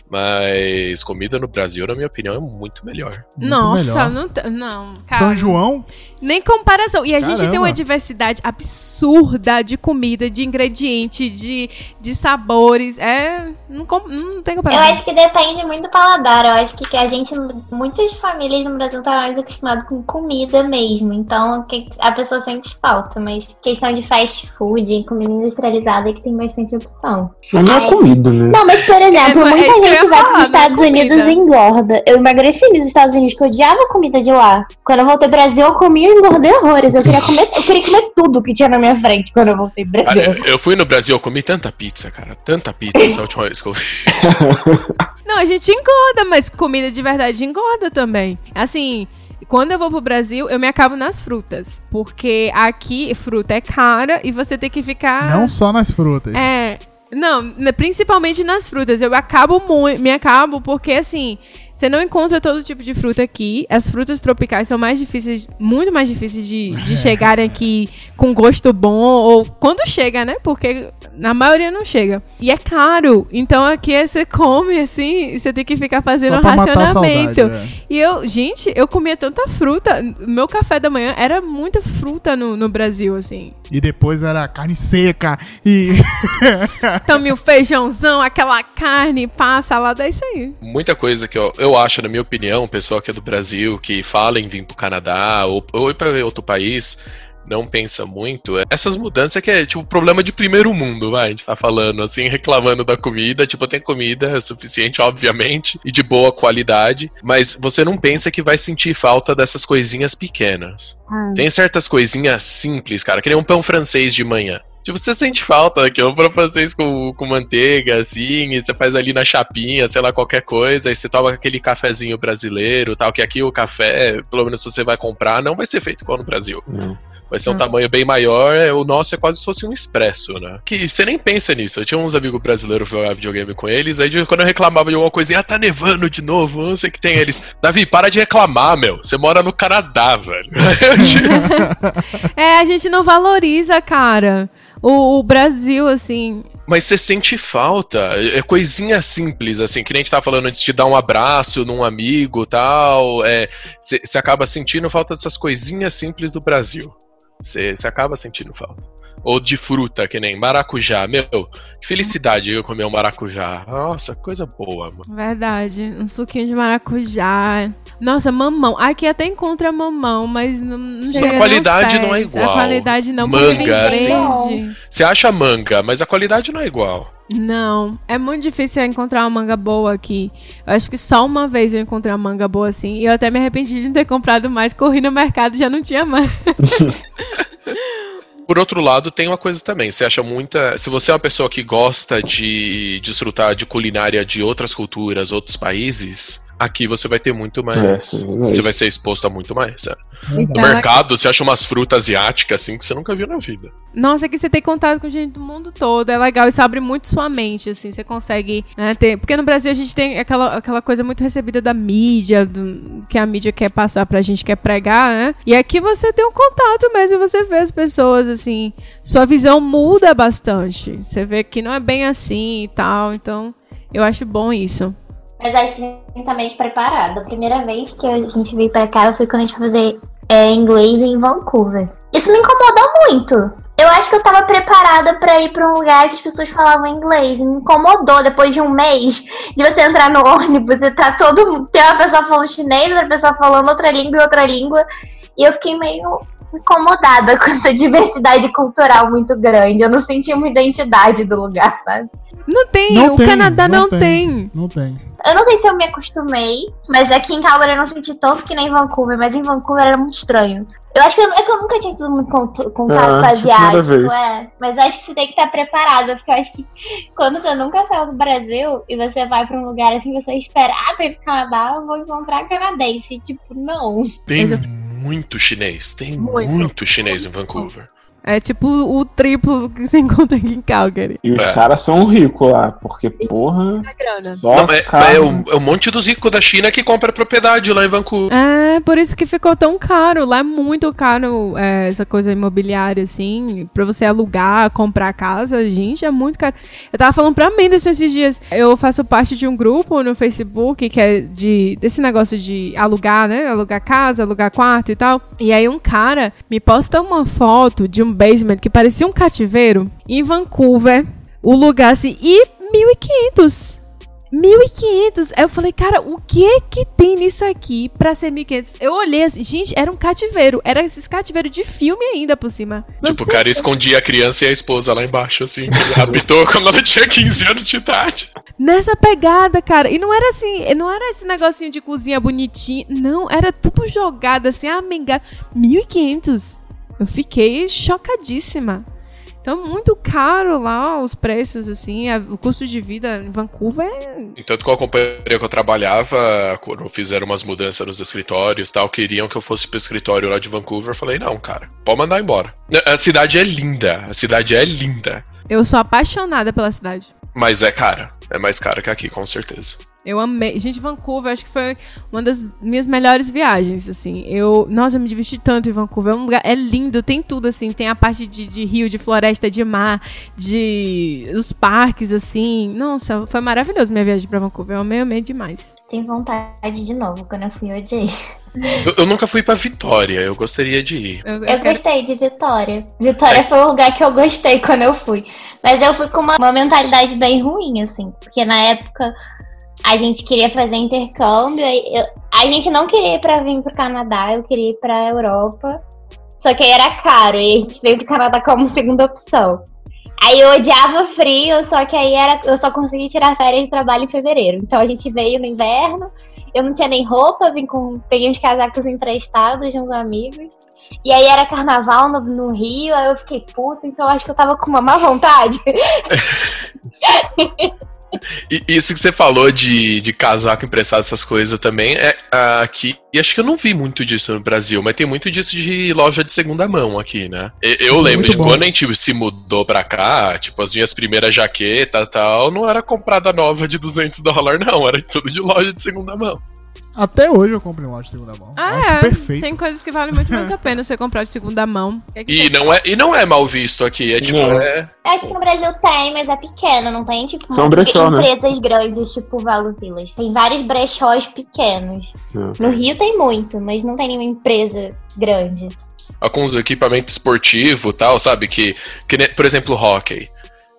Mas comida no Brasil, na minha opinião, é muito melhor. Muito Nossa, melhor. não, não. Cara, São João? Nem comparação. E a gente tem Caramba. uma diversidade absurda de comida, de ingrediente, de, de sabores. É. Não, não tem Eu comparação. acho que depende muito do paladar. Eu acho que, que a gente, muitas famílias no Brasil estão mais acostumadas com comida mesmo. Então que a pessoa sente falta. Mas questão de fast food, comida industrializada é que tem bastante opção. Mas não é comida, né? Não, mas por exemplo, É, é muita que eu gente vai para os é Estados Unidos e engorda. Eu emagreci nos Estados Unidos, porque eu odiava comida de lá. Quando eu voltei pro Brasil, eu comia e engordei horrores. Eu queria comer, eu queria comer tudo que tinha na minha frente quando eu voltei pro Brasil. Cara, eu fui no Brasil, eu comi tanta pizza, cara. Tanta pizza essa última vez que eu Não, a gente engorda, mas comida de verdade engorda também. Assim. Quando eu vou pro Brasil, eu me acabo nas frutas. Porque aqui fruta é cara e você tem que ficar. Não só nas frutas. É. Não, né, principalmente nas frutas. Eu acabo muito. Me acabo porque, assim, você não encontra todo tipo de fruta aqui. As frutas tropicais são mais difíceis, muito mais difíceis de, de chegarem aqui com gosto bom. Ou quando chega, né? Porque na maioria não chega. E é caro. Então aqui é, você come, assim, você tem que ficar fazendo um racionamento. saudade. é. E eu, gente, eu comia tanta fruta. Meu café da manhã era muita fruta no, no Brasil, assim. E depois era carne seca e. Tome o feijãozão, aquela carne, pá, salada, é isso aí. Muita coisa que eu, eu acho, na minha opinião, pessoa que é do Brasil, que fala em vir pro Canadá ou, ou ir pra outro país, não pensa muito. Essas mudanças que é tipo problema de primeiro mundo, vai. A gente tá falando assim, reclamando da comida. Tipo, tem comida suficiente, obviamente, e de boa qualidade, mas você não pensa que vai sentir falta dessas coisinhas pequenas. Tem certas coisinhas simples, cara, que nem um pão francês de manhã. Tipo, você sente falta daquilo, um pão francês com, com manteiga, assim, e você faz ali na chapinha, sei lá, qualquer coisa, aí você toma aquele cafezinho brasileiro tal, que aqui o café, pelo menos se você vai comprar, não vai ser feito igual no Brasil. Não. Vai ser um Hum. tamanho bem maior, é, o nosso é quase se fosse um expresso, né? Que você nem pensa nisso. Eu tinha uns amigos brasileiros que jogava videogame com eles, aí quando eu reclamava de alguma coisinha, ah, tá nevando de novo, não sei o que tem eles. Davi, para de reclamar, meu. Você mora no Canadá, velho. É, a gente não valoriza, cara. O, o Brasil, assim. Mas você sente falta. É coisinha simples, assim, que nem a gente tava falando antes de dar um abraço num amigo tal. É, você você acaba sentindo falta dessas coisinhas simples do Brasil. Você acaba sentindo falta. Ou de fruta, que nem maracujá. Meu, que felicidade eu comer um maracujá. Nossa, coisa boa, mano. Verdade. Um suquinho de maracujá. Nossa, mamão. Aqui até encontra mamão, mas não, não Só chega a qualidade não é igual. A qualidade não. Manga, assim. Você acha manga, mas a qualidade não é igual. Não, é muito difícil encontrar uma manga boa aqui. Eu acho que só uma vez eu encontrei uma manga boa assim. E eu até me arrependi de não ter comprado mais. Corri no mercado e já não tinha mais. Por outro lado, tem uma coisa também. Você acha muita. Se você é uma pessoa que gosta de desfrutar de culinária de outras culturas, outros países, aqui você vai ter muito mais. É, é você vai ser exposto a muito mais. é. Isso No é mercado, você acha umas frutas asiáticas assim que você nunca viu na vida. Nossa, que você tem contato com gente do mundo todo, é legal, isso abre muito sua mente, assim, você consegue né, ter... Porque no Brasil a gente tem aquela, aquela coisa muito recebida da mídia, do- que a mídia quer passar pra gente, quer pregar, né? E aqui você tem um contato mesmo e você vê as pessoas, assim, sua visão muda bastante. Você vê que não é bem assim e tal, então eu acho bom isso. Mas acho que tem também que preparar. Da primeira vez que a gente veio pra cá, foi quando a gente foi fazer é, inglês em Vancouver. Isso me incomodou muito. Eu acho que eu tava preparada pra ir pra um lugar que as pessoas falavam inglês. Me incomodou depois de um mês de você entrar no ônibus e tá todo. Tem uma pessoa falando chinês, outra pessoa falando outra língua e outra língua. E eu fiquei meio. incomodada com essa diversidade cultural muito grande. Eu não senti uma identidade do lugar, sabe? Não tem, Não o tem, Canadá não não, tem. tem. Não tem. Eu não sei se eu me acostumei, mas aqui em Calgary eu não senti tanto que nem em Vancouver, mas em Vancouver era muito estranho. Eu acho que eu, é que eu nunca tinha tido muito contato, Ah, com primeira asiático, é. Mas eu acho que você tem que estar preparado, porque eu acho que quando você nunca saiu do Brasil e você vai pra um lugar assim, você espera, ah, tô indo pro Canadá, eu vou encontrar canadense. Tipo, não. Tem muito chinês. Tem Muito. muito, chinês em Vancouver. É tipo o triplo que você encontra aqui em Calgary. E os É. caras são ricos lá, porque, porra, só Não, é, é um, é um monte dos ricos da China que compra propriedade lá em Vancouver. É, por isso que ficou tão caro. Lá é muito caro é, essa coisa imobiliária, assim. Pra você alugar, comprar casa, gente, é muito caro. Eu tava falando pra mim desses esses dias. Eu faço parte de um grupo no Facebook que é de desse negócio de alugar, né? Alugar casa, alugar quarto e tal. E aí um cara me posta uma foto de um basement que parecia um cativeiro em Vancouver. O lugar assim, e 1.500. 1.500. Aí eu falei, cara, o que que tem nisso aqui pra ser 1.500? Eu olhei assim, gente, era um cativeiro. Era esses cativeiros de filme ainda por cima. Não Tipo, o sei- cara escondia a criança e a esposa lá embaixo, assim. habitou quando ela tinha 15 anos de idade. Nessa pegada, cara. E não era assim, não era esse negocinho de cozinha bonitinho. Não, era tudo jogado assim, amengado. 1.500. Eu fiquei chocadíssima. Então, muito caro lá os preços, assim. a- o custo de vida em Vancouver é Entanto, com a companhia que eu trabalhava, quando fizeram umas mudanças nos escritórios e tal, queriam que eu fosse pro escritório lá de Vancouver. Eu falei, não, cara, pode mandar embora. A cidade é linda, a cidade é linda. Eu sou apaixonada pela cidade. Mas é cara. É mais cara que aqui, com certeza. Eu amei. Gente, Vancouver, acho que foi uma das minhas melhores viagens, assim. Eu, nossa, eu me diverti tanto em Vancouver. É um lugar, é lindo, tem tudo, assim. Tem a parte de, de rio, de floresta, de mar, de os parques, assim. Nossa, foi maravilhoso minha viagem pra Vancouver. Eu amei, amei demais. Tem vontade de novo, quando eu fui, eu odiei. Eu, eu nunca fui pra Vitória, eu gostaria de ir. Eu, eu Eu quero- gostei de Vitória. Vitória foi o lugar que eu gostei quando eu fui. Mas eu fui com uma, uma mentalidade bem ruim, assim. Porque na época a gente queria fazer intercâmbio. eu- a gente não queria ir pra vir pro Canadá, eu queria ir pra Europa. Só que aí era caro. E a gente veio pro Canadá como segunda opção. Aí eu odiava frio, só que aí era, eu só consegui tirar férias de trabalho em fevereiro. Então a gente veio no inverno, eu não tinha nem roupa, vim com. Peguei uns casacos emprestados de uns amigos. E aí era carnaval no, no Rio, aí eu fiquei puta, então acho que eu tava com uma má vontade. E isso que você falou de, de casaco emprestado, essas coisas também, é aqui. E acho que eu não vi muito disso no Brasil, mas tem muito disso de loja de segunda mão aqui, né? Eu, é lembro de bom. quando a gente se mudou pra cá, tipo, as minhas primeiras jaquetas e tal, não era comprada nova de 200 dólares, não, era tudo de loja de segunda mão. Até hoje eu compro em loja de segunda mão. Ah, Acho é. perfeito. Tem coisas que valem muito mais a pena você comprar de segunda mão. É que E não é, e não é mal visto aqui, é tipo, Não. é. Eu acho que no Brasil tem, mas é pequeno, não tem tipo São brechó, né? empresas grandes, tipo Valo Village. Tem vários brechós pequenos. É. No Rio tem muito, mas não tem nenhuma empresa grande. alguns equipamentos esportivos tal, sabe? Que, que por exemplo, hockey.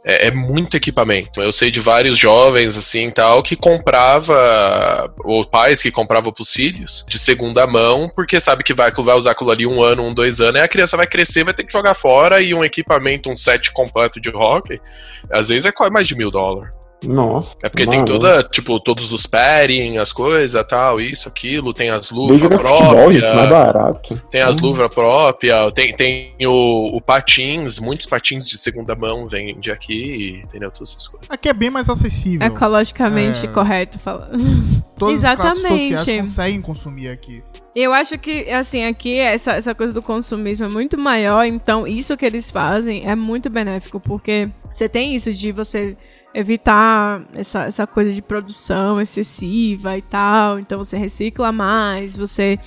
É, é muito equipamento. Eu sei de vários jovens, assim, tal, que comprava, ou pais que compravam pros filhos de segunda mão, porque sabe que vai, vai usar aquilo ali um ano, um, dois anos, e a criança vai crescer, vai ter que jogar fora, e um equipamento, um set completo de hockey, às vezes é mais de mil dólares. Nossa. É porque tem maluco. toda, tipo, todos os padding, as coisas, tal, isso, aquilo, tem as luvas gente, mais próprias. barato. Tem as luvas próprias, tem, tem o, o patins, muitos patins de segunda mão vende aqui, entendeu? Todas essas coisas. Aqui é bem mais acessível. ecologicamente É. correto falando. Todas as classes Exatamente. sociais conseguem consumir aqui. Eu acho que, assim, aqui essa, essa coisa do consumismo é muito maior, então isso que eles fazem é muito benéfico, porque você tem isso de você evitar essa, essa coisa de produção excessiva e tal, então você recicla mais, você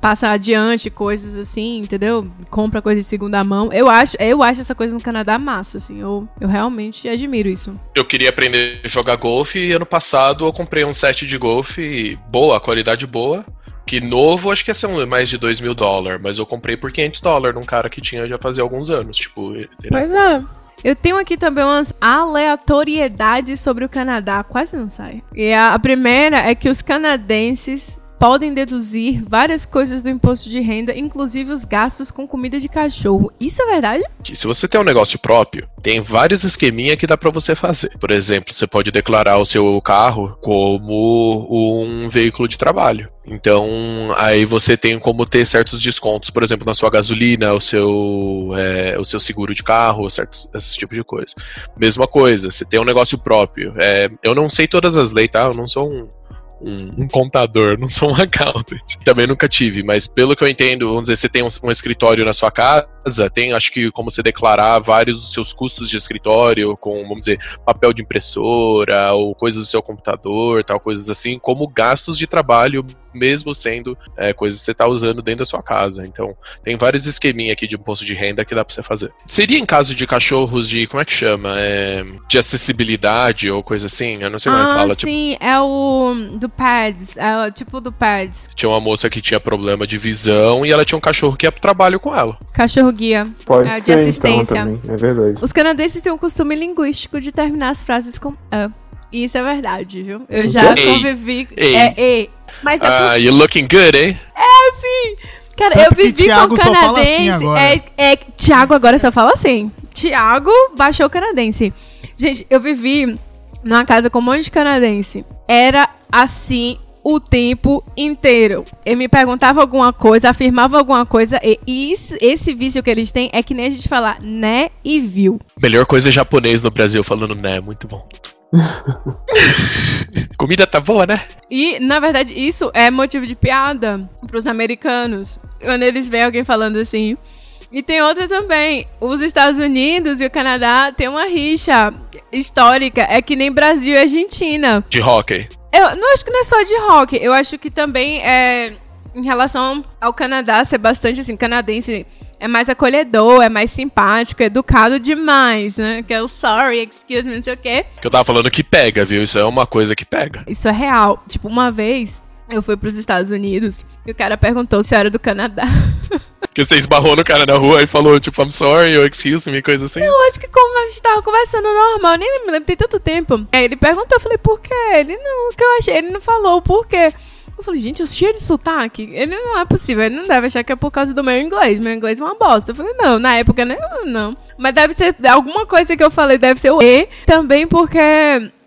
passa adiante coisas assim, entendeu? Compra coisa de segunda mão. Eu acho, eu acho essa coisa no Canadá massa, assim, eu, eu realmente admiro isso. Eu queria aprender a jogar golfe e ano passado eu comprei um set de golfe boa, qualidade boa. Que novo, acho que ia ser um- mais de 2 mil dólares, mas eu comprei por 500 dólares num cara que tinha já fazia alguns anos. Tipo, Pois é. Eu tenho aqui também umas aleatoriedades sobre o Canadá, quase não sai. E a, primeira é que os canadenses podem deduzir várias coisas do imposto de renda, inclusive os gastos com comida de cachorro. Isso é verdade? Se você tem um negócio próprio, tem vários esqueminha que dá pra você fazer. Por exemplo, você pode declarar o seu carro como um veículo de trabalho. Então, aí você tem como ter certos descontos, por exemplo, na sua gasolina, o seu, é, o seu seguro de carro, certos, esse tipo de coisa. Mesma coisa, você tem um negócio próprio. É, eu não sei todas as leis, tá? Eu não sou um, um, um, contador, não sou um accountant. Também nunca tive, mas pelo que eu entendo, vamos dizer, você tem um, um, escritório na sua casa, tem acho que como você declarar vários dos seus custos de escritório, com, vamos dizer, papel de impressora, ou coisas do seu computador, tal, coisas assim, como gastos de trabalho mesmo sendo é, coisas que você está usando dentro da sua casa. Então, tem vários esqueminhas aqui de imposto de renda que dá para você fazer. Seria em caso de cachorros de, como é que chama? É, de acessibilidade ou coisa assim? Eu não sei como ah, é que fala. Sim, tipo... é o do PADS, é o tipo do PADS. Tinha uma moça que tinha problema de visão e ela tinha um cachorro que ia pro trabalho com ela. Cachorro guia. Pode é, ser, de assistência. Então, também. É verdade. Os canadenses têm um costume linguístico de terminar as frases com uh. Isso é verdade, viu? Eu já Ei. convivi. Ei. É, ei. Mas é Ah, you looking good, hein? É assim. Cara, Tanto eu que vivi com só fala canadense. assim agora. É, é, Thiago agora só fala assim. Thiago baixou o canadense. Gente, eu vivi numa casa com um monte de canadense. Era assim o tempo inteiro. Ele me perguntava alguma coisa, afirmava alguma coisa, e isso, esse vício que eles têm é que nem a gente falar né e viu. Melhor coisa é japonês no Brasil falando né, muito bom. Comida tá boa, né? E, na verdade, isso é motivo de piada pros americanos. Quando eles veem alguém falando assim. E tem outra também. Os Estados Unidos e o Canadá têm uma rixa histórica. É que nem Brasil e Argentina. De hockey. Eu não acho que não é só de rock. Eu acho que também é em relação ao Canadá ser bastante assim, canadense é mais acolhedor, é mais simpático, educado demais, né? Que é o sorry, excuse me, não sei o quê. Que eu tava falando que pega, viu? Isso é uma coisa que pega. Isso é real. Tipo, uma vez eu fui pros Estados Unidos e o cara perguntou se eu era do Canadá. Porque você esbarrou no cara na rua e falou, tipo, I'm sorry, ou excuse me, coisa assim. Eu acho que como a gente tava conversando normal, nem me lembro, tem tanto tempo. Aí ele perguntou, eu falei, por quê? Ele não, o que eu achei, ele não falou o porquê. Eu falei, gente, eu cheio de sotaque. Ele não é possível, ele não deve achar que é por causa do meu inglês. Meu inglês é uma bosta. Eu falei, não, na época, né? Não. Mas deve ser alguma coisa que eu falei, deve ser o E. Também porque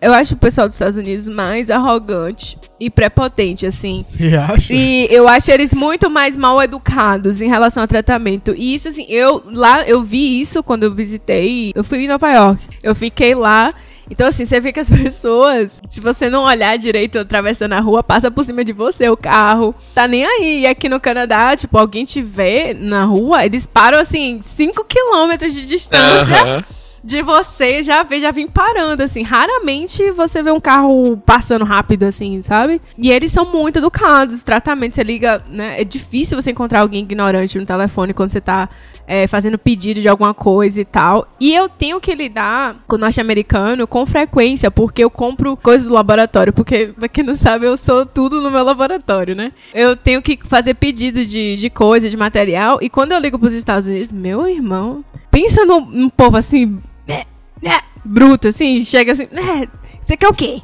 eu acho o pessoal dos Estados Unidos mais arrogante e prepotente, assim. Você acha? E eu acho eles muito mais mal educados em relação ao tratamento. E isso, assim, eu lá, eu vi isso quando eu visitei. Eu fui em Nova York. Eu fiquei lá. Então, assim, você vê que as pessoas, se você não olhar direito atravessando a rua, passa por cima de você o carro. Tá nem aí. E aqui no Canadá, tipo, alguém te vê na rua, eles param, assim, 5 quilômetros de distância Aham. de você já vê, já vem parando, assim. Raramente você vê um carro passando rápido, assim, sabe? E eles são muito educados. Tratamento, você liga, né? É difícil você encontrar alguém ignorante no telefone quando você tá é, fazendo pedido de alguma coisa e tal. E eu tenho que lidar com o norte-americano com frequência, porque eu compro coisa do laboratório. Porque, pra quem não sabe, eu sou tudo no meu laboratório, né? Eu tenho que fazer pedido de, de coisa, de material. E quando eu ligo pros Estados Unidos, meu irmão, pensa num, num povo assim, né, né, bruto, assim, chega assim, né, você quer o quê?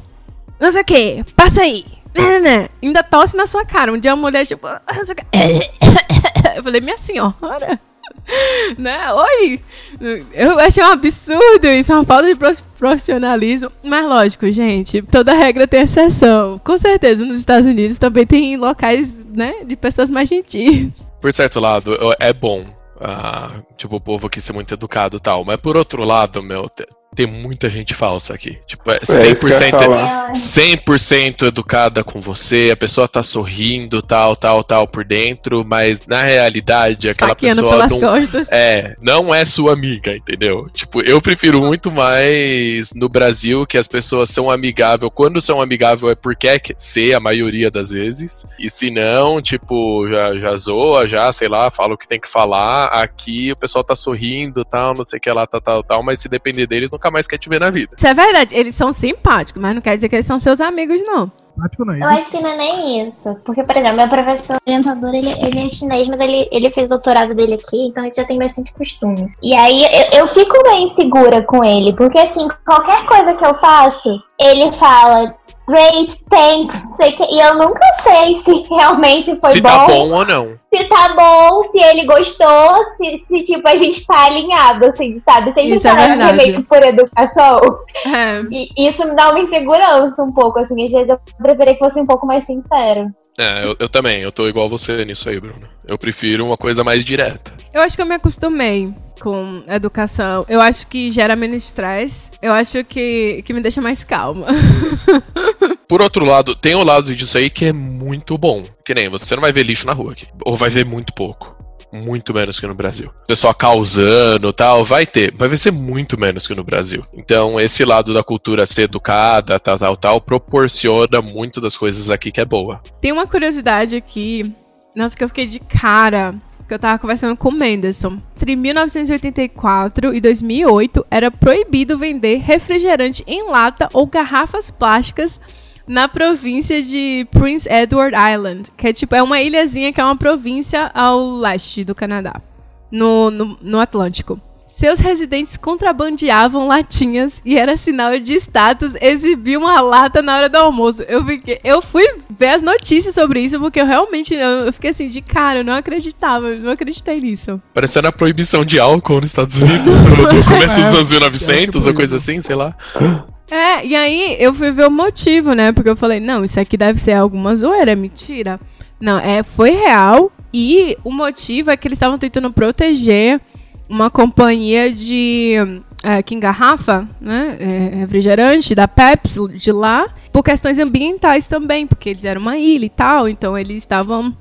Não sei o quê, passa aí. Né, né, né. Ainda tosse na sua cara. Um dia a mulher, tipo, "Ah, não sei o quê." eu falei, minha senhora. Né? Oi! Eu achei um absurdo isso, uma falta de prof- profissionalismo. Mas lógico, gente, toda regra tem exceção. Com certeza, nos Estados Unidos também tem locais, né, de pessoas mais gentis. Por certo lado, é bom, ah, tipo, o povo aqui ser muito educado e tal. Mas por outro lado, meu, te- tem muita gente falsa aqui. Tipo, é É, isso que eu ia 100%, falar. 100% educada com você, a pessoa tá sorrindo, tal, tal, tal, por dentro, mas na realidade aquela Esfaqueando pessoa não, costas. É, não é sua amiga, entendeu? Tipo, eu prefiro muito mais no Brasil que as pessoas são amigáveis. Quando são amigáveis é porque é que ser a maioria das vezes. E se não, tipo, já, já zoa, já, sei lá, fala o que tem que falar. Aqui o pessoal tá sorrindo, tal, não sei o que lá, tal, tal, tal. Mas se depender deles, nunca mais quer te ver na vida. Isso é verdade, eles são simpáticos, mas não quer dizer que eles são seus amigos, não. Não. Eu acho que não é nem isso. Porque, por exemplo, meu professor orientador, ele, ele é chinês, mas ele, ele fez doutorado dele aqui, então ele já tem bastante costume. E aí eu, eu fico bem segura com ele, porque assim, qualquer coisa que eu faço, ele fala. Great, thanks, não sei o que. E eu nunca sei se realmente foi Se bom. tá bom ou não. Se tá bom, se ele gostou, se, se tipo, a gente tá alinhado, assim, sabe? Sempre Isso parece que é meio que por educação. É. E isso me dá uma insegurança um pouco, assim. Às vezes eu preferia que fosse um pouco mais sincero. É, eu, eu também, eu tô igual você nisso aí, Bruno. Eu prefiro uma coisa mais direta. Eu acho que eu me acostumei com educação. Eu acho que gera menos estresse. Eu acho que, que me deixa mais calma. Por outro lado, tem o lado disso aí que é muito bom. Que nem você não vai ver lixo na rua aqui. Ou vai ver muito pouco. Muito menos que no Brasil. Pessoal causando tal, vai ter. Vai ser muito menos que no Brasil. Então, esse lado da cultura ser educada, tal, tal, tal, proporciona muito das coisas aqui que é boa. Tem uma curiosidade aqui. Nossa, que eu fiquei de cara. Que eu tava conversando com o Menderson. Entre 1984 e 2008, era proibido vender refrigerante em lata ou garrafas plásticas na província de Prince Edward Island, que é tipo é uma ilhazinha que é uma província ao leste do Canadá, no, no, no Atlântico. Seus residentes contrabandeavam latinhas e era sinal de status exibir uma lata na hora do almoço. Eu fiquei, eu fui ver as notícias sobre isso porque eu realmente eu, fiquei assim de cara, eu não acreditava, eu não acreditei nisso. Parecendo a proibição de álcool nos Estados Unidos, do, do começo dos anos 1900, ou coisa assim, sei lá. É, e aí eu fui ver o motivo, né? Porque eu falei, não, isso aqui deve ser alguma zoeira, mentira. Não, é, foi real. E o motivo é que eles estavam tentando proteger uma companhia de é, que engarrafa, né? é, refrigerante da Pepsi de lá, por questões ambientais também, porque eles eram uma ilha e tal, então eles estavam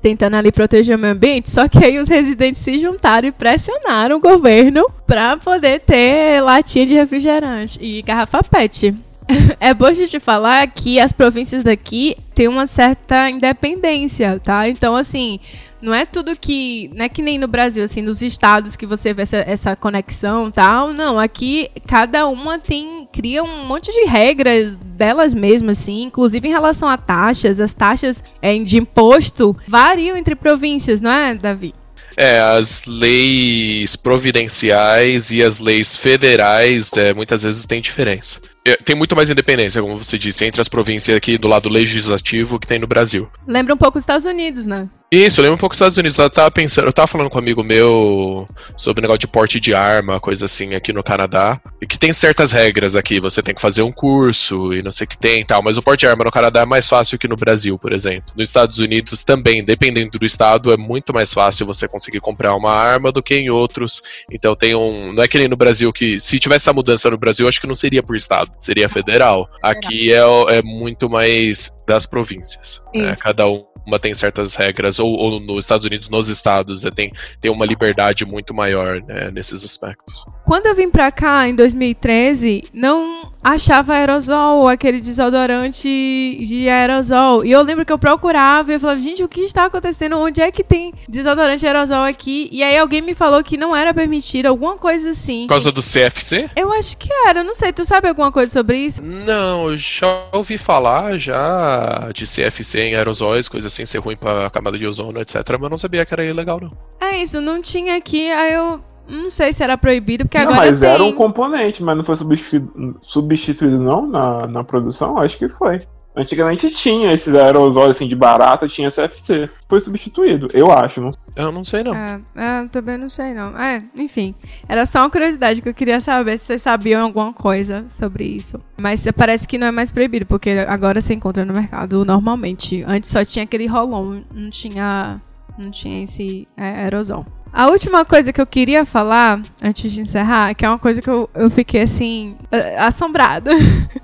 tentando ali proteger o meio ambiente, só que aí os residentes se juntaram e pressionaram o governo pra poder ter latinha de refrigerante e garrafa PET. É bom a gente falar que as províncias daqui têm uma certa independência, tá? Então, assim, não é tudo que. Não é que nem no Brasil, assim, nos estados que você vê essa, essa conexão tal. Não, aqui cada uma tem. cria um monte de regras delas mesmas, assim, inclusive em relação a taxas. As taxas é, de imposto variam entre províncias, não é, Davi? É, as leis providenciais e as leis federais é, muitas vezes têm diferença. É, Tem muito mais independência, como você disse, entre as províncias aqui do lado legislativo que tem no Brasil. Lembra um pouco os Estados Unidos, né? Isso, eu lembro um pouco dos Estados Unidos. Eu tava pensando, eu tava falando com um amigo meu sobre o negócio de porte de arma, coisa assim, aqui no Canadá. E que tem certas regras aqui. Você tem que fazer um curso e não sei o que tem e tal. Mas o porte de arma no Canadá é mais fácil que no Brasil, por exemplo. Nos Estados Unidos também, dependendo do estado, é muito mais fácil você conseguir comprar uma arma do que em outros. Então tem um. Não é que nem no Brasil que, se tivesse essa mudança no Brasil, acho que não seria por estado, seria federal. Aqui é, é muito mais das províncias. né? Cada um uma tem certas regras, ou, ou nos Estados Unidos, nos estados, é, tem, tem uma liberdade muito maior né, nesses aspectos. Quando eu vim pra cá em 2013, não achava aerosol, aquele desodorante de aerosol. E eu lembro que eu procurava e eu falava, gente, o que está acontecendo? Onde é que tem desodorante aerosol aqui? E aí alguém me falou que não era permitido, alguma coisa assim. Por causa do CFC? Eu acho que era, não sei, tu sabe alguma coisa sobre isso? Não, eu já ouvi falar já de CFC em aerosóis, coisa assim, ser ruim pra camada de ozono, etc. Mas eu não sabia que era ilegal, não. É isso, não tinha aqui, aí eu não sei se era proibido, porque não, agora mas tem... era um componente, mas não foi substituído, substituído não na, na produção? Acho que foi. Antigamente tinha esses aerosóis assim de barata, tinha CFC. Foi substituído, eu acho. Não Eu não sei, não. É, é, eu também não sei não. É, enfim. Era só uma curiosidade que eu queria saber se vocês sabiam alguma coisa sobre isso. Mas parece que não é mais proibido, porque agora se encontra no mercado normalmente. Antes só tinha aquele rolon, não tinha, não tinha esse é, aerosol. A última coisa que eu queria falar, antes de encerrar, que é uma coisa que eu, eu fiquei assim, assombrada,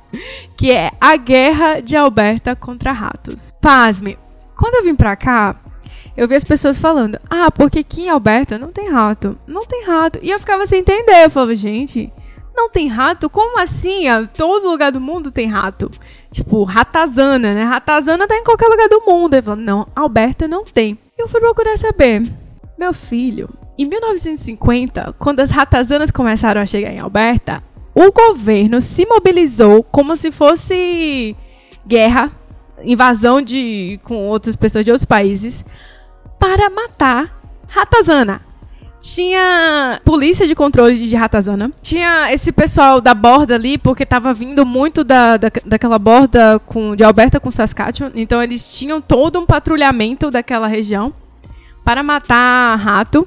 que é a guerra de Alberta contra ratos. Pasme, quando eu vim pra cá, eu vi as pessoas falando, ah, porque aqui em Alberta não tem rato. Não tem rato. E eu ficava sem entender. Eu falava, gente, não tem rato? Como assim? Ah, Todo lugar do mundo tem rato. Tipo, ratazana, né? Ratazana tá em qualquer lugar do mundo. Eu falava, não, Alberta não tem. Eu fui procurar saber. Meu filho, em 1950, quando as ratazanas começaram a chegar em Alberta, o governo se mobilizou como se fosse guerra, invasão de com outras pessoas de outros países para matar ratazana. tinha polícia de controle de ratazana. Tinha esse pessoal da borda ali, porque tava vindo muito da, da, daquela borda com, de Alberta com Saskatchewan. Então eles tinham todo um patrulhamento daquela região para matar rato.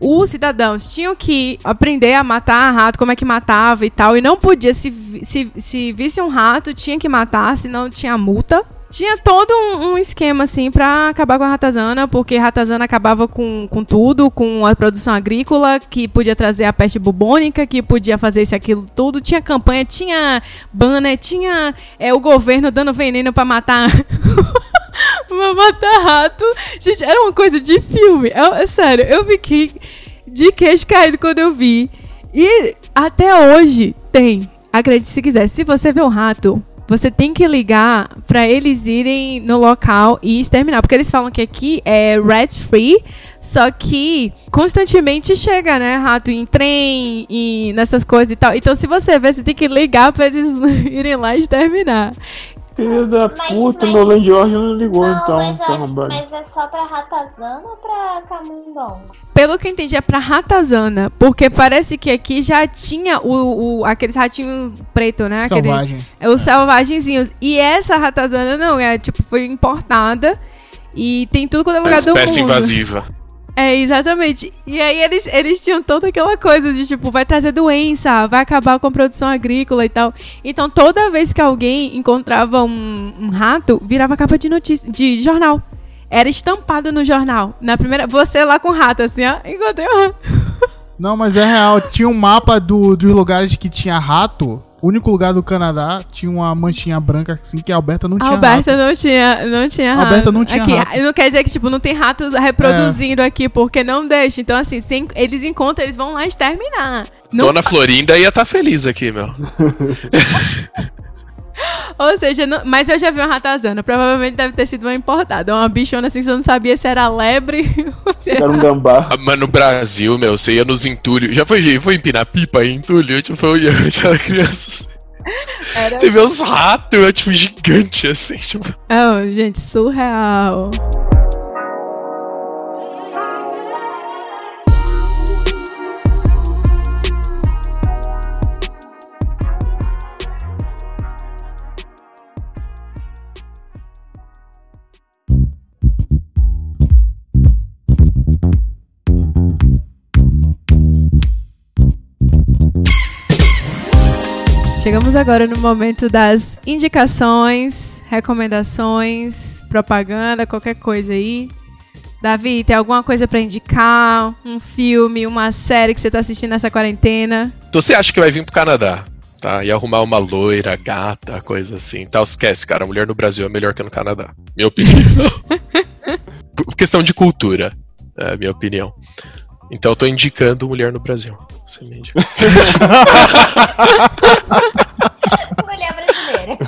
Os cidadãos tinham que aprender a matar rato, como é que matava e tal. E não podia, se, se, se visse um rato, tinha que matar, senão tinha multa. Tinha todo um, um, esquema, assim, pra acabar com a ratazana, porque a ratazana acabava com, com tudo, com a produção agrícola, que podia trazer a peste bubônica, que podia fazer isso aquilo tudo. Tinha campanha, tinha banner, tinha é, o governo dando veneno para matar. pra matar rato. Gente, era uma coisa de filme. É, é sério, eu fiquei de queixo caído quando eu vi. E até hoje tem. Acredite se quiser. Se você vê um rato, você tem que ligar para eles irem no local e exterminar. Porque eles falam que aqui é rat free, só que constantemente chega, né, rato em trem e nessas coisas e tal. Então, se você ver, você tem que ligar para eles irem lá exterminar. Filho da mas, puta, mas... meu Land George não ligou não, então. Mas, acho, mas é só pra Ratazana ou pra Camundongo? Pelo que eu entendi, é pra Ratazana. Porque parece que aqui já tinha o, o aqueles ratinhos preto, né? Selvagem. Aquele, é, os selvagenzinhos. E essa Ratazana não, é tipo, foi importada. E tem tudo quanto é lugar do mundo. Espécie invasiva. É, exatamente. E aí eles, eles tinham toda aquela coisa de tipo, vai trazer doença, vai acabar com a produção agrícola e tal. Então toda vez que alguém encontrava um, um rato, virava capa de notícia, de jornal. Era estampado no jornal. Na primeira. Você lá com rato, assim, ó. Encontrei um rato. Não, mas é real. Tinha um mapa do, dos lugares que tinha rato o único lugar do Canadá tinha uma manchinha branca assim que a Alberta não tinha Alberta rato. não tinha, não tinha rato. Alberta não tinha aqui, rato. Não quer dizer que tipo não tem ratos reproduzindo é. aqui porque não deixa. Então assim, sem, eles encontram, eles vão lá exterminar. Não... Dona Florinda ia estar tá feliz aqui, meu. Ou seja, não, mas eu já vi uma ratazana. Provavelmente deve ter sido uma importada. Uma bichona assim, você não sabia se era lebre ou se era um gambá. Ah, mas no Brasil, meu, você ia nos entulhos. Já foi, foi empinar pipa em entulho? Tipo, foi eu era criança. Era... Você vê os ratos, é tipo gigante assim. Tipo... Oh, gente, surreal. Chegamos agora no momento das indicações, recomendações, propaganda, qualquer coisa aí. Davi, tem alguma coisa para indicar? Um filme, uma série que você tá assistindo nessa quarentena? Você acha que vai vir pro Canadá? Tá, e arrumar uma loira, gata, coisa assim. Tal, esquece, cara. A mulher no Brasil é melhor que no Canadá. Minha opinião. questão de cultura. É minha opinião. Então eu tô indicando mulher no Brasil. Você me indica. mulher brasileira.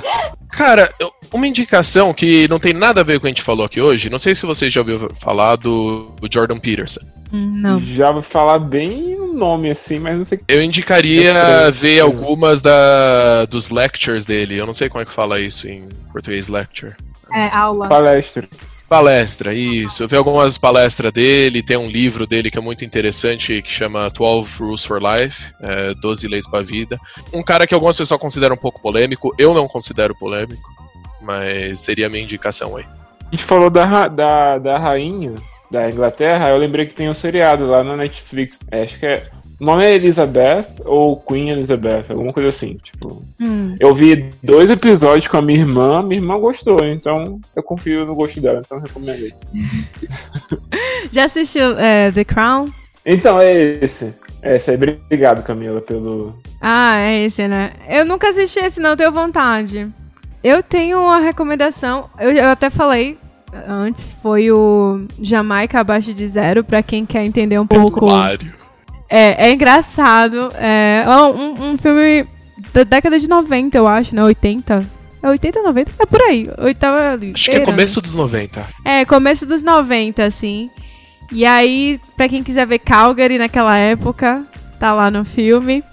Cara, uma indicação que não tem nada a ver com o que a gente falou aqui hoje. Não sei se você já ouviu falar do Jordan Peterson. Hum, não. Já vou falar bem o nome assim, mas não sei. Eu indicaria ver algumas da, dos lectures dele. Eu não sei como é que fala isso em português, lecture. É, aula. Palestra. Palestra, isso. Eu vi algumas palestras dele, tem um livro dele que é muito interessante que chama 12 Rules for Life, é, 12 Leis para a Vida. Um cara que algumas pessoas consideram um pouco polêmico, eu não considero polêmico, mas seria a minha indicação aí. A gente falou da, da, da rainha da Inglaterra, eu lembrei que tem um seriado lá na Netflix, é, acho que é o nome é Elizabeth ou Queen Elizabeth, alguma coisa assim. Tipo, hum. eu vi dois episódios com a minha irmã, minha irmã gostou, então eu confio no gosto dela, então recomendo isso. Já assistiu é, The Crown? Então é esse. É esse aí. Obrigado, Camila, pelo. Ah, é esse, né? Eu nunca assisti esse, não, tenho vontade. Eu tenho uma recomendação, eu, eu até falei antes, foi o Jamaica Abaixo de Zero, para quem quer entender um pouco. Mário. É, é engraçado. É um, um filme da década de 90, eu acho, né? 80. É 80, 90? É por aí. Oitava. Acho que é começo dos 90. É, começo dos 90, assim. E aí, pra quem quiser ver Calgary naquela época, tá lá no filme.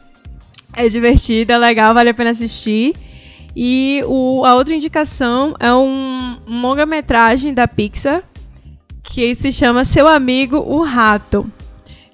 É divertido, é legal, vale a pena assistir. E o, a outra indicação é um, um longa-metragem da Pixar que se chama Seu Amigo o Rato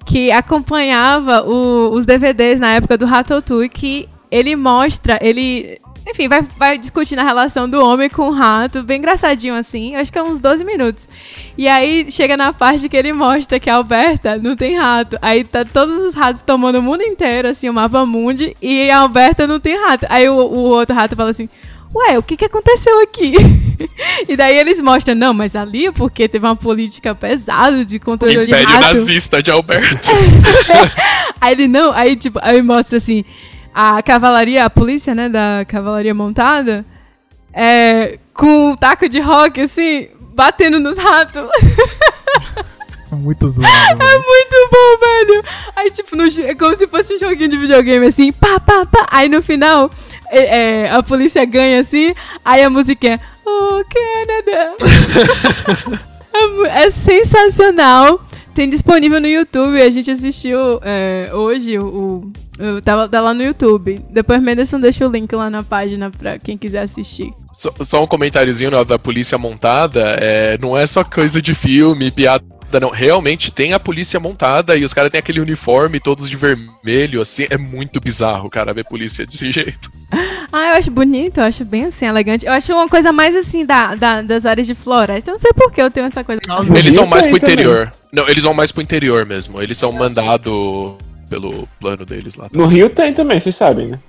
que acompanhava o- os DVDs na época do Ratatouille, que ele mostra, ele, enfim, vai, vai discutindo a relação do homem com o rato, bem engraçadinho assim, acho que é uns 12 minutos. E aí chega na parte que ele mostra que a Alberta não tem rato. Aí tá todos os ratos tomando o mundo inteiro, assim, o mapa mundi, e a Alberta não tem rato. Aí o, o outro rato fala assim. Ué, o que, que aconteceu aqui? e daí eles mostram, não, mas ali é porque teve uma política pesada de controle de Império rato. nazista de Alberto. Aí ele não, aí tipo, aí mostra assim, a cavalaria, a polícia, né, da cavalaria montada, é, com um taco de rock, assim, batendo nos ratos. Muito zoado. É muito bom, velho. Aí, tipo, no, é como se fosse um joguinho de videogame, assim, pá, pá, pá. Aí no final, é, é, a polícia ganha, assim, aí a música é Oh, Canada. é, é sensacional. Tem disponível no YouTube. A gente assistiu é, hoje. O, o- eu tava tá lá no YouTube. Depois Menderson deixa o link lá na página pra quem quiser assistir. Só, só um comentáriozinho né, da polícia montada. É, não é só coisa de filme, piada. Não, realmente tem a polícia montada e os caras têm aquele uniforme todos de vermelho, assim. É muito bizarro, cara, ver polícia desse jeito. Ah, eu acho bonito, eu acho bem assim, elegante. Eu acho uma coisa mais assim da, da- das áreas de floresta. Eu não sei por que eu tenho essa coisa. Causa- Eles vão mais pro também. interior. Não, eles vão mais pro interior mesmo. Eles são mandados pelo plano deles lá. No Rio tem também, vocês sabem, né?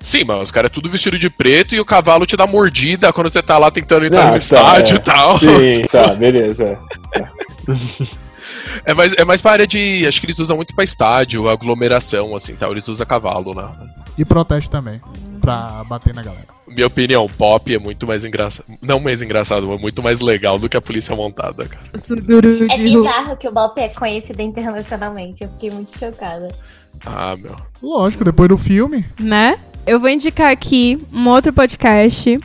Sim, mas os caras é tudo vestido de preto e o cavalo te dá mordida quando você tá lá tentando entrar Ah, no tá, estádio é. e tal. Sim, tá, beleza. É mais, é mais pra área de. Acho que eles usam muito pra estádio, aglomeração, assim, tal. Eles usam cavalo lá. E protesto também. Pra bater na galera. Minha opinião, pop é muito mais engraçado. Não mais engraçado, mas muito mais legal do que a polícia montada, cara. É bizarro que o Bop é conhecido internacionalmente. Eu fiquei muito chocada. Ah, meu. Lógico, depois do filme. né? Eu vou indicar aqui um outro podcast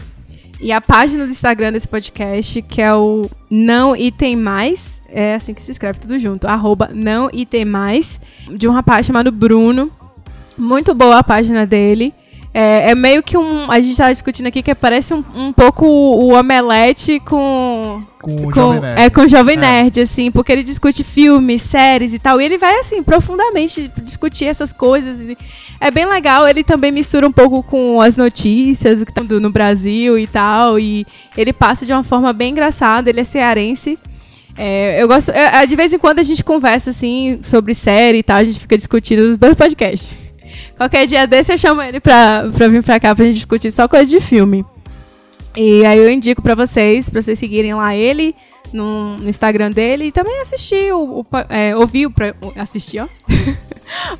e a página do Instagram desse podcast, que é o Não e Tem Mais. É assim que se escreve tudo junto. Arroba Não e Tem Mais. De um rapaz chamado Bruno. Muito boa a página dele. É, é meio que um. A gente tava discutindo aqui que parece um, um pouco o omelete com. Com o com- Jovem Nerd. É, com o Jovem É. Nerd, assim, porque ele discute filmes, séries e tal. E ele vai, assim, profundamente discutir essas coisas. é bem legal. Ele também mistura um pouco com as notícias, o que tá no no Brasil e tal. E ele passa de uma forma bem engraçada. Ele é cearense. É, eu gosto. é, é, de vez em quando a gente conversa, assim, sobre série e tal. A gente fica discutindo os dois podcasts. Qualquer dia desse eu chamo ele pra, pra vir pra cá pra gente discutir só coisa de filme. E aí eu indico pra vocês, pra vocês seguirem lá ele no, no Instagram dele e também assistir o, o é, ouvir o, assistir, ó.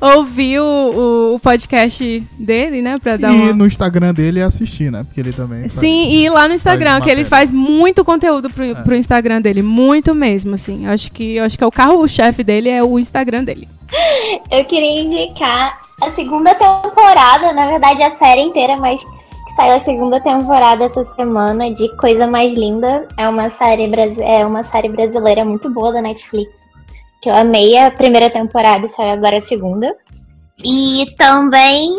ouvir o, o, o podcast dele, né, pra dar E uma no Instagram dele assistir, né? Porque ele também. faz- Sim, e lá no Instagram, faz que ele faz muito conteúdo pro, pro Instagram dele, muito mesmo, assim. Acho que acho que é o carro-chefe dele é o Instagram dele. Eu queria indicar a segunda temporada, na verdade a série inteira, mas que saiu a segunda temporada essa semana de Coisa Mais Linda. É uma série, é uma série brasileira muito boa da Netflix. Que eu amei a primeira temporada e saiu agora a segunda. E também,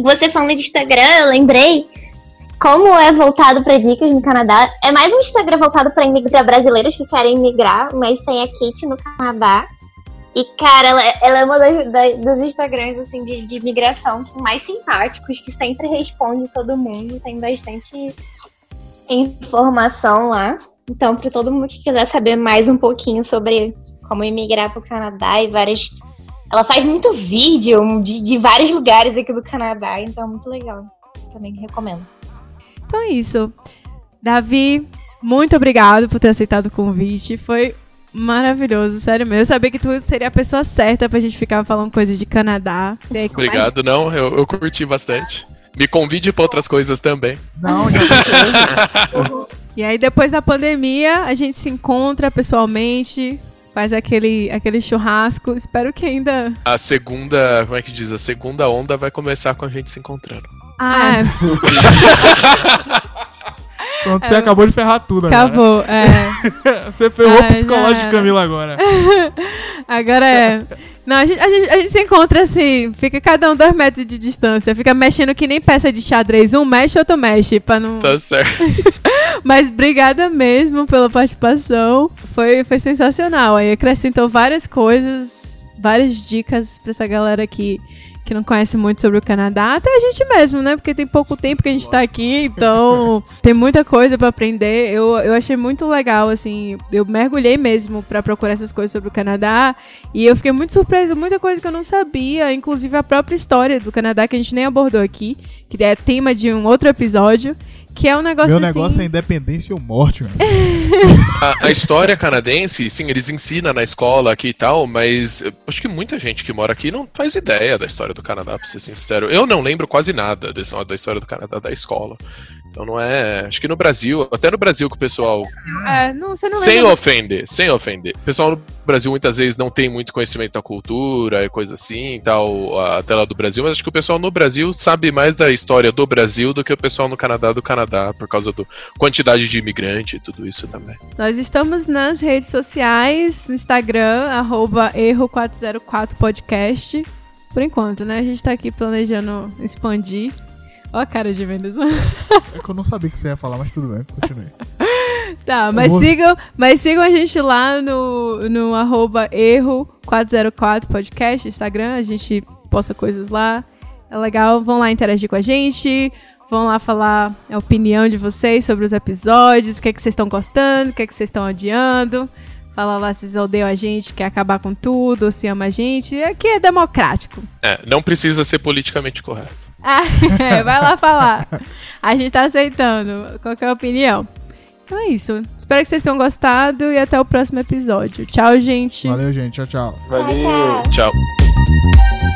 você falando de Instagram, eu lembrei como é voltado para dicas no Canadá. É mais um Instagram voltado para brasileiros que querem migrar, mas tem a Kate no Canadá. E, cara, ela, ela é uma das, da- dos Instagrams, assim, de, de migração mais simpáticos, que sempre responde todo mundo, tem bastante informação lá. Então, para todo mundo que quiser saber mais um pouquinho sobre como imigrar para o Canadá e várias. Ela faz muito vídeo de, de vários lugares aqui do Canadá, então é muito legal. Também recomendo. Então é isso. Davi, muito obrigado por ter aceitado o convite. Foi maravilhoso, sério mesmo. Eu sabia que tu seria a pessoa certa pra gente ficar falando coisas de Canadá. Mais- Obrigado, não. Eu, eu curti bastante. Me convide pra outras coisas também. Não, já E aí, depois da pandemia, a gente se encontra pessoalmente, faz aquele, aquele churrasco. Espero que ainda. A segunda, como é que diz? A segunda onda vai começar com a gente se encontrando. Ah, Pronto, você acabou de ferrar tudo agora. acabou. É. Você ferrou Ah, o psicológico de. Camila agora. Agora é. Não, a gente, a, gente, a gente se encontra assim, fica cada um dois metros de distância, fica mexendo que nem peça de xadrez, um mexe, outro mexe, pra não. Tá certo. Mas obrigada mesmo pela participação, foi, foi sensacional, aí acrescentou várias coisas várias dicas pra essa galera que, que não conhece muito sobre o Canadá, até a gente mesmo, né? Porque tem pouco tempo que a gente tá aqui, então tem muita coisa pra aprender. Eu, eu achei muito legal, assim, eu mergulhei mesmo pra procurar essas coisas sobre o Canadá e eu fiquei muito surpresa, muita coisa que eu não sabia, inclusive a própria história do Canadá que a gente nem abordou aqui, que é tema de um outro episódio. Que é um negócio Meu negócio assim... é independência ou morte, mano. A, a história canadense, sim, eles ensinam na escola aqui e tal, mas eh, acho que muita gente que mora aqui não faz ideia da história do Canadá, pra ser sincero. Eu não lembro quase nada desse, da história do Canadá da escola. Então não é. Acho que no Brasil, até no Brasil que o pessoal. É, não, você não sem lembra- ofender, sem ofender. O pessoal no Brasil muitas vezes não tem muito conhecimento da cultura e coisa assim e tal, até lá do Brasil, mas acho que o pessoal no Brasil sabe mais da história do Brasil do que o pessoal no Canadá do Canadá, por causa da quantidade de imigrante e tudo isso também. Nós estamos nas redes sociais, no Instagram, arroba erro404podcast. Por enquanto, né? A gente tá aqui planejando expandir. Ó a cara de vendas. É que eu não sabia que você ia falar, mas tudo bem, continue. tá, mas sigam, mas sigam a gente lá no, no arroba erro404 podcast, Instagram. A gente posta coisas lá. É legal, vão lá interagir com a gente. Vão lá falar a opinião de vocês sobre os episódios, o que, é que vocês estão gostando, o que, é que vocês estão odiando. Fala lá se vocês odeiam a gente, quer acabar com tudo, ou se ama a gente. Aqui é democrático. É, não precisa ser politicamente correto. Ah, é, vai lá falar. A gente tá aceitando qualquer opinião. Então é isso. Espero que vocês tenham gostado e até o próximo episódio. Tchau, gente. Valeu, gente. Tchau, tchau. Valeu. tchau. Tchau.